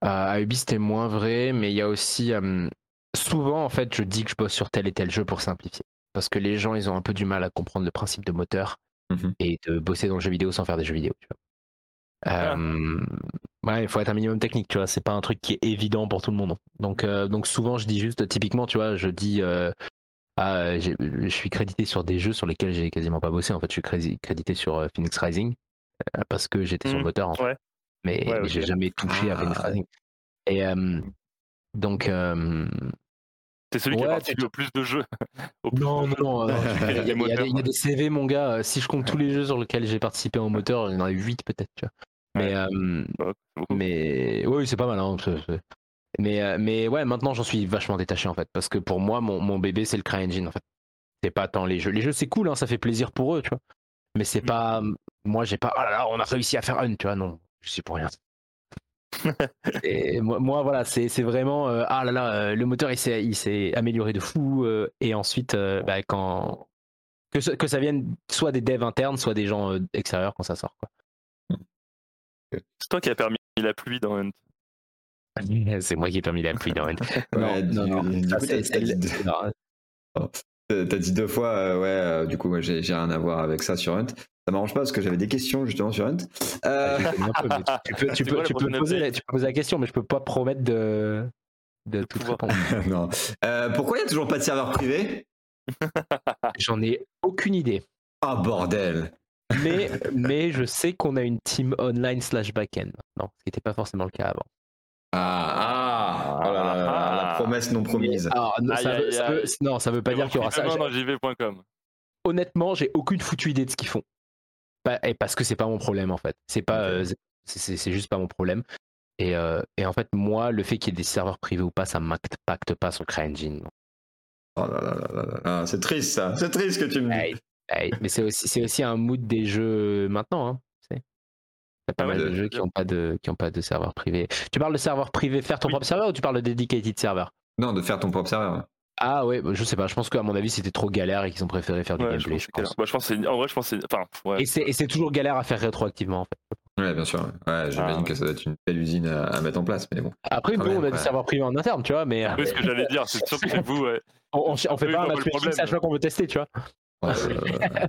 Euh, à Ubi c'était moins vrai, mais il y a aussi euh, souvent en fait, je dis que je bosse sur tel et tel jeu pour simplifier, parce que les gens ils ont un peu du mal à comprendre le principe de moteur Mhm. et de bosser dans le jeu vidéo sans faire des jeux vidéo. Tu vois. Euh, ouais, il faut être un minimum technique, tu vois. C'est pas un truc qui est évident pour tout le monde. Donc, euh, donc souvent je dis juste, typiquement, tu vois, je dis. euh, ah, je suis crédité sur des jeux sur lesquels j'ai quasiment pas bossé. En fait, je suis crédi- crédité sur Phoenix Rising parce que j'étais sur le Mhm, moteur. En fait. ouais. Mais, Ouais, mais ok. j'ai jamais touché à Ah. Phoenix Rising. Et euh, donc, euh, C'est celui qui Ouais, a participé tu- au plus de jeux. Au plus non, de non, jeux. non. Il y, a- il y a- il y a moteurs. des- CV, mon gars. Si je compte tous les jeux sur lesquels j'ai participé en moteur, il y en a 8 peut-être. Tu vois. Mais, euh, mais oui, c'est pas mal. Hein, mais, euh, mais ouais, maintenant j'en suis vachement détaché en fait. Parce que pour moi, mon, mon bébé, c'est le CryEngine en fait. C'est pas tant les jeux. Les jeux, c'est cool, hein, ça fait plaisir pour eux, tu vois. Mais c'est pas. Moi, j'ai pas. Oh là là, on a réussi à faire un, tu vois. Non, je suis pour rien. Et moi, moi, voilà, c'est vraiment. euh, ah là là, euh, le moteur, il s'est amélioré de fou. et ensuite, bah, quand. Que, ça- que ça vienne soit des devs internes, soit des gens extérieurs quand ça sort. Quoi. C'est toi qui as permis la pluie dans Hunt. C'est moi qui ai permis la pluie dans Hunt. Non, Ouais, non, non. t'as- dit- non, Euh, T'as dit deux fois, euh, ouais, euh, du coup, moi, j'ai rien à voir avec ça sur Hunt. Ça m'arrange pas parce que j'avais des questions justement sur Hunt. Euh, tu peux, tu C'est peux, quoi la tu peux prochaine poser, la, tu peux poser la question, mais je peux pas promettre de, de tout pouvoir. répondre. non. Euh, pourquoi il y a toujours pas de serveur privé? J'en ai aucune idée. Ah bordel Mais, mais je sais qu'on a une team online slash backend maintenant, ce qui n'était pas forcément le cas avant. Ah, ah, oh là là, Ah. la promesse non promise. Alors, non, ça, veut, ça veut- aïe. non, ça veut pas dire qu'il y aura ça. dans jv.com. Honnêtement, j'ai aucune foutue idée de ce qu'ils font. Et parce que c'est pas mon problème en fait. C'est pas, euh, c'est- juste pas mon problème. Et, euh, et en fait, moi, le fait qu'il y ait des serveurs privés ou pas, ça m'impacte pas sur le CryEngine. Oh là là là là là. C'est triste ça, c'est triste que tu me dis. Hey, mais c'est aussi, c'est aussi un mood des jeux maintenant. Hein, a pas Ah mal ouais, de de- jeux qui n'ont pas, de, qui ont pas de serveur privé. Tu parles de serveur privé, faire ton Oui. propre serveur ou tu parles de dedicated serveur? Non, de faire ton propre serveur. Ah ouais, bah, je sais pas. Je pense qu'à mon avis, c'était trop galère et qu'ils ont préféré faire du Ouais, je gameplay. pense Je que c'est pense. galère. Bah, je pense que c'est- en vrai, je pense que c'est. Enfin, ouais. Et c'est et c'est toujours galère à faire rétroactivement en fait. Ouais, bien sûr. Ouais, j'imagine Ah, ouais. que ça doit être une belle usine à, à mettre en place, mais bon. Après, nous, on a ouais. des serveurs privés en interne, tu vois, mais euh, Oui, ce que j'allais dire, c'est sûr que vous, ouais. on, on, on fait Oui, pas je un vois problème. à chaque fois qu'on veut tester, tu vois. Là là.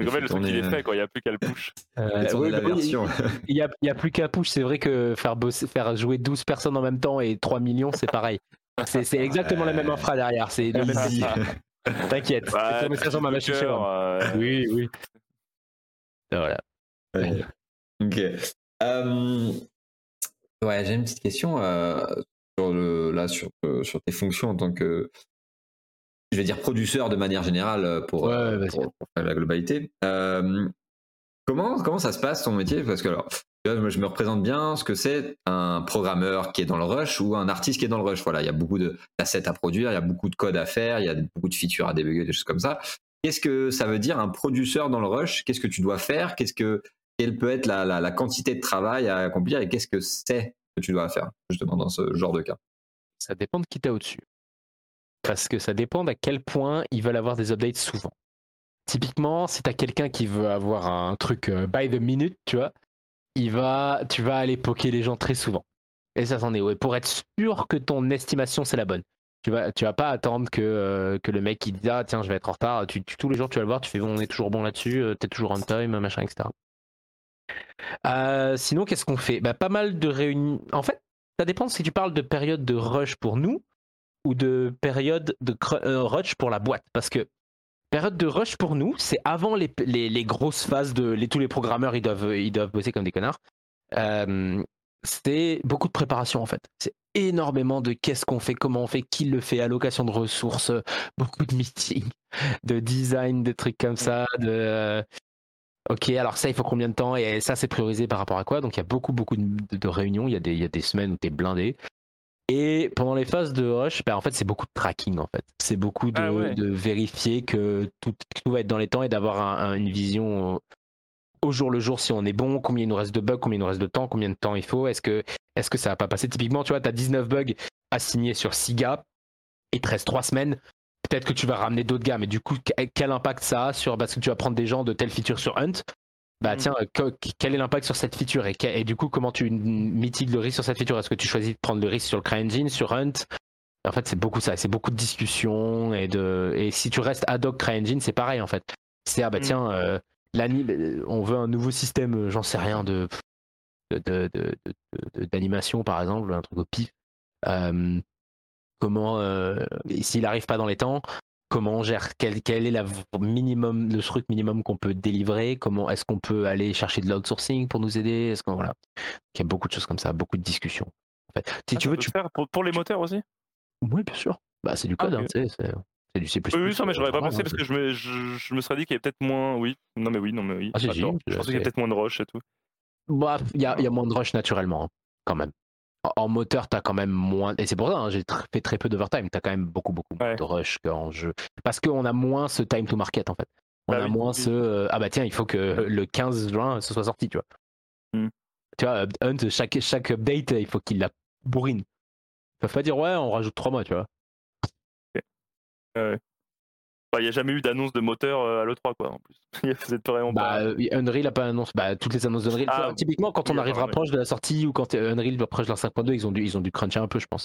Mais en fait, le truc, il est fait, quoi. Il n'y a plus qu'à le push. Euh, oui, la bah version. Il y a, a plus qu'à push. C'est vrai que faire, bosser, faire jouer 12 personnes en même temps et 3 millions, c'est pareil. C'est c'est exactement la même infra derrière. C'est le même. T'inquiète. Ouais, c'est ça sur ma machine euh, Oui, oui. Voilà. Ouais. Ok. Euh, Euh, ouais, j'ai une petite question euh, sur le, là sur, euh, sur tes fonctions en tant que, je vais dire producteur de manière générale pour, Ouais, vas-y. pour, pour faire la globalité. Euh, comment comment ça se passe ton métier? Parce que alors, je me représente bien ce que c'est un programmeur qui est dans le rush ou un artiste qui est dans le rush. Voilà, il y a beaucoup d'assets à produire, il y a beaucoup de code à faire, il y a beaucoup de features à débugger, des choses comme ça. Qu'est-ce que ça veut dire un producteur dans le rush? Qu'est-ce que tu dois faire? Qu'est-ce que quelle peut être la, la, la quantité de travail à accomplir et qu'est-ce que c'est que tu dois faire justement dans ce genre de cas? Ça dépend de qui t'as au-dessus. Parce que ça dépend à quel point ils veulent avoir des updates souvent. Typiquement, si t'as quelqu'un qui veut avoir un truc euh, by the minute, tu vois, il va, tu vas aller poker les gens très souvent. Et ça, c'en est. Ouais, pour être sûr que ton estimation, c'est la bonne. Tu vas, tu vas pas attendre que, euh, que le mec il dit ah tiens je vais être en retard. Tous les jours tu vas le voir, tu fais on est toujours bon là-dessus, euh, t'es toujours on time, machin, etc. Euh, sinon qu'est-ce qu'on fait? Bah, Pas mal de réunions. En fait, ça dépend si tu parles de période de rush pour nous ou de période de euh, rush pour la boîte. Parce que période de rush pour nous, c'est avant les, grosses phases de tous les programmeurs ils doivent, bosser comme des connards. Euh, c'est beaucoup de préparation en fait. C'est énormément de qu'est-ce qu'on fait, comment on fait, qui le fait, allocation de ressources, beaucoup de meetings, de design, de trucs comme ça, ok alors ça il faut combien de temps? Et ça c'est priorisé par rapport à quoi? Donc il y a beaucoup beaucoup de, réunions, il y, il y a des semaines où tu es blindé. Et pendant les phases de rush, ben, en fait c'est beaucoup de tracking en fait. C'est beaucoup de, Ah ouais. de vérifier que tout, va être dans les temps et d'avoir un- un- une vision au jour le jour si on est bon, combien il nous reste de bugs, combien il nous reste de temps, combien de temps il faut, est-ce que, est que ça va pas passer? Typiquement, tu vois, tu as 19 bugs assignés sur 6 gars, il te reste 3 semaines, peut-être que tu vas ramener d'autres gars, mais du coup, que- quel impact ça a sur, parce que tu vas prendre des gens de telle feature sur Hunt, bah Mhm. tiens, que- quel est l'impact sur cette feature et, du coup, comment tu mitigues le risque sur cette feature? Est-ce que tu choisis de prendre le risque sur le CryEngine, sur Hunt? En fait, c'est beaucoup ça, c'est beaucoup de discussions et de et si tu restes ad hoc CryEngine, c'est pareil en fait. C'est ah bah Mhm. tiens, euh, on veut un nouveau système, euh, j'en sais rien, de d'animation par exemple, un truc au pif. Euh, comment, euh, s'il n'arrive pas dans les temps, comment on gère quel, quel est la minimum, le truc minimum qu'on peut délivrer Comment est-ce qu'on peut aller chercher de l'outsourcing pour nous aider Est-ce qu'on voilà, il y a beaucoup de choses comme ça, beaucoup de discussions. En fait, si Ah, tu veux, tu faire pour, pour les moteurs aussi? Oui, bien sûr. Bah, c'est du code, Ah, ok. hein, c'est du C++. Oui, oui, ça, mais j'aurais pas pensé vraiment, parce hein, que je me, je, je me serais dit qu'il y avait peut-être moins. Oui, non, mais oui, non, mais oui. Ah, je pensais qu'il y avait peut-être moins de rush et tout. Bah, il y y a moins de rush naturellement, hein, quand même. En, moteur, t'as quand même moins. Et c'est pour ça, hein, j'ai fait très peu d'overtime. T'as quand même beaucoup, beaucoup moins Ouais. de rush qu'en jeu. Parce qu'on a moins ce time to market, en fait. On Bah a oui, moins oui. ce. euh, ah bah tiens, il faut que le 15 juin, ce soit sorti, tu vois. Hmm. Tu vois, Hunt, chaque, chaque update, il faut qu'il la bourrine. Ils peuvent pas dire, ouais, on rajoute 3 mois, tu vois. Bah, Il n'y a jamais eu d'annonce de moteur euh, à l'E3, quoi, en plus. Vous êtes vraiment Bah, pas. euh, Unreal a pas annoncé. Bah, toutes les annonces d'Unreal. Ah, typiquement, quand on oui, arrive enfin, ouais. proche de la sortie ou quand euh, Unreal va proche de la 5.2, ils ont dû, ils ont dû cruncher un peu, je pense.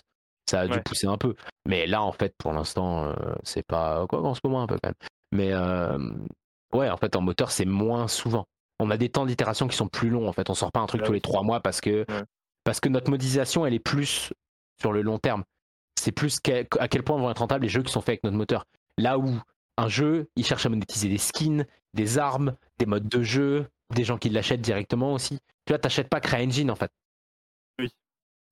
Ça a dû Ouais. pousser un peu. Mais là, en fait, pour l'instant, c'est pas. Quoi, en ce moment, un peu quand même. Mais euh, ouais, en fait, en moteur, c'est moins souvent. On a des temps d'itération qui sont plus longs, en fait. On sort pas un truc Ah tous les trois mois parce que, parce que notre modélisation, elle est plus sur le long terme. C'est plus à quel point vont être rentables les jeux qui sont faits avec notre moteur. Là où un jeu, il cherche à monétiser des skins, des armes, des modes de jeu, des gens qui l'achètent directement aussi. Tu vois, t'achètes pas CryEngine en fait. Oui.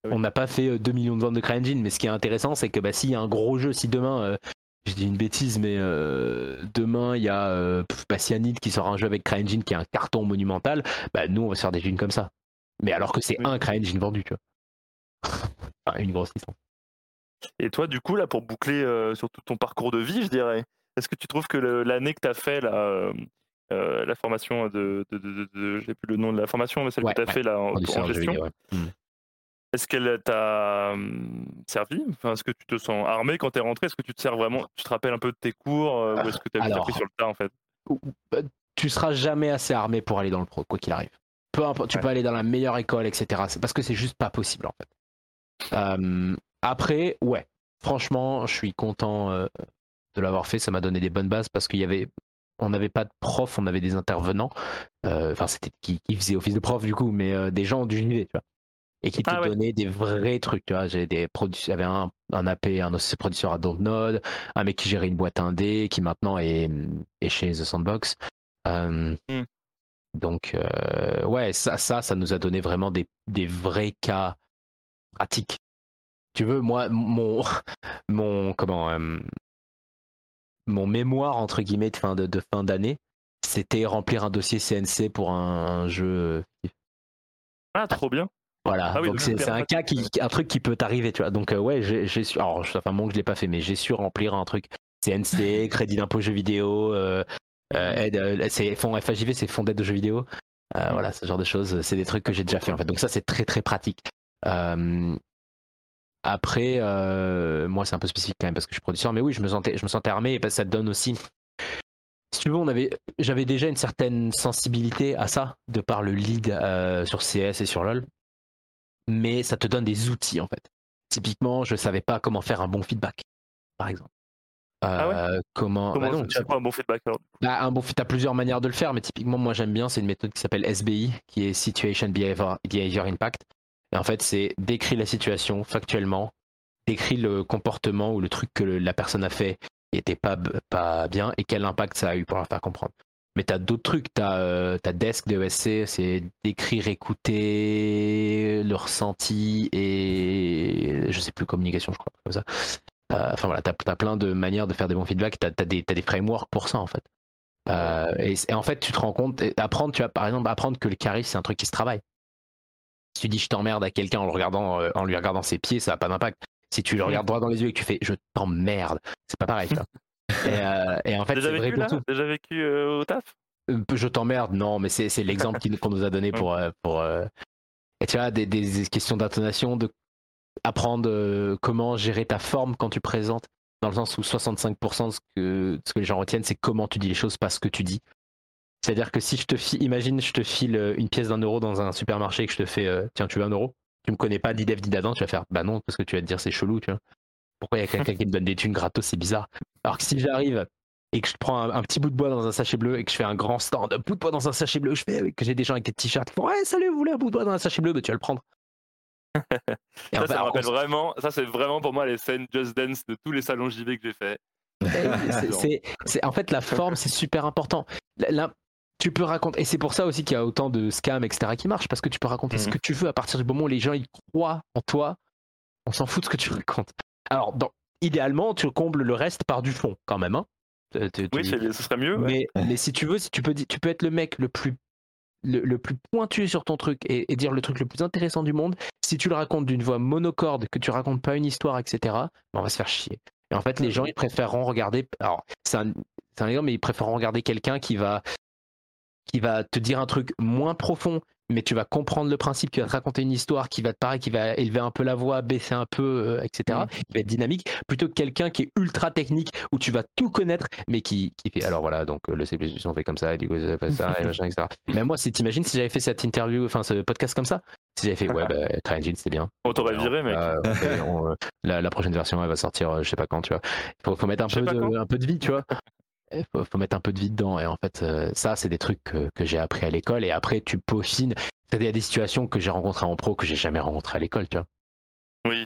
Oui. On n'a pas fait euh, 2 millions de ventes de CryEngine, mais ce qui est intéressant, c'est que bah, s'il y a un gros jeu, si demain, euh, je dis une bêtise, mais euh, demain il y a euh, bah, Cyanide qui sort un jeu avec CryEngine qui est un carton monumental, bah, nous on va se faire des thunes comme ça. Mais alors que c'est Oui. un CryEngine vendu, tu vois. enfin, une grosse licence. Et toi, du coup, là, pour boucler euh, sur tout ton parcours de vie, je dirais, est-ce que tu trouves que l'année que tu as fait, là, euh, euh, la formation de. de, de, J'ai plus le nom de la formation, mais celle Ouais, que tu as ouais. fait là, en, en gestion, vidéo, ouais. Mm. est-ce qu'elle t'a hum, servi? Enfin, Est-ce que tu te sens armé quand tu es rentré? Est-ce que tu te sers vraiment Tu te rappelles un peu de tes cours euh, Ou est-ce que tu as appris sur le tas, en fait? tu seras jamais assez armé pour aller dans le pro, quoi qu'il arrive. Peu importe, tu peux aller dans la meilleure école, etc. C'est parce que c'est juste pas possible en fait. Euh, après, ouais, franchement, je suis content euh, de l'avoir fait. Ça m'a donné des bonnes bases parce qu'il y avait, on n'avait pas de prof, on avait des intervenants. Euh, Enfin, c'était qui, qui faisait office de prof du coup, mais euh, des gens du JV, tu vois, et qui te Ah ouais. donnaient des vrais trucs. Tu vois, j'ai des produ- j'avais un, un AP, un producteur à Dontnod, un mec qui gérait une boîte indé, qui maintenant est, est chez The Sandbox. Euh, Hmm. Donc, ouais, ça, ça, ça nous a donné vraiment des, des vrais cas pratiques. Tu veux, moi, mon, mon, comment, mon mémoire entre guillemets de fin de, de fin d'année, c'était remplir un dossier CNC pour un, un jeu. Ah, trop bien. Voilà, Ah oui, donc c'est un cas qui, un truc qui peut t'arriver, tu vois. Donc euh, ouais, j'ai su, alors que je l'ai pas fait, mais j'ai su remplir un truc CNC, crédit d'impôt jeux vidéo, euh, euh, aide, euh, c'est fonds FAJV, c'est fonds d'aide aux jeux vidéo, Euh, voilà ce genre de choses, c'est des trucs que j'ai déjà fait en fait. Donc ça c'est très très pratique. Euh, après, euh, moi c'est un peu spécifique quand même parce que je suis producteur, mais oui, je me sentais, je me sentais armé et parce que ça te donne aussi. Si tu veux, on avait, j'avais déjà une certaine sensibilité à ça de par le lead euh, sur CS et sur LoL mais ça te donne des outils en fait. Typiquement, je savais pas comment faire un bon feedback, par exemple. Ah ouais? Euh, comment, Comment bah non, quoi un bon feedback alors? Bah, un bon t'as plusieurs manières de le faire, mais typiquement, moi j'aime bien, c'est une méthode qui s'appelle SBI, qui est Situation Behavior, Behavior Impact. Et en fait, c'est décrit la situation factuellement, décrit le comportement ou le truc que la personne a fait qui était pas, pas bien et quel impact ça a eu pour la faire comprendre. Mais t'as d'autres trucs, t'as euh, t'as Desk de c'est décrire, écouter le ressenti et je sais plus communication, je crois, comme ça. Euh, Enfin voilà, t'as as plein de manières de faire des bons feedbacks, t'as as des, frameworks pour ça en fait. Euh, et, en fait, tu te rends compte, apprendre, tu vois, par exemple, apprendre que le charisme c'est un truc qui se travaille. Si tu dis je t'emmerde à quelqu'un en, le regardant, euh, en lui regardant ses pieds, ça n'a pas d'impact. Si tu le regardes droit dans les yeux et que tu fais je t'emmerde, c'est pas pareil. et, euh, et en fait, Déjà c'est vrai vécu pour là tout. Déjà vécu euh, au taf? Je t'emmerde, non, mais c'est c'est l'exemple qu'on nous a donné pour. euh, pour euh, Et tu vois, des, des questions d'intonation, de apprendre euh, comment gérer ta forme quand tu présentes, dans le sens où 65% de ce que, ce que les gens retiennent, c'est comment tu dis les choses, pas ce que tu dis. C'est-à-dire que si je te file, imagine, je te file euh, une pièce d'un euro dans un supermarché et que je te fais, euh, tiens, tu veux un euro? Tu me connais pas, dit Dev, dit d'Adam, tu vas faire, bah non, parce que tu vas te dire, c'est chelou, tu vois. Pourquoi il y a quelqu'un qui me donne des thunes gratos, c'est bizarre. Alors que si j'arrive et que je prends un, un petit bout de bois dans un sachet bleu et que je fais un grand stand, bout de bois dans un sachet bleu, je fais que j'ai des gens avec des t-shirts qui font ouais salut vous voulez un bout de bois dans un sachet bleu, bah, tu vas le prendre. Et Ça, me rappelle on- vraiment, ça c'est vraiment pour moi les scènes Just Dance de tous les salons JV que j'ai fait. c'est- c'est- en fait la forme c'est super important. Tu peux raconter et c'est pour ça aussi qu'il y a autant de scams etc qui marchent parce que tu peux raconter ce Mhm. que tu veux à partir du moment où les gens ils croient en toi, on s'en fout de ce que tu racontes. Alors dans, idéalement tu combles le reste par du fond quand même. Hein. Tu- tu- Oui, ce serait mieux. ouais. mais, mais si tu veux, si tu peux, tu peux être le mec le plus, le, le plus pointu sur ton truc et, et dire le truc le plus intéressant du monde, si tu le racontes d'une voix monocorde, que tu racontes pas une histoire, etc., ben, on va se faire chier. Et en fait, les gens, ils préféreront regarder. Alors, c'est un, c'est un exemple, mais ils préféreront regarder quelqu'un qui va, qui va te dire un truc moins profond, mais tu vas comprendre le principe, qui va te raconter une histoire, qui va te pareil, qui va élever un peu la voix, baisser un peu, euh, etc., Mhm. qui va être dynamique, plutôt que quelqu'un qui est ultra technique, où tu vas tout connaître, mais qui, qui fait, alors voilà, donc euh, le C++ on fait comme ça, et du coup ça fait ça, et machin, etc. Mais moi, si t'imagines si j'avais fait cette interview, enfin ce podcast comme ça, si j'avais fait, ouais, bah, CryEngine, c'est bien. On t'aurait viré, mec. Euh, on euh, la, la prochaine version, elle va sortir, je sais pas quand, tu vois. Faut, faut mettre un peu, de, un peu de vie, tu vois. Il faut, faut mettre un peu de vie dedans. Et en fait, euh, ça, c'est des trucs que, que j'ai appris à l'école. Et après, tu peaufines. Il y a des situations que j'ai rencontrées en pro que j'ai jamais rencontrées à l'école, tu vois. Oui.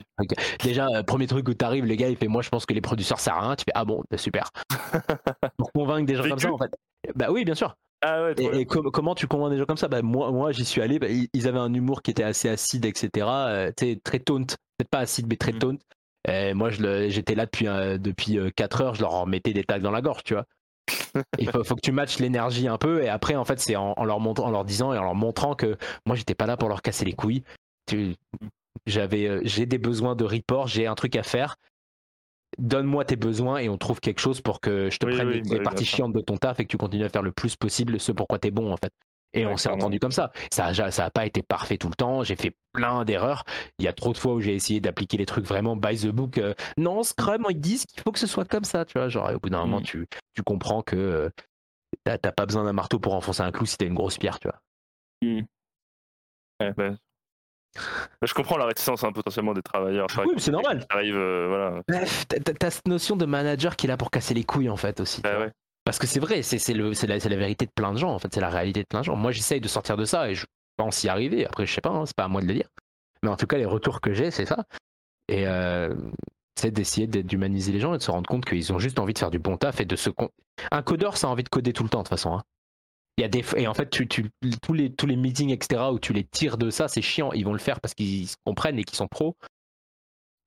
Déjà, euh, premier truc où t'arrives, le gars, il fait Moi, je pense que les producteurs servent à rien. Tu fais Ah bon, bah, super. Pour convaincre des gens comme ça, en fait. Bah oui, bien sûr. Ah ouais, Et, bien. et com- comment tu convaincs des gens comme ça? Bah, Moi, moi j'y suis allé. bah, ils, avaient un humour qui était assez acide, etc. euh, tu sais, très taunt. Peut-être pas acide, mais très Mm. taunt. Et moi, je le- j'étais là depuis, euh, depuis 4 heures. Je leur en mettais des tags dans la gorge, tu vois. Il faut, faut que tu matches l'énergie un peu. Et après, en fait, c'est en, en leur montrant, en leur disant et en leur montrant que moi, j'étais pas là pour leur casser les couilles. J'avais, euh, j'ai des besoins de report, j'ai un truc à faire. Donne-moi tes besoins et on trouve quelque chose pour que je te Oui, prenne oui, les, bah les parties chiantes de ton taf et que tu continues à faire le plus possible ce pourquoi t'es bon en fait. Et Ouais, on s'est entendu comme ça. Ça a, ça a pas été parfait tout le temps. J'ai fait plein d'erreurs. Il y a trop de fois où j'ai essayé d'appliquer les trucs vraiment by the book. euh, non, Scrum, ils disent qu'il faut que ce soit comme ça. Tu vois, genre, au bout d'un moment, Mm. tu, tu comprends que euh, t'as pas besoin d'un marteau pour enfoncer un clou si t'as une grosse pierre, tu vois. Ouais, bah. Bah, Je comprends la réticence hein, potentiellement des travailleurs. Oui, c'est normal. Arrive, euh, voilà. Bref, t'as- cette notion de manager qui est là pour casser les couilles en fait aussi. Bah ouais. Parce que c'est vrai, c'est la, vérité de plein de gens, en fait, c'est la réalité de plein de gens. Moi, j'essaye de sortir de ça et je pense y arriver. Après, je sais pas, hein, c'est pas à moi de le dire. Mais en tout cas, les retours que j'ai, c'est ça. Et euh, c'est d'essayer d'humaniser les gens et de se rendre compte qu'ils ont juste envie de faire du bon taf et de se. con- Un codeur, ça a envie de coder tout le temps, de toute façon. hein. Il y a des et en fait tu, tu, tous les tous les meetings etc où tu les tires de ça c'est chiant ils vont le faire parce qu'ils comprennent et qu'ils sont pros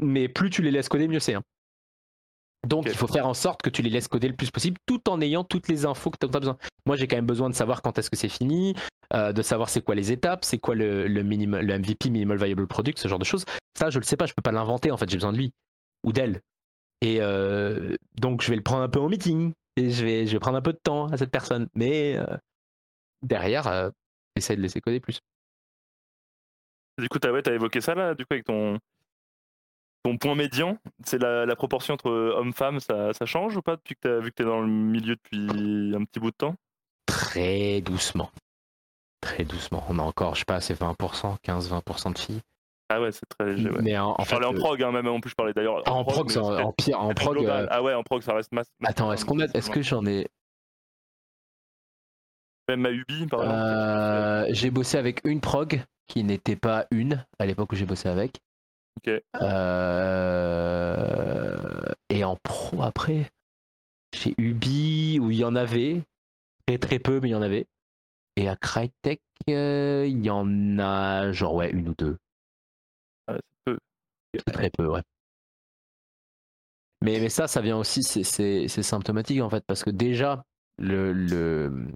mais plus tu les laisses coder mieux c'est hein. Donc il faut faire en sorte que tu les laisses coder le plus possible tout en ayant toutes les infos que tu as besoin. Moi j'ai quand même besoin de savoir quand est-ce que c'est fini euh, de savoir c'est quoi les étapes c'est quoi le le, le MVP minimal viable product ce genre de choses. Ça je le sais pas je peux pas l'inventer en fait j'ai besoin de lui ou d'elle. Et euh, donc je vais le prendre un peu en meeting et je vais je vais prendre un peu de temps à cette personne. Mais euh, derrière, euh, essaye de laisser coder plus. Du coup, tu as, ouais, évoqué ça là, du coup, avec ton, ton point médian. C'est la, proportion entre homme-femme, ça, ça, change ou pas depuis que tu as vu que tu es dans le milieu depuis un petit bout de temps? Très doucement. Très doucement. On a encore, je sais pas, c'est 20%, 15-20% de filles. Ah ouais, c'est très léger. Ouais. Mais en, je parlais en prog, hein, même en plus, je parlais d'ailleurs. En, en, prog, en, pire, en prog. Euh, ah ouais, en prog, ça reste masse. Attends, est-ce qu'on a, est-ce que j'en ai, même à Ubi, par exemple euh, J'ai bossé avec une prog qui n'était pas une à l'époque où j'ai bossé avec. Euh, et en pro après, chez Ubi où il y en avait, très très peu, mais il y en avait. Et à Crytek, euh, il y en a genre ouais une ou deux. Ah, c'est peu. Très peu, ouais. Mais, mais ça, ça vient aussi, c'est symptomatique en fait, parce que déjà, le, le,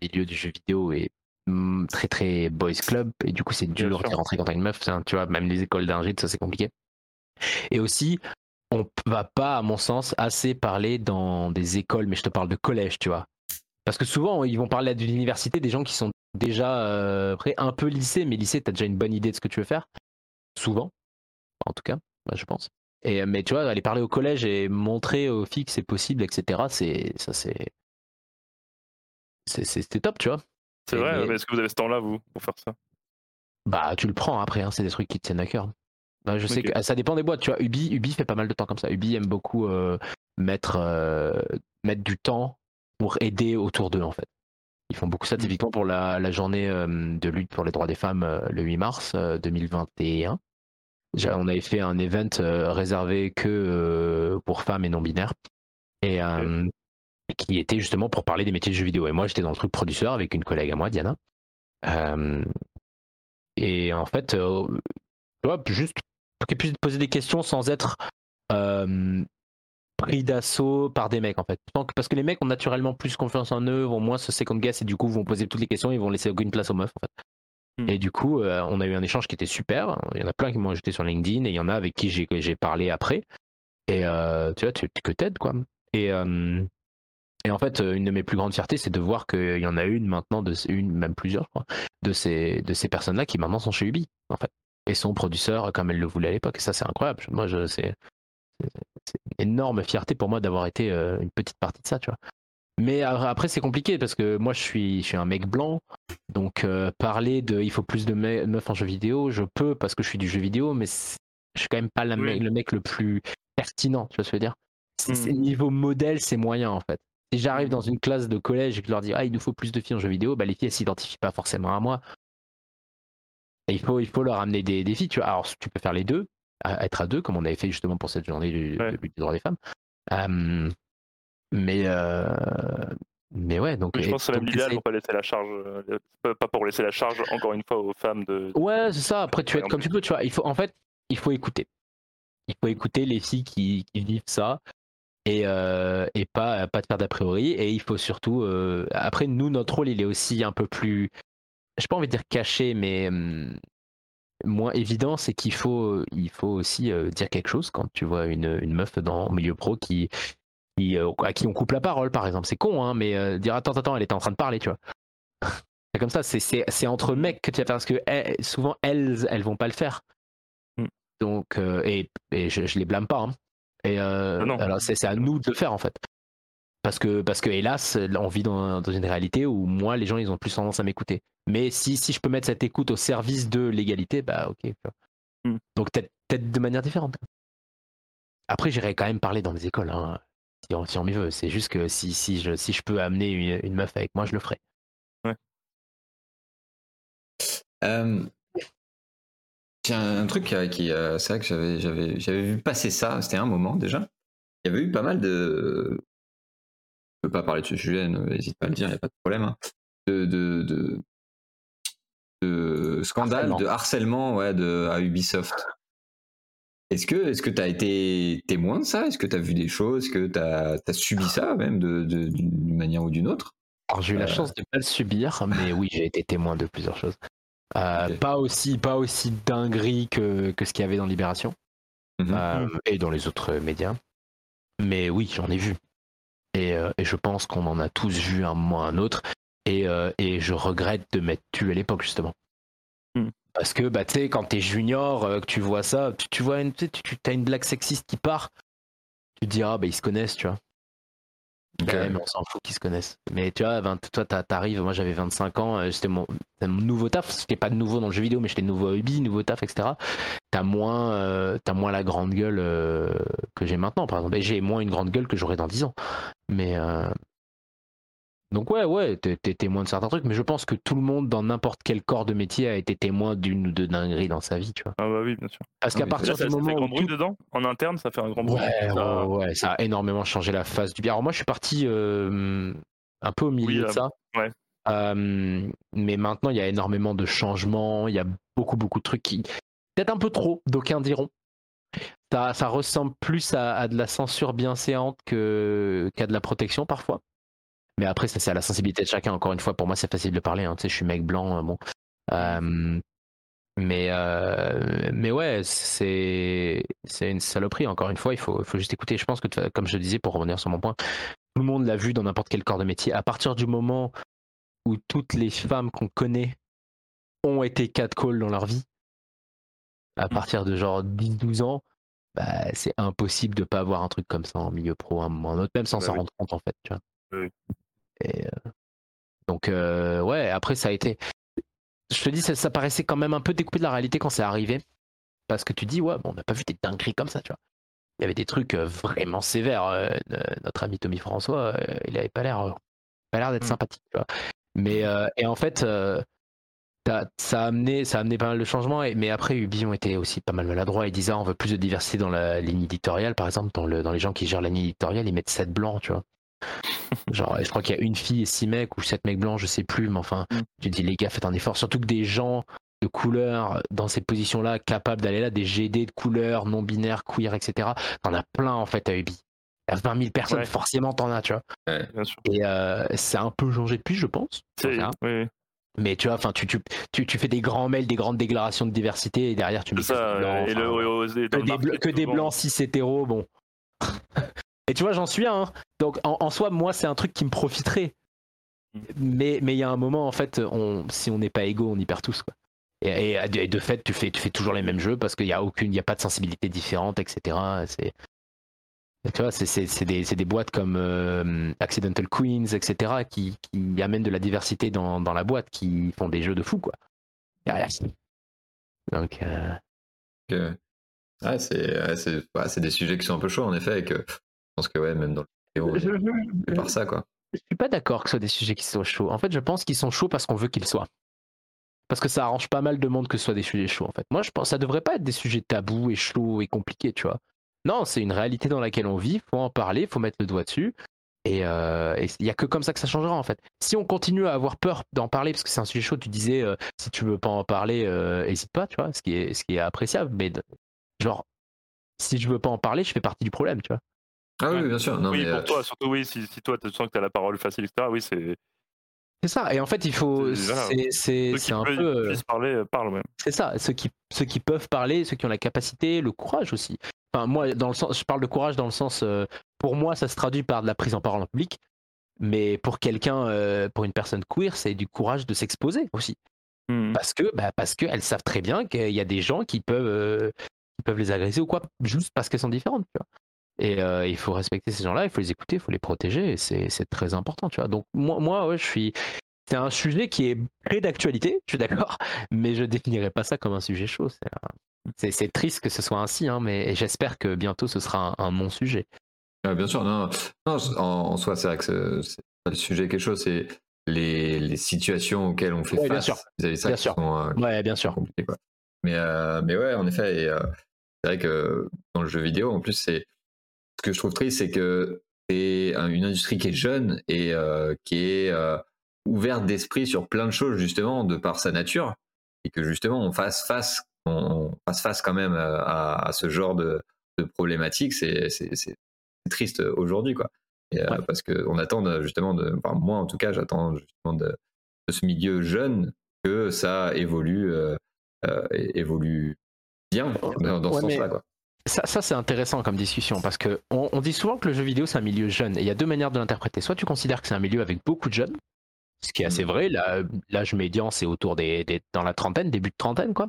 milieu du jeu vidéo est très très boys club. Et du coup c'est dur de rentrer quand t'as une meuf tu vois même les écoles d'ingé ça c'est compliqué. Et aussi on va pas à mon sens assez parler dans des écoles mais je te parle de collège tu vois. Parce que souvent ils vont parler d'une université des gens qui sont déjà euh, un peu lycée mais lycée t'as déjà une bonne idée de ce que tu veux faire. Souvent. En tout cas je pense. Et mais tu vois aller parler au collège et montrer aux filles que c'est possible etc c'est ça c'est c'était top, tu vois. C'est vrai, mais... est-ce que vous avez ce temps-là, vous, pour faire ça? Bah, tu le prends après, hein, c'est des trucs qui te tiennent à cœur. Bah, je sais que ça dépend des boîtes, tu vois. Ubi, Ubi fait pas mal de temps comme ça. Ubi aime beaucoup euh, mettre, euh, mettre du temps pour aider autour d'eux, en fait. Ils font beaucoup ça, mm. typiquement pour la, la journée euh, de lutte pour les droits des femmes le 8 mars 2021. On avait fait un event réservé que pour femmes et non binaires. Et, qui était justement pour parler des métiers de jeux vidéo. Et moi, j'étais dans le truc producteur avec une collègue à moi, Diana. Euh, et en fait, euh, juste pour qu'elle puisse poser des questions sans être euh, pris d'assaut par des mecs, en fait. Parce que les mecs ont naturellement plus confiance en eux, vont moins se second guess et du coup vont poser toutes les questions, ils vont laisser aucune place aux meufs, en fait. Hmm. Et du coup, on a eu un échange qui était super. Il y en a plein qui m'ont ajouté sur LinkedIn et il y en a avec qui j'ai parlé après. Et tu vois, tu, que t'aides, quoi. Et, et en fait, euh, une de mes plus grandes fiertés, c'est de voir qu'il y en a une maintenant, de, une, même plusieurs, je crois, de ces, de ces personnes-là qui maintenant sont chez Ubi, en fait, et sont producteurs comme elles le voulaient à l'époque. Et ça, c'est incroyable. Moi, je, c'est, une énorme fierté pour moi d'avoir été euh, une petite partie de ça, tu vois. Mais après, c'est compliqué parce que moi, je suis, je suis un mec blanc. Donc, euh, parler de il faut plus de meufs en jeu vidéo, je peux parce que je suis du jeu vidéo, mais je suis quand même pas le mec le plus pertinent, tu vois ce que je veux dire. Mmh. Niveau modèle, c'est moyen en fait. Si j'arrive dans une classe de collège et que je leur dis ah il nous faut plus de filles en jeu vidéo, bah les filles elles s'identifient pas forcément à moi. il faut il faut leur amener des, défis. Tu vois, alors tu peux faire les deux, être à deux comme on avait fait justement pour cette journée du, droit des femmes. mais euh, mais ouais donc. je pense que c'est même l'idéal pour pas laisser la charge, euh, pas pour laisser la charge encore une fois aux femmes de. Ouais c'est ça. Après tu es comme tu peux. Tu vois, il faut en fait il faut écouter. Il faut écouter les filles qui, qui vivent ça et, euh, et pas, pas de faire d'a priori. Et il faut surtout. Euh, après, nous, notre rôle, il est aussi un peu plus. Je pas envie de dire caché, mais hum, moins évident, c'est qu'il faut, il faut aussi euh, dire quelque chose quand tu vois une, une meuf dans le milieu pro qui, qui, à qui on coupe la parole, par exemple. C'est con, hein, mais dire attends, attends, elle était en train de parler, tu vois. c'est comme ça, c'est entre mecs que tu vas faire parce que eh, souvent elles, elles vont pas le faire. Mmh. Donc, et, et je, je les blâme pas. Hein. Et euh, ah alors c'est à nous de le faire en fait. Parce que, parce que hélas, on vit dans, dans, une réalité où moi, les gens, ils ont plus tendance à m'écouter. Mais si, si je peux mettre cette écoute au service de l'égalité, bah ok. Hmm. Donc peut-être de manière différente. Après, j'irai quand même parler dans des écoles, hein, si on, si on m'y veut. C'est juste que si, si, je, si je peux amener une, meuf avec moi, je le ferai. Ouais. Euh, Tiens, un truc qui, euh, c'est vrai que j'avais, j'avais, j'avais vu passer ça, c'était un moment déjà. Il y avait eu pas mal de, peux pas parler de ce sujet, n'hésite pas à le dire, il n'y a pas de problème. Hein. De, de, de, de scandale, Harcèlement. de harcèlement ouais, de, à Ubisoft. Est-ce que est-ce que tu as été témoin de ça? Est-ce que tu as vu des choses? Est-ce que tu as, subi ça même de- de- d'une manière ou d'une autre? Alors j'ai eu la Euh. chance de pas le subir, mais oui, j'ai été témoin de plusieurs choses. Euh. Pas aussi, pas aussi dinguerie que, que ce qu'il y avait dans Libération Mhm. euh, et dans les autres médias. Mais oui, j'en ai vu. Et, euh, et je pense qu'on en a tous vu un moment ou un autre. Et, et je regrette de m'être tué à l'époque, justement. Hmm. Parce que, bah, tu sais, quand t'es junior, euh, que tu vois ça, tu, tu vois une, tu, tu as une blague sexiste qui part, tu te dis, ah, bah, ils se connaissent, tu vois. Ok. Ouais, mais on s'en fout qu'ils se connaissent. Mais tu vois, 20 toi, t'a- t'arrives, moi j'avais 25 ans, euh, c'était mon, nouveau taf. C'était pas de nouveau dans le jeu vidéo, mais j'étais nouveau à Ubi, nouveau taf, etc. T'as moins, euh, t'as moins la grande gueule euh, que j'ai maintenant, par exemple. J'ai moins une grande gueule que j'aurai dans 10 ans. Mais. euh, Donc, ouais, ouais, t'es témoin de certains trucs, mais je pense que tout le monde dans n'importe quel corps de métier a été témoin d'une ou deux dingueries dans sa vie, tu vois. Ah bah oui, bien sûr. Parce qu'à partir ça, du ça fait moment grand où bruit tout- dedans En interne, ça fait un grand bruit. Ouais, Ça- ouais, ouais, ça a énormément changé la face du bien. Alors moi, je suis parti euh, un peu au milieu Oui, de euh, ça. ouais. Euh, mais maintenant, il y a énormément de changements. Il y a beaucoup, beaucoup de trucs qui. Peut-être un peu trop, d'aucuns diront. Ça, ça ressemble plus à, à de la censure bienséante que, qu'à de la protection parfois. Mais après, ça, c'est à la sensibilité de chacun. Encore une fois, pour moi, c'est facile de parler. hein. Tu sais, je suis mec blanc. euh, bon. Euh, mais, euh, mais ouais, c'est, c'est une saloperie. Encore une fois, il faut, faut juste écouter. Je pense que, comme je disais, pour revenir sur mon point, tout le monde l'a vu dans n'importe quel corps de métier. À partir du moment où toutes les femmes qu'on connaît ont été catcall dans leur vie, à partir de genre 10-12 ans, bah, c'est impossible de pas avoir un truc comme ça en milieu pro à un moment ou autre, même sans Bah s'en oui. rendre compte en fait. Tu vois. Oui. Et, euh, donc euh, ouais, après ça a été. Je te dis, ça, ça paraissait quand même un peu découpé de la réalité quand c'est arrivé, parce que tu dis ouais, bon, on n'a pas vu des dingueries comme ça, tu vois. Il y avait des trucs euh, vraiment sévères. notre ami Tommy François, il avait pas l'air, pas l'air d'être Mm. sympathique, tu vois. Mais euh, et en fait, ça a amené, ça a amené pas mal de changements. Et, mais après, Ubi ont été aussi pas mal maladroits. Ils disaient, ah, on veut plus de diversité dans la ligne éditoriale, par exemple, dans, le, dans les gens qui gèrent la ligne éditoriale, ils mettent 7 blancs, tu vois. Genre, je crois qu'il y a une fille et 6 mecs ou 7 mecs blancs, je sais plus, mais enfin, Mm. tu dis, les gars, faites un effort. Surtout que des gens de couleur dans ces positions-là, capables d'aller là, des GD de couleur, non-binaires, queer, etc. T'en as plein en fait à Ubi. Il y a 20 000 personnes, Ouais. forcément t'en as, tu vois. Bien sûr. Et euh, c'est un peu changé depuis, je pense. Oui, Mais tu vois, enfin, tu, tu, tu, tu fais des grands mails, des grandes déclarations de diversité, et derrière tu me c'est dis ça. que c'est blanc, et enfin, le, et dans que le des, marché, bl- que des blancs cis hétéros, bon. Et tu vois, j'en suis un. hein. Donc en, soi, moi, c'est un truc qui me profiterait. Mais il y a un moment, en fait, si on n'est pas égaux, on y perd tous. Quoi. Et, de fait, tu fais, tu fais toujours les mêmes jeux parce qu'il n'y a a pas de sensibilité différente, etc. Tu vois, c'est, des, des boîtes comme euh, Accidental Queens, etc. qui, amènent de la diversité dans, la boîte, qui font des jeux de fou, quoi. Donc, euh, que- ouais, c'est ouais, ouais, des sujets qui sont un peu chauds en effet. Et pense que ouais, même dans le vidéo, c'est par ça quoi. Je suis pas d'accord que ce soit des sujets qui soient chauds. En fait, je pense qu'ils sont chauds parce qu'on veut qu'ils soient. Parce que ça arrange pas mal de monde que ce soit des sujets chauds, en fait. Moi, je pense que ça devrait pas être des sujets tabous et chauds et compliqués, tu vois. Non, c'est une réalité dans laquelle on vit, faut en parler, faut mettre le doigt dessus. Et euh, il y a que comme ça que ça changera, en fait. Si on continue à avoir peur d'en parler, parce que c'est un sujet chaud, tu disais, euh, si tu veux pas en parler, euh, hésite pas, tu vois, ce qui est, ce qui est appréciable. Mais genre, si je veux pas en parler, je fais partie du problème, tu vois. Ah oui, bien sûr. Non, oui, mais, pour euh, toi, surtout oui, si, si toi tu sens que tu as la parole facile, etc. Oui, c'est C'est ça. Et en fait, il faut. C'est- un peu. euh, parler, euh, parlent même. C'est ça, ceux qui, ceux qui peuvent parler, ceux qui ont la capacité, le courage aussi. Enfin, moi, dans le sens, je parle de courage dans le sens, euh, pour moi, ça se traduit par de la prise en parole en public, mais pour quelqu'un, euh, pour une personne queer, c'est du courage de s'exposer aussi, Mhm. parce que, bah, parce qu'elles savent très bien qu'il y a des gens qui peuvent, euh, qui peuvent les agresser ou quoi, juste parce qu'elles sont différentes, tu vois. Et euh, il faut respecter ces gens-là, il faut les écouter, il faut les protéger, et c'est très important, tu vois. Donc moi, moi, ouais, je suis. C'est un sujet qui est très d'actualité, je suis d'accord, mais je définirais pas ça comme un sujet chaud. C'est triste que ce soit ainsi, hein, mais j'espère que bientôt ce sera un, un non sujet. Ah, bien sûr, non, non en, en soi, c'est vrai que c'est le sujet quelque chose, c'est les, les situations auxquelles on fait Ouais, bien face sûr. vis-à-vis de ça Bien sûr. sont euh, Ouais, bien sûr. compliquées, quoi. Mais, euh, mais ouais, en effet, et, euh, c'est vrai que dans le jeu vidéo, en plus, c'est ce que je trouve triste, c'est que c'est une industrie qui est jeune et qui est ouverte d'esprit sur plein de choses justement de par sa nature. Et que justement on fasse face on, fasse face quand même à, ce genre de, de problématiques c'est triste aujourd'hui quoi. Parce que on attend justement de enfin, moi en tout cas j'attends justement de, ce milieu jeune que ça évolue évolue bien dans, ce sens-là quoi ça, ça c'est intéressant comme discussion parce que on, dit souvent que le jeu vidéo c'est un milieu jeune et il y a deux manières de l'interpréter. Soit tu considères que c'est un milieu avec beaucoup de jeunes, ce qui est assez mm. vrai. L'âge médian c'est autour des, dans la trentaine, début de trentaine quoi.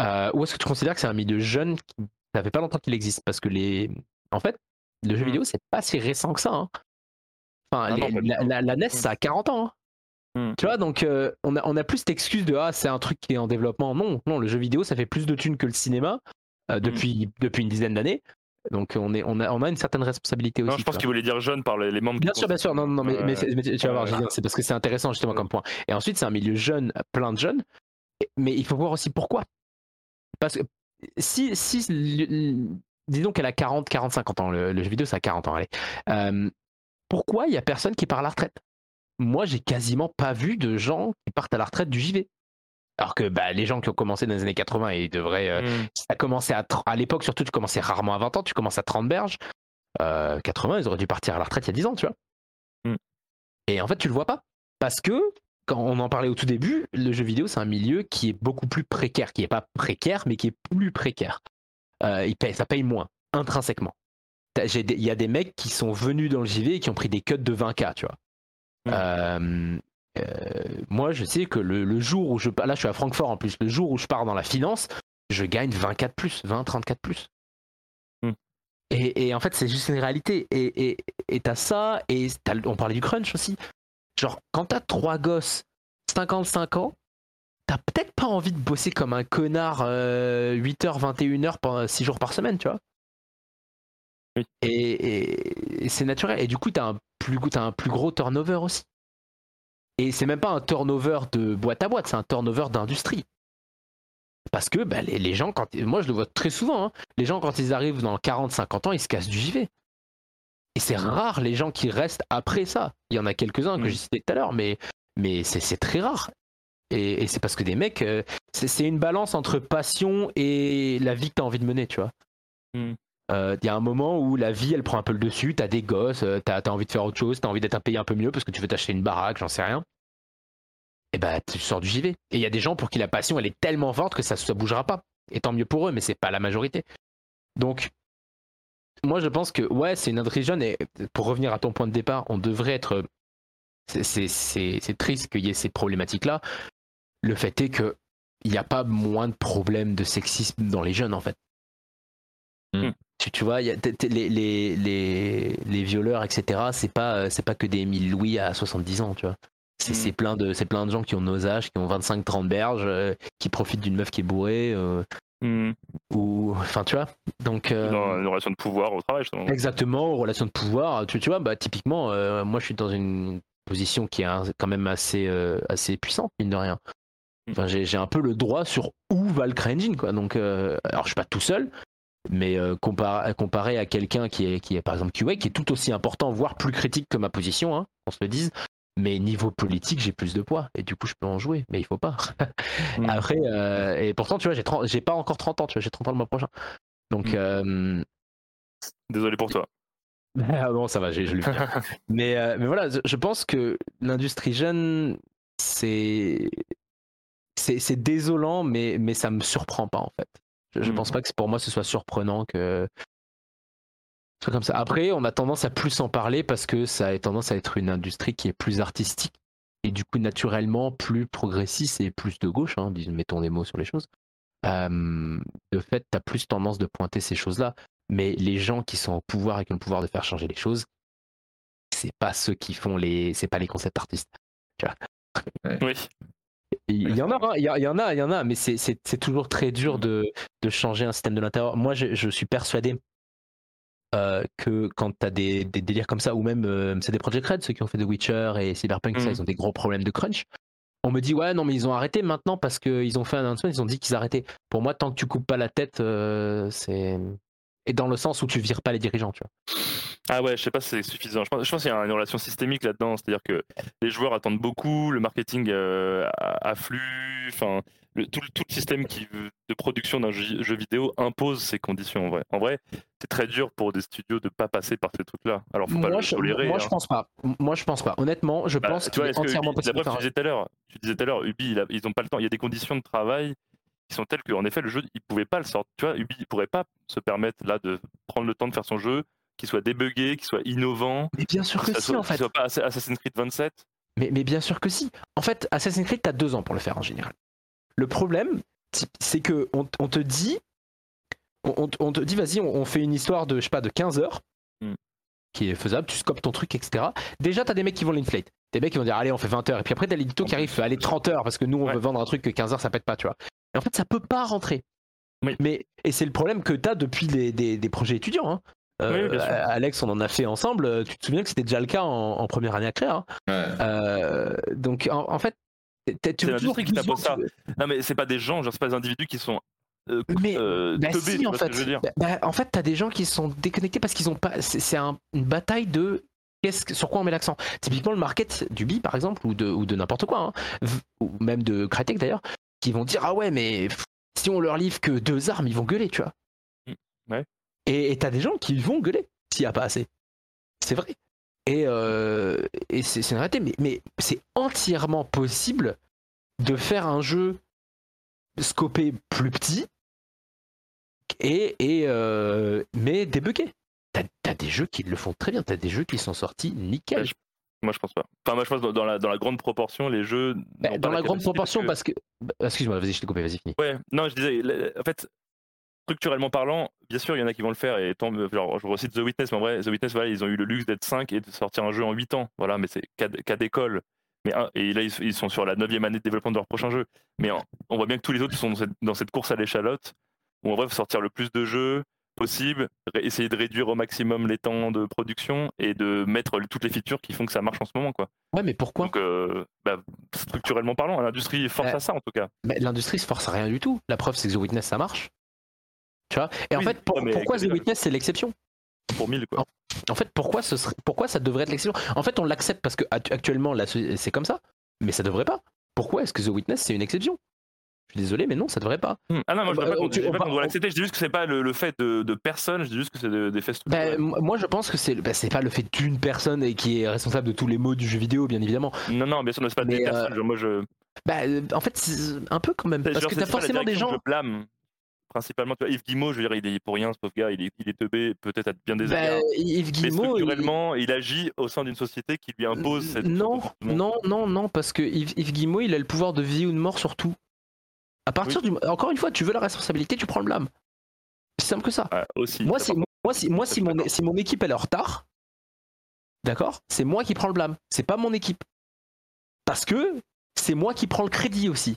Euh, ou est-ce que tu considères que c'est un milieu jeune qui ça fait pas longtemps qu'il existe? Parce que les, en fait, le jeu mm. vidéo c'est pas si récent que ça. Hein. Enfin, ah la, la, NES ça a 40 ans. Hein. Mm. Tu vois, donc euh, on, a, on a plus cette excuse de ah c'est un truc qui est en développement. Non, non, le jeu vidéo ça fait plus de thunes que le cinéma. Euh, mm. depuis, depuis une dizaine d'années. Donc on, est, on, a, on a une certaine responsabilité aussi. Non, je pense qu'il voulait dire jeune par les, membres. Bien sûr, bien sûr. Non, non, mais, mais, tu vas voir, c'est parce que c'est intéressant justement comme point. Et ensuite, c'est un milieu jeune, plein de jeunes. Mais il faut voir aussi pourquoi. Parce que si, si disons qu'elle a 40, 40, 50 ans, le, jeu vidéo, ça a 40 ans, allez. Euh, pourquoi il y a personne qui part à la retraite? Moi, j'ai quasiment pas vu de gens qui partent à la retraite du JV. Alors que bah, les gens qui ont commencé dans les années 80, ils devraient. Euh, mm. Ça a commencé à, à l'époque, surtout, tu commençais rarement à 20 ans, tu commences à 30 berges. 80, euh, ils auraient dû partir à la retraite il y a 10 ans, tu vois. Mm. Et en fait, tu le vois pas. Parce que, quand on en parlait au tout début, le jeu vidéo, c'est un milieu qui est beaucoup plus précaire, qui n'est pas précaire, mais qui est plus précaire. Euh, il paye, ça paye moins, intrinsèquement. Il y a des mecs qui sont venus dans le JV et qui ont pris des cuts de 20K, tu vois. Mm. Euh, moi, je sais que le, jour où je là, je suis à Francfort en plus, le jour où je pars dans la finance, je gagne 24 plus, 20, 34 plus. Hmm. Et, en fait, c'est juste une réalité. Et t'as ça, et on parlait du crunch aussi. Genre, quand t'as trois gosses, 55 ans, t'as peut-être pas envie de bosser comme un connard 8h, 21h, 6 jours par semaine, tu vois. Et, c'est naturel. Et du coup, t'as un, plus, as un plus gros turnover aussi. Et c'est même pas un turnover de boîte à boîte, c'est un turnover d'industrie. Parce que bah, les, gens, quand, moi je le vois très souvent, hein, les gens quand ils arrivent dans 40-50 ans, ils se cassent du JV. Et c'est rare les gens qui restent après ça. Il y en a quelques-uns que mm. j'ai cités tout à l'heure, mais, mais c'est très rare. Et, c'est parce que des mecs, euh, c'est une balance entre passion et la vie que tu as envie de mener, tu vois. Euh, il y a un moment où la vie elle prend un peu le dessus, t'as des gosses, euh, t'as as envie de faire autre chose, t'as envie d'être payé un peu mieux parce que tu veux t'acheter une baraque, j'en sais rien. Et bah tu sors du JV. Et il y a des gens pour qui la passion elle est tellement forte que ça ne bougera pas. Et tant mieux pour eux, mais c'est pas la majorité. Donc moi je pense que ouais c'est une industrie jeune et pour revenir à ton point de départ, on devrait être. C'est triste qu'il y ait ces problématiques là. Le fait est que il n'y a pas moins de problèmes de sexisme dans les jeunes en fait. Hmm tu, vois, y a les, les, les, les, violeurs, etc., c'est pas, euh, c'est pas que des Émile Louis à 70 ans, tu vois. C'est mm. plein, de, plein de gens qui ont nos âges, qui ont 25-30 berges, euh, qui profitent d'une meuf qui est bourrée. Euh, mm. Ou, enfin, tu vois. Donc, Dans une relation de pouvoir au travail, justement. Exactement, aux relations de pouvoir. Tu, tu vois, bah, typiquement, moi, je suis dans une position qui est quand même assez, assez puissante, mine de rien. Mm. Enfin, j'ai un peu le droit sur où va le CryEngine, quoi. Donc, alors, je suis pas tout seul, mais euh, comparé, à quelqu'un qui est, qui est par exemple QA, qui est tout aussi important, voire plus critique que ma position, hein, on se le dise. Mais niveau politique, j'ai plus de poids et du coup, je peux en jouer, mais il faut pas. Après, euh, et pourtant, tu vois, j'ai, j'ai pas encore 30 ans, tu vois, j'ai 30 ans le mois prochain. Donc, mm. euh, désolé pour toi. Ah bon, ça va, je le mais, mais voilà, je pense que l'industrie jeune, c'est, c'est, c'est désolant, mais, mais ça me surprend pas en fait. Je, mmh. pense pas que pour moi ce soit surprenant que soit comme ça. Après, on a tendance à plus en parler parce que ça a tendance à être une industrie qui est plus artistique et du coup naturellement plus progressiste et plus de gauche, hein, mettons des mots sur les choses. de fait, tu as plus tendance de pointer ces choses-là. Mais les gens qui sont au pouvoir et qui ont le pouvoir de faire changer les choses, c'est pas ceux qui font les. C'est pas les concepts artistes. Tu vois? Oui. Il y en a, hein, il y, en a, il y en a, mais c'est toujours très dur de, de, changer un système de l'intérieur. Moi, je, je, suis persuadé euh, que quand tu as des, des, délires comme ça, ou même euh, c'est des Project Red, ceux qui ont fait The Witcher et Cyberpunk, ça, mm. ils ont des gros problèmes de crunch. On me dit, ouais, non, mais ils ont arrêté maintenant parce qu'ils ont fait un announcement, ils ont dit qu'ils arrêtaient. Pour moi, tant que tu coupes pas la tête, euh, c'est. Et dans le sens où tu vires pas les dirigeants, tu vois. Ah ouais, je sais pas si c'est suffisant. Je pense, je pense qu'il y a une relation systémique là-dedans, c'est-à-dire que les joueurs attendent beaucoup, le marketing euh, afflue, enfin, le- tout, le- tout le système qui, de production d'un jeu, jeu vidéo impose ces conditions. En vrai, en vrai, c'est très dur pour des studios de pas passer par ces trucs-là. Alors faut pas Moi, le je, tolérer. moi, hein. je pense pas. Moi, je pense pas. Honnêtement, je Bah, pense tu vois, est que entièrement Ubi- possible la preuve, tu disais tout à l'heure, tu disais tout à l'heure, Ubi, ils ont pas le temps. Il y a des conditions de travail qui sont telles qu'en effet, le jeu, il pouvait pas le sortir. Tu vois, Ubi, il pourrait pas se permettre là de prendre le temps de faire son jeu, qu'il soit débugué, qu'il soit innovant, Mais bien sûr que soit, si, en qu'il fait. soit pas Assa- Assassin's Creed 27. Mais, mais bien sûr que si. En fait, Assassin's Creed, t'as deux ans pour le faire en général. Le problème, c'est que on, on te dit, on, te dit, vas-y, on, on fait une histoire de, je sais pas, de 15 heures, Hmm. qui est faisable, tu scopes ton truc, etc. Déjà, t'as des mecs qui vont l'inflate. Des mecs qui vont dire, allez, on fait 20 heures. Et puis après, t'as l'édito qui arrive, allez, 30 heures, parce que nous, on Ouais. veut vendre un truc que 15 heures, ça pète pas, tu vois. Et en fait, ça peut pas rentrer. Oui. Mais, et c'est le problème que t'as depuis les, des, des projets étudiants. hein. Euh, Oui. Alex, on en a fait ensemble. euh, Tu te souviens que c'était déjà le cas en, en première année à créer. hein. Ouais. Euh, donc en, en fait, tu veux toujours qui vendre, Non, mais c'est pas des gens, genre, c'est pas des individus qui sont euh, Mais euh, Bah si, en fait. Bah, bah, en fait, t'as des gens qui sont déconnectés parce qu'ils ont pas. C'est c'est un- une bataille de. Qu'est-ce que- sur quoi on met l'accent? Typiquement le market du bi par exemple ou de, ou de n'importe quoi, hein, ou même de Crytek d'ailleurs, qui vont dire ah ouais mais si on leur livre que deux armes ils vont gueuler tu vois. Mm, ouais. Et et t'as des gens qui vont gueuler s'il n'y a pas assez. C'est vrai. Et, euh, et c'est c'est une réalité, mais, mais c'est entièrement possible de faire un jeu scopé plus petit et, et euh, mais débugué. T'as as des jeux qui le font très bien, t'as des jeux qui sont sortis nickel. Ouais, Moi, je pense pas. Enfin, moi, je pense que dans la, dans la grande proportion, les jeux. Bah, dans la grande proportion, parce parce que. bah, Excuse-moi, vas-y, je t'ai coupé, vas-y, fini. Ouais, non, je disais, en fait, structurellement parlant, bien sûr, il y en a qui vont le faire. Et tant, genre, je recite The Witness, mais en vrai, The Witness, voilà, ils ont eu le luxe d'être 5 et de sortir un jeu en 8 ans. Voilà, mais c'est cas d'école. Mais et là, ils, sont sur la 9 année de développement de leur prochain jeu. Mais on voit bien que tous les autres sont dans cette, dans cette course à l'échalote, où en vrai, il faut sortir le plus de jeux possible, essayer de réduire au maximum les temps de production et de mettre toutes les features qui font que ça marche en ce moment. Quoi. Ouais, mais pourquoi? Donc, euh, bah, structurellement parlant, l'industrie force à ça en tout cas. Bah, L'industrie se force à rien du tout. La preuve, c'est que The Witness, ça marche. Tu vois? Et en fait, pour- mais pourquoi The dalle. Witness, c'est l'exception? Pour 1000, quoi. En fait, pourquoi, ce serait, pourquoi ça devrait être l'exception? En fait, on l'accepte parce que actu- actuellement, c'est comme ça, mais ça devrait pas. Pourquoi est-ce que The Witness, c'est une exception? Je suis désolé, mais non, ça devrait pas. Hmm. Ah non, moi je Bah, dis pas on- qu'on doit l'accepter, je dis juste que c'est pas le, le fait de, de personne, je dis juste que c'est de- des faits Bah, moi, je pense que c'est bah, pas le fait d'une personne et qui est responsable de tous les maux du jeu vidéo, bien évidemment. Non, non, bien sûr, c'est pas mais, des euh, personnes. genre, moi, je. Bah, euh, en fait, c'est un peu quand même. Parce genre, que t'as forcément des que gens. Je blâme. Principalement, tu vois, Yves Guillemot, je veux dire, il est pour rien, ce pauvre gars, il est, il est teubé, peut-être à bien des Bah, égards. Yves Mais Guillemot. il- structurellement, il... agit au sein d'une société qui lui impose cette. Non, non, non, non, parce que Yves, Yves Guillemot, il a le pouvoir de vie ou de mort sur tout. À partir du. Encore une fois, tu veux la responsabilité, tu prends le blâme. C'est simple que ça. Ah, aussi. Moi, si, moi, si, moi si, mon, d'accord. si mon équipe elle est en retard, d'accord, c'est moi qui prends le blâme. C'est pas mon équipe. Parce que c'est moi qui prends le crédit aussi.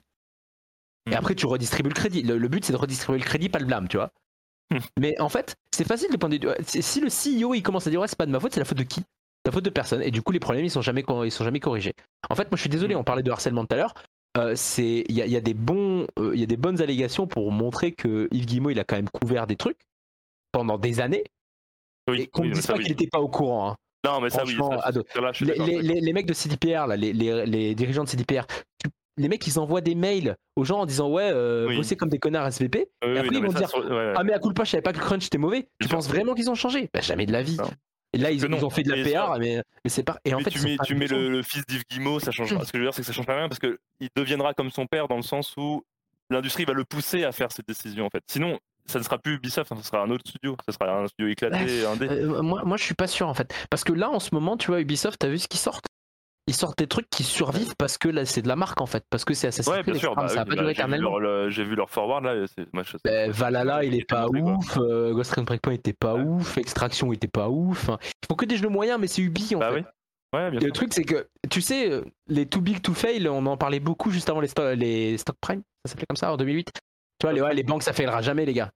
Et Mhm. après, tu redistribues le crédit. Le, le but, c'est de redistribuer le crédit, pas le blâme, tu vois. Mhm. Mais en fait, c'est facile de point de vue. Si le CEO il commence à dire ouais, c'est pas de ma faute, c'est la faute de qui? C'est la faute de personne. Et du coup, les problèmes ils sont jamais ils sont jamais corrigés. En fait, moi, je suis désolé. Mhm. On parlait de harcèlement tout à l'heure. Euh, c'est il y a, il y a des bons euh, il y a des bonnes allégations pour montrer que Yves Guillemot il a quand même couvert des trucs pendant des années Oui, et qu'on ne dise pas oui. qu'il n'était pas au courant. hein. Non, mais ça, oui. ça, là, Les, d'accord, les- ouais. les- les mecs de CDPR, là, les, dirigeants de CDPR, les mecs ils envoient des mails aux gens en disant ouais, euh, bossez comme des connards SVP. Et après, non, ils vont dire, sur- ouais, ouais. Ah mais à coup de pas, je savais pas que le crunch était mauvais. Tu penses vraiment qu'ils ont changé? Bah, Jamais de la vie. Non. Et là ils, ils ont fait de la PR, mais, mais c'est pas. Et en Mais fait, tu mets, tu le, le fils d'Yves Guillemot, ça change. Ce que je veux dire, c'est que ça change pas rien parce que il deviendra comme son père dans le sens où l'industrie va le pousser à faire cette décision en fait. Sinon, ça ne sera plus Ubisoft, hein, ça sera un autre studio, ça sera un studio éclaté, un dé. Euh, moi, moi, je suis pas sûr en fait. Parce que là, en ce moment, tu vois, Ubisoft, t'as vu ce qu'ils sortent Ils sortent des trucs qui survivent parce que là, c'est de la marque en fait. Parce que c'est Assassin's Ouais, Creed, bien sûr. etc., bah ça va pas bah, durer j'ai vu éternellement. J'ai vu leur forward là. c'est- moi, je- Ben, Valhalla, il est pas ouf. euh, Ghost Recon Breakpoint était pas Ouais. ouf. Extraction était pas ouf. Enfin, Ils font que des jeux moyens, mais c'est Ubi en Bah fait. oui. Ouais, bien Et le truc, c'est que, tu sais, euh, les Too Big to Fail, on en parlait beaucoup juste avant les, sto- les Stock Prime, ça s'appelait comme ça en 2008. Tu vois, les, ouais, les banques, ça faillera jamais, les gars.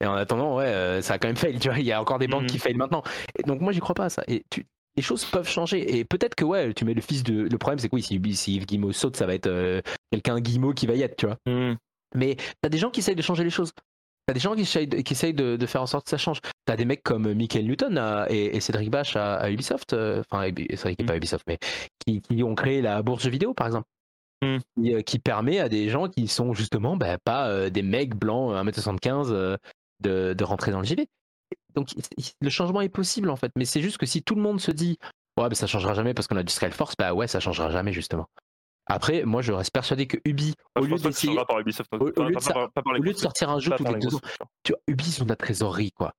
Et en attendant, ouais, euh, ça a quand même fail, tu vois, il y a encore des banques Mhm. qui faillent maintenant. Et donc, moi, j'y crois pas à ça. Et tu- les choses peuvent changer. Et peut-être que, ouais, tu mets le fils de. Le problème, c'est que oui, si, si Yves Guillemot saute, ça va être euh, quelqu'un Guillemot qui va y être, tu vois. Hmm. Mais t'as des gens qui essayent de changer les choses. T'as des gens qui essayent, de, qui essayent de, de faire en sorte que ça change. T'as des mecs comme Michael Newton à- et, et Cédric Bache à, à Ubisoft, euh, enfin Cédric n'est Mm. pas Ubisoft, mais qui, qui ont créé la bourse vidéo par exemple, Mm. qui, euh, qui permet à des gens qui sont justement bah, pas euh, des mecs blancs 1m75 euh, de, de rentrer dans le JV. Donc le changement est possible en fait, mais c'est juste que si tout le monde se dit ouais bah, ça changera jamais parce qu'on a du Force, bah ouais ça changera jamais justement. Après, moi je reste persuadé que Ubi, au lieu pense pas que ça d'essayer, changera par Ubisoft. au- au Pas- lieu de par- par au lieu sortir un jeu tous les deux ans, tu vois, Ubi, ils ont de la trésorerie, quoi.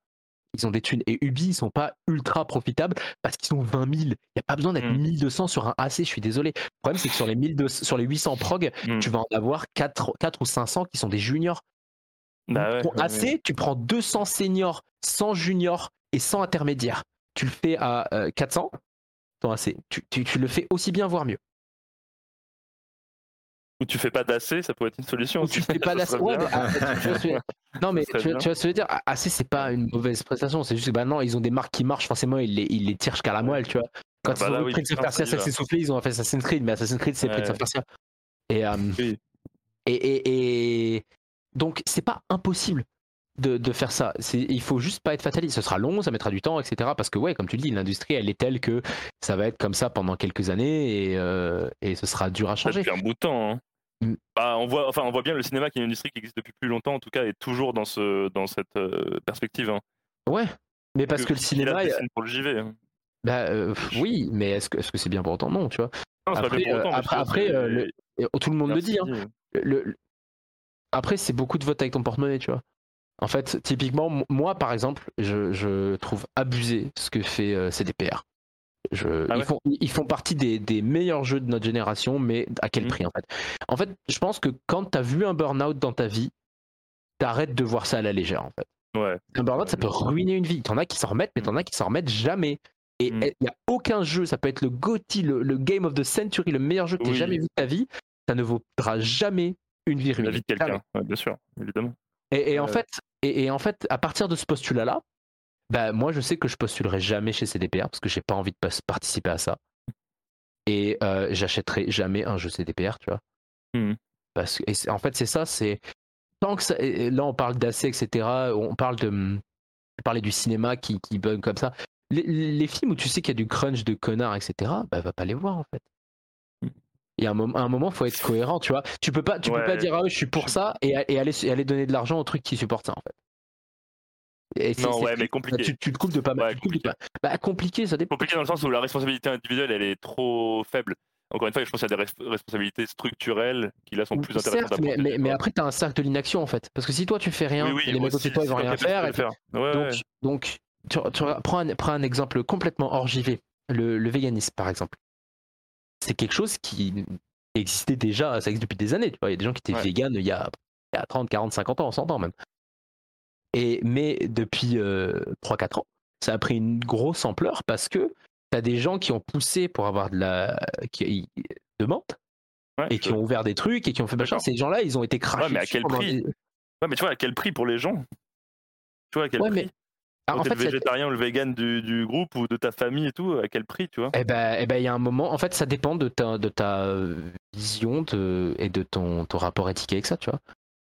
Ils ont des thunes. Et Ubi, ils sont pas ultra profitables parce qu'ils sont 20 000. Il n'y a pas besoin d'être Mm. 1200 sur un AC, je suis désolé. Le problème, c'est que sur les, 1200 sur les 800 prog, Mm. tu vas en avoir 4, 4 ou 500 qui sont des juniors. Bah ouais, Ton ouais, AC, ouais. tu prends 200 seniors, 100 juniors et 100 intermédiaires. Tu le fais à euh, 400, ton AC. Tu, tu- tu le fais aussi bien, voire mieux. Ou tu fais pas d'AC, ça pourrait être une solution. Ou tu fais pas d'AC. Ouais, ah, Non, mais tu, je veux dire? AC, c'est pas une mauvaise prestation. C'est juste que bah non, ils ont des marques qui marchent, forcément, ils les, ils les tirent jusqu'à la moelle, tu vois. Quand Ah bah ils ont là, vu oui, Prince of Persia ça s'est soufflé, ils ont fait Assassin's Creed, mais Assassin's Creed, c'est Ouais. Prince of Persia. Et, euh, Oui. et, et, et- donc, c'est pas impossible de, de faire ça. C'est- Il faut juste pas être fataliste. Ce sera long, ça mettra du temps, etc. Parce que, ouais, comme tu le dis, l'industrie, elle est telle que ça va être comme ça pendant quelques années et, euh, et ce sera dur à Ça changer. depuis un bout de temps. hein. Mm. Bah, on voit, enfin, on voit bien le cinéma qui est une industrie qui existe depuis plus longtemps, en tout cas, est toujours dans ce, dans cette euh, perspective. hein. Ouais, mais parce que, le cinéma, pour le JV. hein. bah, euh, oui, mais est-ce que est-ce que c'est bien pour autant? Non, tu vois. Non, c'est pas Après, bien pour autant, après- après, c'est- le- Et tout le monde le Merci. dit. hein. Le- le- Après, c'est beaucoup de votes avec ton porte-monnaie, tu vois. En fait, typiquement, moi, par exemple, je, je trouve abusé ce que fait euh, CDPR. Je- Ah ils, font, ils font partie des, des meilleurs jeux de notre génération, mais à quel Mhm. prix, en fait? En fait, je pense que quand tu as vu un burn-out dans ta vie, t'arrêtes de voir ça à la légère, en fait. Ouais. Un burn-out, ça peut ruiner une vie. T'en as qui s'en remettent, mais t'en as qui s'en remettent jamais. Et il Mm. n'y a aucun jeu, ça peut être le GOTY, le, le Game of the Century, le meilleur jeu que tu Oui. jamais vu de ta vie, ça ne vaudra jamais une vie La vie de quelqu'un, ouais, bien sûr, évidemment. Et, et en Ouais. fait, et, et en fait, à partir de ce postulat-là, bah, moi, je sais que je postulerai jamais chez CDPR parce que j'ai pas envie de participer à ça. Et euh, j'achèterai jamais un jeu CDPR, tu vois. Mhm. Parce que, en fait, c'est ça, c'est. Tant que ça, là, on parle d'AC, etc. On parle de. Parlais du cinéma qui, qui bug comme ça. Les, les films où tu sais qu'il y a du crunch de connards, etc., bah, va pas les voir, en fait. Il y a un moment, à un moment, faut être cohérent, tu vois. Tu peux pas, tu peux pas dire ah ouais, je suis pour ça et, et aller, et aller donner de l'argent aux trucs qui supportent ça, en fait. Et c'est- Non, ouais, mais compliqué. Tu, tu te coupes de pas mal. Ouais, compliqué. pas- Bah, compliqué, ça dépend. Compliqué dans le sens où la responsabilité individuelle, elle est trop faible. Encore une fois, je pense qu'il y a des res- responsabilités structurelles qui là sont plus intéressantes Certes, à mais, après, tu as un cercle de l'inaction en fait. Parce que si toi tu fais rien, oui, oui, et les mecs aussi, toi ils vont rien faire. et faire. Ouais, donc, ouais. donc tu, tu prends, un, prends un exemple complètement hors JV, le, le véganisme par exemple. C'est quelque chose qui existait déjà, ça existe depuis des années. Tu vois. Il y a des gens qui étaient Ouais. véganes il y, a, il y a 30, 40, 50 ans, 100 ans même. Et, mais depuis 3-4 ans, ça a pris une grosse ampleur parce que tu as des gens qui ont poussé pour avoir de la qui, de menthe Ouais, et qui ont ouvert des trucs et qui ont fait machin. Ces gens-là, ils ont été crachés. Ouais, mais à dessus quel pendant prix des- Ouais, mais tu vois, à quel prix pour les gens? Tu vois, à quel Ouais, prix? mais- Ah, en fait, le végétarien ou le vegan du, du groupe ou de ta famille et tout, à quel prix, tu vois? Eh ben, eh ben, il y a un moment. En fait, ça dépend de ta, de ta euh, vision de, et de ton, ton rapport éthique avec ça, tu vois.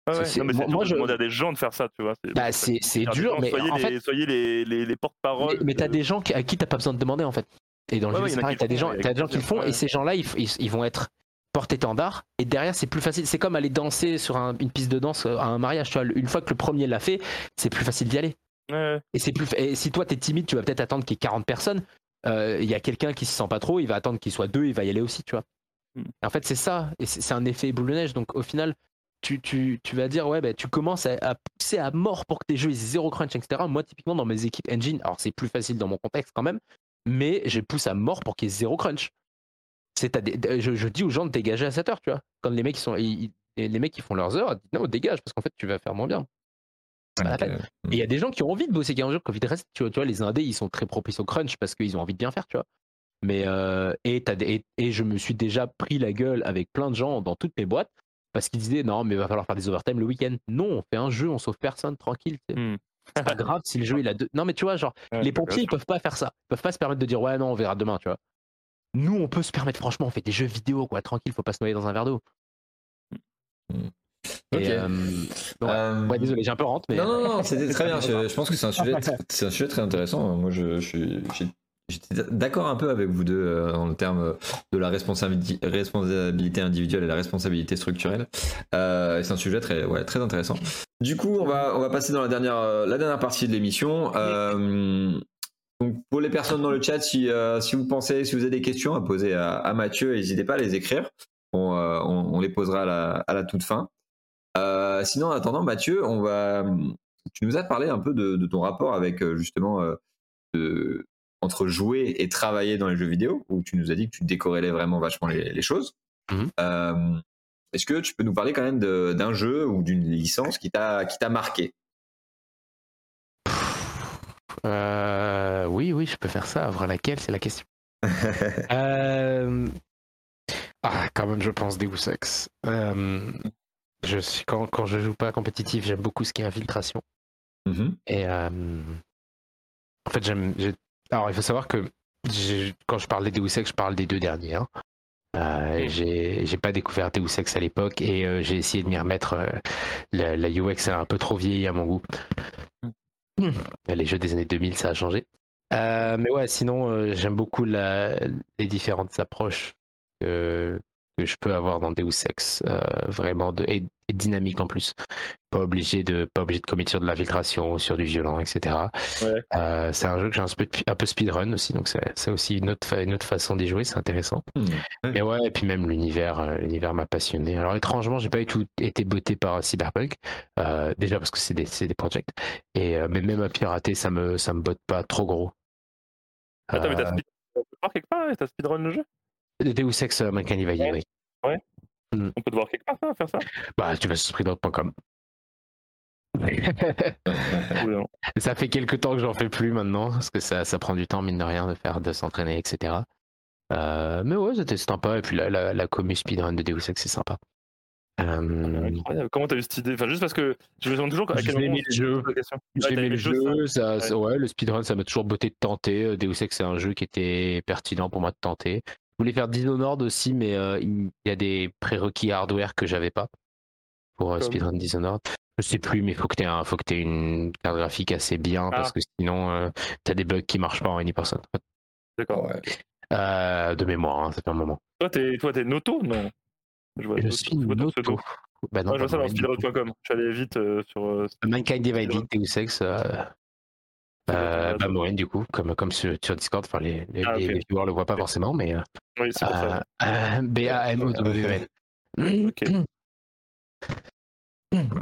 Ouais. Non, mais moi- moi, je- demander à des gens de faire ça, tu vois. Bah, c'est des dur, gens, mais soyez en les, fait, soyez les, les, les porte-paroles. mais, mais t'as de- des gens à qui t'as pas besoin de demander en fait. Et dans le Ouais, jeu, ouais, c'est pareil, t'as des gens, t'as des gens qui le font, et ces gens-là, ils, ils, ils vont être porte-étendard, et derrière, c'est plus facile. C'est comme aller danser sur un- une piste de danse euh, à un mariage, tu vois. Une fois que le premier l'a fait, c'est plus facile d'y aller. Ouais, Et, c'est plus, et si toi, t'es timide, tu vas peut-être attendre qu'il y ait 40 personnes. Euh, Il y a quelqu'un qui se sent pas trop, il va attendre qu'il soit deux, il va y aller aussi, tu vois. Hmm. En fait, c'est ça. Et c'est un effet boule de neige. Donc, au final, tu, tu, tu vas dire, ouais, bah, tu commences à, à pousser à mort pour que tes jeux aient zéro crunch, etc. Moi, typiquement, dans mes équipes engine, alors c'est plus facile dans mon contexte quand même, mais je pousse à mort pour qu'il y ait zéro crunch. C'est à des- je, je dis aux gens de dégager à 7 heures, tu vois. Quand les mecs, ils sont, ils- ils- les mecs qui font leurs heures, non, dégage, parce qu'en fait, tu vas faire moins bien. Peine. euh, Et il y a des gens qui ont envie de bosser qui ont envie Covid reste. Tu vois, tu vois, les indés, ils sont très propices au crunch parce qu'ils ont envie de bien faire, tu vois. Mais euh, et, t'as des- et, et je me suis déjà pris la gueule avec plein de gens dans toutes mes boîtes parce qu'ils disaient non, mais il va falloir faire des overtime le week-end. Non, on fait un jeu, on sauve personne, tranquille. C'est Hmm. c'est pas grave si le jeu il a deux. Non, mais tu vois, genre, Ouais, les pompiers, ils peuvent pas faire ça. Ils peuvent pas se permettre de dire ouais, non, on verra demain, tu vois. Nous, on peut se permettre, franchement, on fait des jeux vidéo, quoi, tranquille, faut pas se noyer dans un verre d'eau. Et, euh. Euh, Ouais, désolé, j'ai un peu rentre, mais Non, non, non, c'était très bien. Je, je pense que c'est un sujet, c'est un sujet très intéressant. Moi, je, je suis, j'étais d'accord un peu avec vous deux euh, en termes de la responsabilité, responsabilité individuelle et la responsabilité structurelle. Euh, c'est un sujet très, ouais, très intéressant. Du coup, on va, on va passer dans la dernière, euh, la dernière partie de l'émission. Donc, pour les personnes dans le chat, si, si vous pensez, si vous avez des questions à poser à, à Mathieu, n'hésitez pas à les écrire. On, on, on les posera à la, à la toute fin. Euh, sinon, en attendant, Mathieu, on va. Tu nous as parlé un peu de, de ton rapport avec euh, justement euh, de- entre jouer et travailler dans les jeux vidéo, où tu nous as dit que tu décorrélais vraiment vachement les, les choses. Mhm. Euh, Est-ce que tu peux nous parler quand même d'un jeu ou d'une licence qui t'a qui t'a marqué? Oui, oui, je peux faire ça. Avoir laquelle, c'est la question. Euh, Ah, quand même, je pense Deus Ex. Euh, Je suis quand, quand je joue pas compétitif, j'aime beaucoup ce qui est infiltration. Mhm. Et euh, en fait, j'aime. j'ai- Alors, il faut savoir que quand je parle des Deus Ex, je parle des deux derniers. hein. Euh, j'ai pas découvert Deus Ex à l'époque et euh, j'ai essayé de m'y remettre. la, la UX a un peu trop vieilli à mon goût. Les jeux des années 2000, ça a changé. Mais ouais, sinon, j'aime beaucoup la- les différentes approches que, je peux avoir dans Deus Ex. euh, vraiment, de, et, et dynamique en plus. Pas obligé de, pas obligé de commettre sur de l'infiltration, sur du violent, etc. Ouais. Euh, c'est un jeu que j'ai un peu, un peu speedrun aussi, donc c'est c'est aussi une autre, une autre façon d'y jouer, c'est intéressant. Hmm. Mais ouais, et puis même l'univers, euh, l'univers m'a passionné. Alors étrangement, j'ai pas du tout été botté par Cyberpunk, euh, déjà parce que c'est des, c'est des projects, et mais même à pirater, ça me, ça me botte pas trop gros. Attends, mais t'as speed... on peut voir quelque part T'as speedrun le jeu? Deus Ex Mankind Divided, Ouais. oui. On peut te voir quelque part, ça, faire ça? Bah, tu vas sur speedrun.com. Oui, non. ça fait quelques temps que j'en fais plus maintenant, parce que ça, ça prend du temps, mine de rien, de faire, de s'entraîner, etc. Euh, mais ouais, c'était sympa, et puis la, la, la commu speedrun de Deus Ex, c'est sympa. Euh, Incroyable. Comment t'as eu cette idée? Enfin, juste parce que je me demande toujours à quel moment aimé le jeu. J'ai aimé le jeu, ça, Ouais. ouais, le speedrun, ça m'a toujours botté de tenter. Euh, Deus Ex, c'est un jeu qui était pertinent pour moi de tenter. Je voulais faire Dishonored aussi, mais euh, il y a des prérequis hardware que j'avais pas pour euh, speedrun Dishonored. Je sais plus, mais faut que tu aies, faut que aies une carte graphique assez bien Ah. parce que sinon, tu as des bugs qui marchent pas en any-person. D'accord. Ouais. Euh, de mémoire, hein, ça fait un moment. Toi, t'es toi, t'es Noto? Non. Je, vois Je Noto, suis Noto. Bah non, Ouais, je vois ça dans speedrun.com. Je suis allé vite euh, sur. euh, Mankind Divided, Deus Ex, euh, euh, bah. Moen, du coup, comme, comme sur, sur Discord. Enfin, les, les, Ah, les- ok. les viewers le voient pas forcément, mais. euh, Oui, c'est ça. Euh, B-A-M-O-W-N. Ok.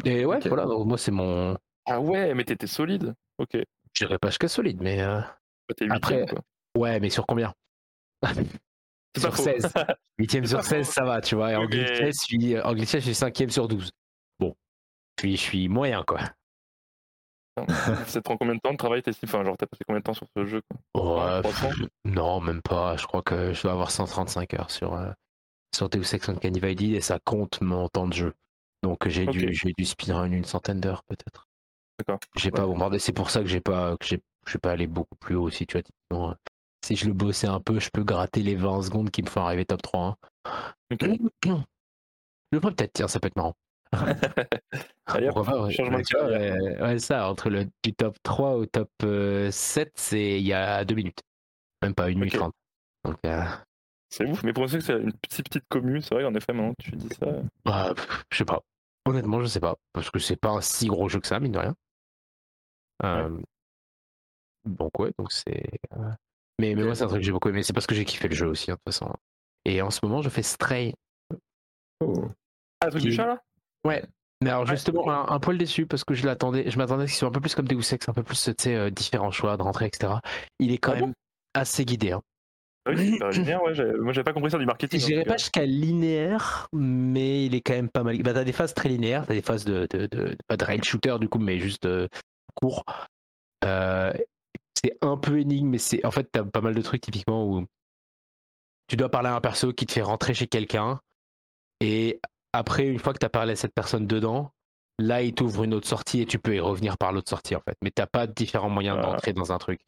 Et ouais, Ok. voilà, donc moi c'est mon. Ah ouais, mais t'étais solide. Ok. Bah, Je dirais pas jusqu'à solide, mais. euh, T'es Après- huitième, quoi. Ouais, mais sur combien? C'est Sur pas faux. 16. 8ème sur pas 16, ça va, tu vois. Et en Ok. glitch je suis, en glitch je suis 5ème sur 12. Bon. Je suis, je suis moyen, quoi. Ça te prend combien de temps de travail t'estimes Enfin, genre, t'as passé combien de temps sur ce jeu quoi? Ouais, 300 pff, non, même pas. Je crois que je dois avoir 135 heures sur, euh, sur Deus Ex Uncanny et ça compte mon temps de jeu. Donc j'ai Ok. dû, j'ai dû speedrun une centaine d'heures peut-être. D'accord. J'ai pas bombardé. C'est pour ça que j'ai pas, que j'ai, je suis pas allé beaucoup plus haut aussi. Tu euh, si je le bossais un peu, je peux gratter les 20 secondes qui me font arriver top 3. hein. Je le ferai peut-être, tiens, ça peut être marrant. Pourquoi pas, ouais. changement de vois, carrière. ouais, ouais, ça, entre le du top 3 au top euh, 7, c'est il y a 2 minutes. Même pas 1 minute Ok. 30. Donc, euh, C'est ouf, mais pour que c'est une petite petite commune, c'est vrai, en effet, maintenant tu dis ça. bah, pff, je sais pas. Honnêtement, je sais pas. Parce que c'est pas un si gros jeu que ça, mine de rien. Euh, Donc, ouais, donc c'est. euh, Mais, mais moi, c'est un truc que j'ai beaucoup aimé. C'est parce que j'ai kiffé le jeu aussi, hein, de toute façon. Et en ce moment, je fais Stray. Oh. Ah, le truc Qui- du chat là? Ouais. Mais alors justement, un, un poil déçu parce que je l'attendais, je m'attendais à ce qu'il soit un peu plus comme Deus Ex, un peu plus, tu sais, euh, différents choix de rentrée, etc. Il est quand Ah bon? même assez guidé. Hein. Ah oui, c'est linéaire, ouais. Moi, j'avais pas compris ça du marketing. Tout pas jusqu'à linéaire, mais il est quand même pas mal. Bah, t'as des phases très linéaires, t'as des phases de, de, de- pas de rail shooter du coup, mais juste euh, court. Euh, c'est un peu énigme, mais c'est en fait t'as pas mal de trucs typiquement où tu dois parler à un perso qui te fait rentrer chez quelqu'un et après une fois que t'as parlé à cette personne dedans, là il t'ouvre une autre sortie et tu peux y revenir par l'autre sortie en fait. Mais t'as pas différents moyens Ah. d'entrer dans un truc.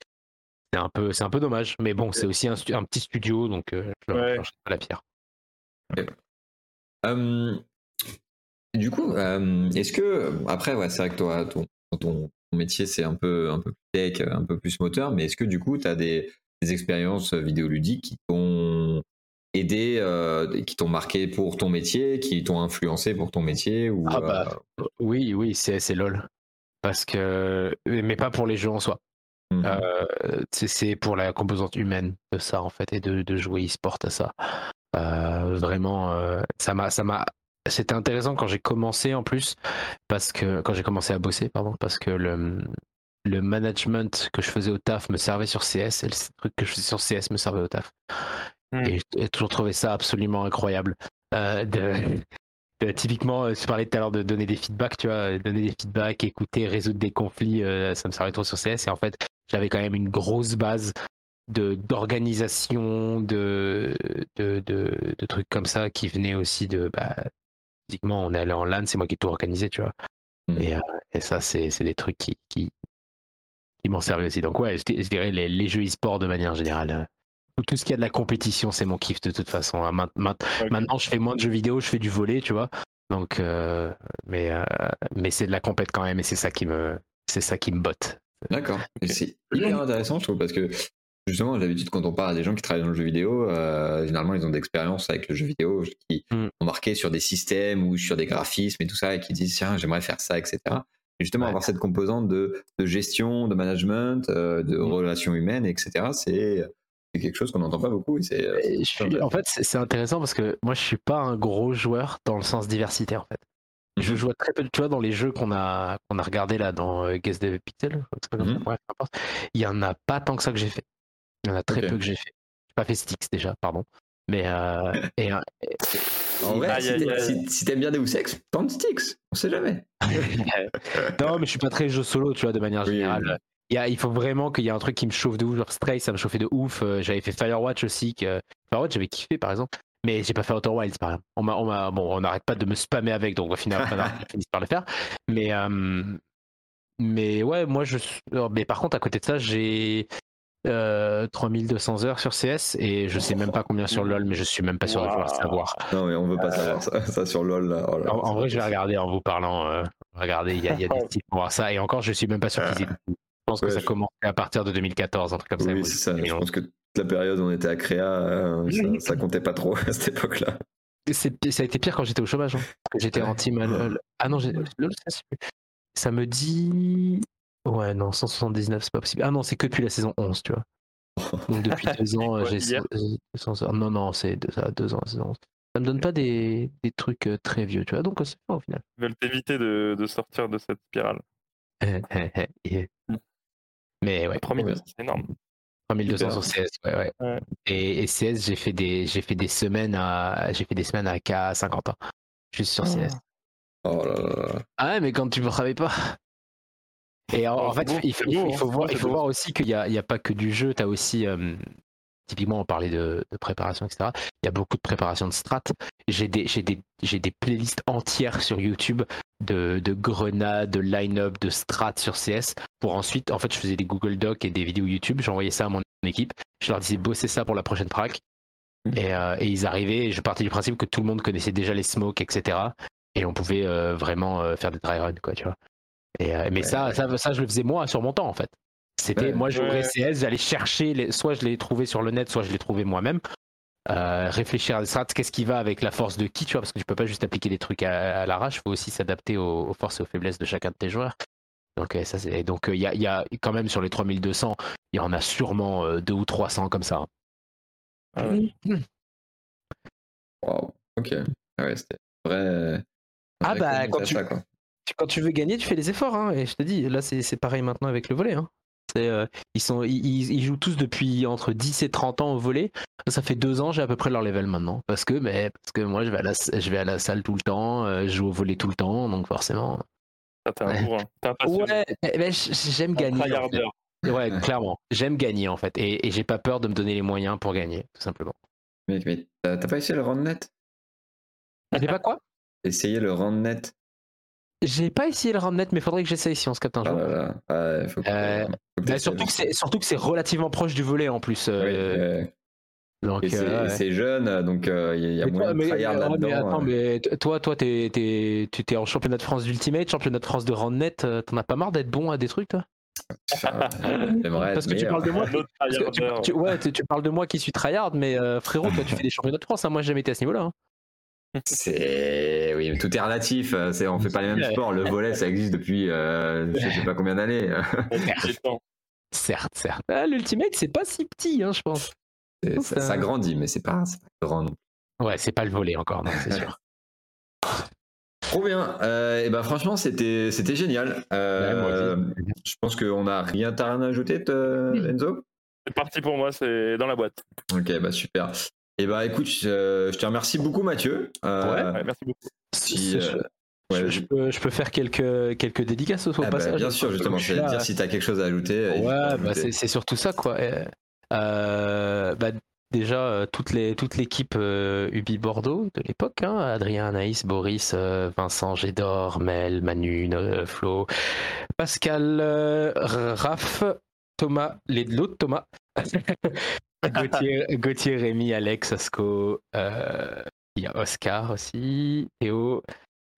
C'est un peu, c'est un peu dommage, mais bon, c'est aussi un, petit studio donc euh, je Ouais. pas la pierre. Euh, du coup, euh, est-ce que après, ouais, c'est vrai que toi, ton, ton, métier c'est un peu un peu plus tech, un peu plus moteur, mais est-ce que du coup, tu as des, des expériences vidéoludiques qui t'ont aidé, euh, qui t'ont marqué pour ton métier, qui t'ont influencé pour ton métier ou, ah bah, euh, Oui, oui, c'est LOL. Parce que. Mais pas pour les jeux en soi. Mmh c'est pour la composante humaine de ça, en fait, et de, de jouer e-sport à ça. vraiment, ça m'a. ça m'a C'était intéressant quand j'ai commencé en plus, parce que. Quand j'ai commencé à bosser, pardon, parce que le le management que je faisais au taf me servait sur CS et le truc que je faisais sur CS me servait au taf. Mmh. Et j'ai toujours trouvé ça absolument incroyable. Euh, de, typiquement, euh, tu parlais tout à l'heure de donner des feedbacks, tu vois, donner des feedbacks, écouter, résoudre des conflits, euh, ça me servait trop sur CS. Et en fait, j'avais quand même une grosse base de d'organisation, de de, de, trucs comme ça qui venaient aussi de. Bah, typiquement, on est allé en LAN, c'est moi qui ai tout organisé, tu vois. Mmh. Et, et, ça, c'est des trucs qui, qui, qui m'ont servi aussi. Donc, ouais, je, dirais les, les jeux e-sport de manière générale tout ce qui a de la compétition, c'est mon kiff de toute façon. Hein. Maintenant, je fais moins de jeux vidéo, je fais du volet, tu vois. Donc, euh, mais euh, mais c'est de la compète quand même, et c'est ça qui me c'est ça qui me botte. D'accord. C'est hyper intéressant, je trouve, parce que justement, d'habitude, quand on parle à des gens qui travaillent dans le jeu vidéo, euh, généralement, ils ont d'expérience avec le jeu vidéo qui mm. ont marqué sur des systèmes ou sur des graphismes et tout ça, et qui disent tiens, j'aimerais faire ça, etc. Et justement, avoir cette composante de, de, gestion, de management, de mm. relations humaines, etc. C'est c'est quelque chose qu'on n'entend pas beaucoup. c'est, euh, en fait, c'est intéressant parce que moi, je suis pas un gros joueur dans le sens diversité, en fait. Je mhm. joue très peu, tu vois, dans les jeux qu'on a, qu'on a regardé là dans euh, Guess the Pixel, mhm. il y en a pas tant que ça que j'ai fait. Il y en a très peu que j'ai fait. J'ai pas fait Styx déjà, pardon. Mais euh, et, en vrai, si, t'aimes bien Deus Ex, tente Styx, on sait jamais. non, mais je suis pas très jeu solo, tu vois, de manière générale il faut vraiment qu'il y ait un truc qui me chauffe de ouf. Genre Stray, ça me chauffait de ouf. Euh, j'avais fait Firewatch aussi. Que... Firewatch, j'avais kiffé par exemple. Mais j'ai pas fait Outer Wilds par exemple. On, on, bon, on n'arrête pas de me spammer avec, donc au final, on a fini par le faire. Mais, euh, mais ouais, moi, je. Mais par contre, à côté de ça, j'ai. 3200 euh, heures sur CS et je sais même pas combien sur LoL, mais je suis même pas sûr de pouvoir savoir. Non, mais on veut pas savoir ça, sur LoL. Là. Oh en, vrai, je vais regarder en vous parlant. regardez, il y a, y a des types pour voir ça. Et encore, je suis même pas sûr qu'ils je pense que ça commençait à partir de 2014, un truc comme ça. Oui, c'est ça. Je pense que toute la période où on était à Créa, euh, ça, comptait pas trop à cette époque-là. Ça a été pire quand j'étais au chômage. Hein. J'étais en team Ah non, ça me dit. Ouais, non, 179, c'est pas possible. Ah non, c'est que depuis la saison 11, tu vois. Donc depuis deux ans, j'ai. Non, non, c'est deux, ans, saison Ça me donne pas des, des trucs euh, très vieux, tu vois. Donc c'est pas au final. Ils veulent éviter de, de sortir de cette spirale. Mais ouais. 3200, c'est énorme. 3200 sur CS, ouais, ouais. Et, CS, j'ai fait des, j'ai fait des semaines à, j'ai fait des semaines à K 50 ans, juste sur CS. Oh là là. Ah ouais, mais quand tu ne travailles pas. Et en, oh, fait, il, faut, il, faut, voir, il faut voir aussi qu'il n'y a, a, pas que du jeu, tu as aussi euh, typiquement on parlait de, préparation, etc. Il y a beaucoup de préparation de strat. J'ai des, des, des, playlists entières sur YouTube de, de grenades, de line-up, de strat sur CS. Pour ensuite, en fait, je faisais des Google Docs et des vidéos YouTube. J'envoyais ça à mon équipe. Je leur disais bosser ça pour la prochaine prac. Mmh. Euh, et, ils arrivaient. Et je partais du principe que tout le monde connaissait déjà les smokes, etc. Et on pouvait euh, vraiment euh, faire des dry runs, quoi, tu vois. Et, mais ça, ça, ça, je le faisais moi sur mon temps, en fait. C'était moi j'ouvrais CS, j'allais chercher, les, soit je l'ai trouvé sur le net, soit je l'ai trouvé moi-même. Euh, réfléchir à des strats, qu'est-ce qui va avec la force de qui, tu vois, parce que tu peux pas juste appliquer des trucs à, l'arrache, il faut aussi s'adapter aux, forces et aux faiblesses de chacun de tes joueurs. Donc, ça, c'est, donc il y, a, y, a, quand même sur les 3200, il y en a sûrement euh, deux ou 300 comme ça. Ah ouais. Wow, ok. Ah ouais, c'était vrai. Ah bah, quand tu, quand tu veux gagner, tu fais des efforts. Hein, et je te dis, là, c'est pareil maintenant avec le volet. Hein. Euh, ils, sont, ils, jouent tous depuis entre 10 et 30 ans au volet. Ça fait deux ans, j'ai à peu près leur level maintenant. Parce que, mais, parce que moi, je vais, à la, je vais à la salle tout le temps, euh, je joue au volet tout le temps, donc forcément. Ah, t'es un bourrin. ouais, j'aime gagner. Ouais, clairement. J'aime gagner en fait. Et, j'ai pas peur de me donner les moyens pour gagner, tout simplement. Mais, mais t'as pas essayé le round net? J'ai pas quoi? Essayer le round net j'ai pas essayé le net, mais faudrait que j'essaye si on se capte un jour. surtout que c'est surtout que c'est relativement proche du volet en plus. Euh, Donc, Et c'est euh, ouais. c'est jeune, donc euh, il y a Mais moyen toi, de mais- tryhard mais- ouais, là-dedans. mais attends, euh. mais toi, toi, t'es, t'es, tu t'es en championnat de France d'Ultimate, championnat de France de Roundnet, euh, t'en as pas marre d'être bon à des trucs, toi? Enfin, Parce que tu parles de moi. Tu, ouais, tu, tu parles de moi qui suis tryhard, mais euh, frérot, toi, tu fais des championnats de France. hein, moi, j'ai jamais été à ce niveau-là. hein. C'est oui, mais tout est relatif. euh, C'est on fait pas les mêmes sports. Le volet, ça existe depuis euh, je sais pas combien d'années. Certes, certes. Ah, L'Ultimate, c'est pas si petit, hein, je pense. Ça, ça grandit, mais c'est pas, grand. non. Ouais, c'est pas le volet encore, c'est sûr. Trop bien. Euh, et ben franchement, c'était c'était génial. Euh, Ouais, moi je pense qu'on a rien, t'as rien à ajouter, te- Enzo? C'est parti pour moi, c'est dans la boîte. Ok, bah super. Et bah écoute, je, je te remercie beaucoup, Mathieu. Euh, Ouais, merci beaucoup. si, Je- euh, je, ouais, je peux, je peux faire quelques, quelques dédicaces au ah bah, passage. bien sûr, justement, je vais dire si t'as quelque chose à ajouter. Ouais, bah, c'est surtout ça, quoi. Euh, bah, déjà, euh, toute l'équipe euh, Ubi Bordeaux de l'époque, hein, Adrien, Anaïs, Boris, Vincent, Gédor, Mel, Manu, euh, Flo, Pascal, Raph, Thomas, les l'autre Thomas, Gauthier, Gauthier, Rémi, Alex, Asco, il y a Oscar aussi, Théo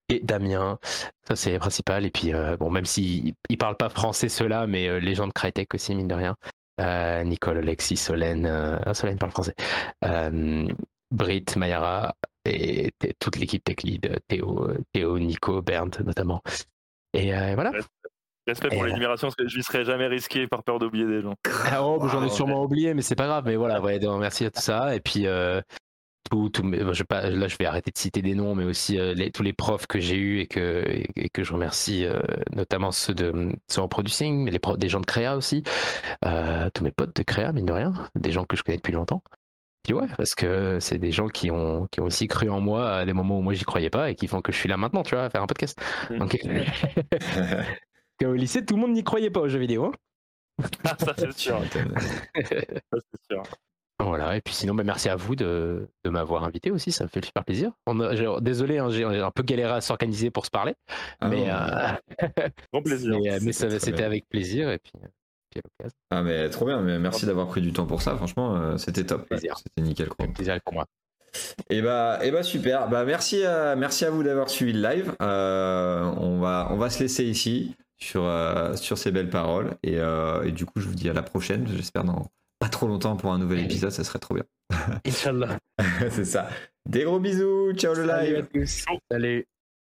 et Damien. Ça, c'est les principales. Et puis, bon, même s'ils ne parlent pas français, ceux-là, mais les gens de Crytek aussi, mine de rien. Euh, Nicole, Alexis, Solène. euh, ah, Solène parle français. Euh, Britt, Mayara et toute l'équipe Tech Lead. Théo, Théo, Nico, Bernd notamment. Et euh, voilà. Respect pour l'énumération, parce que je ne serais jamais risqué par peur d'oublier des gens. Ah, oh, bah, J'en ai Wow. sûrement oublié, mais c'est pas grave. Mais voilà, ouais, donc, merci à tout ça. Et puis, euh, tout, tout, mais, je vais pas, là, je vais arrêter de citer des noms, mais aussi euh, les- tous les profs que j'ai eus et que, et, et que je remercie, euh, notamment ceux, de, ceux en producing, mais les profs, des gens de Créa aussi. Euh, tous mes potes de Créa, mine de rien, des gens que je connais depuis longtemps. Puis ouais, parce que c'est des gens qui ont, qui ont aussi cru en moi à des moments où moi j'y croyais pas et qui font que je suis là maintenant, tu vois, à faire un podcast. Mm. Donc, au lycée, tout le monde n'y croyait pas aux jeux vidéo. hein. Ah, ça c'est sûr. Ça, c'est sûr. Voilà, et puis sinon, bah, merci à vous de, de m'avoir invité aussi, ça me fait super plaisir. On a- j'ai- désolé, hein, j'ai un peu galéré à s'organiser pour se parler, Ah, mais, bon. euh, plaisir. mais, euh, mais C'était avec plaisir, et puis, puis à l'occasion, Ah, mais trop bien, mais merci d'avoir pris du temps pour ça, franchement, euh, c'était top. Plaisir. C'était nickel. Quoi. plaisir pour moi. Et bah, et bah super. Bah merci à, merci à vous d'avoir suivi le live. Euh, on va, on va se laisser ici sur, euh, sur ces belles paroles. Et, euh, et du coup, je vous dis à la prochaine. J'espère dans pas trop longtemps pour un nouvel épisode. Ça serait trop bien. Inch'Allah. C'est ça. Des gros bisous. Ciao le Salut à live. tous. Salut.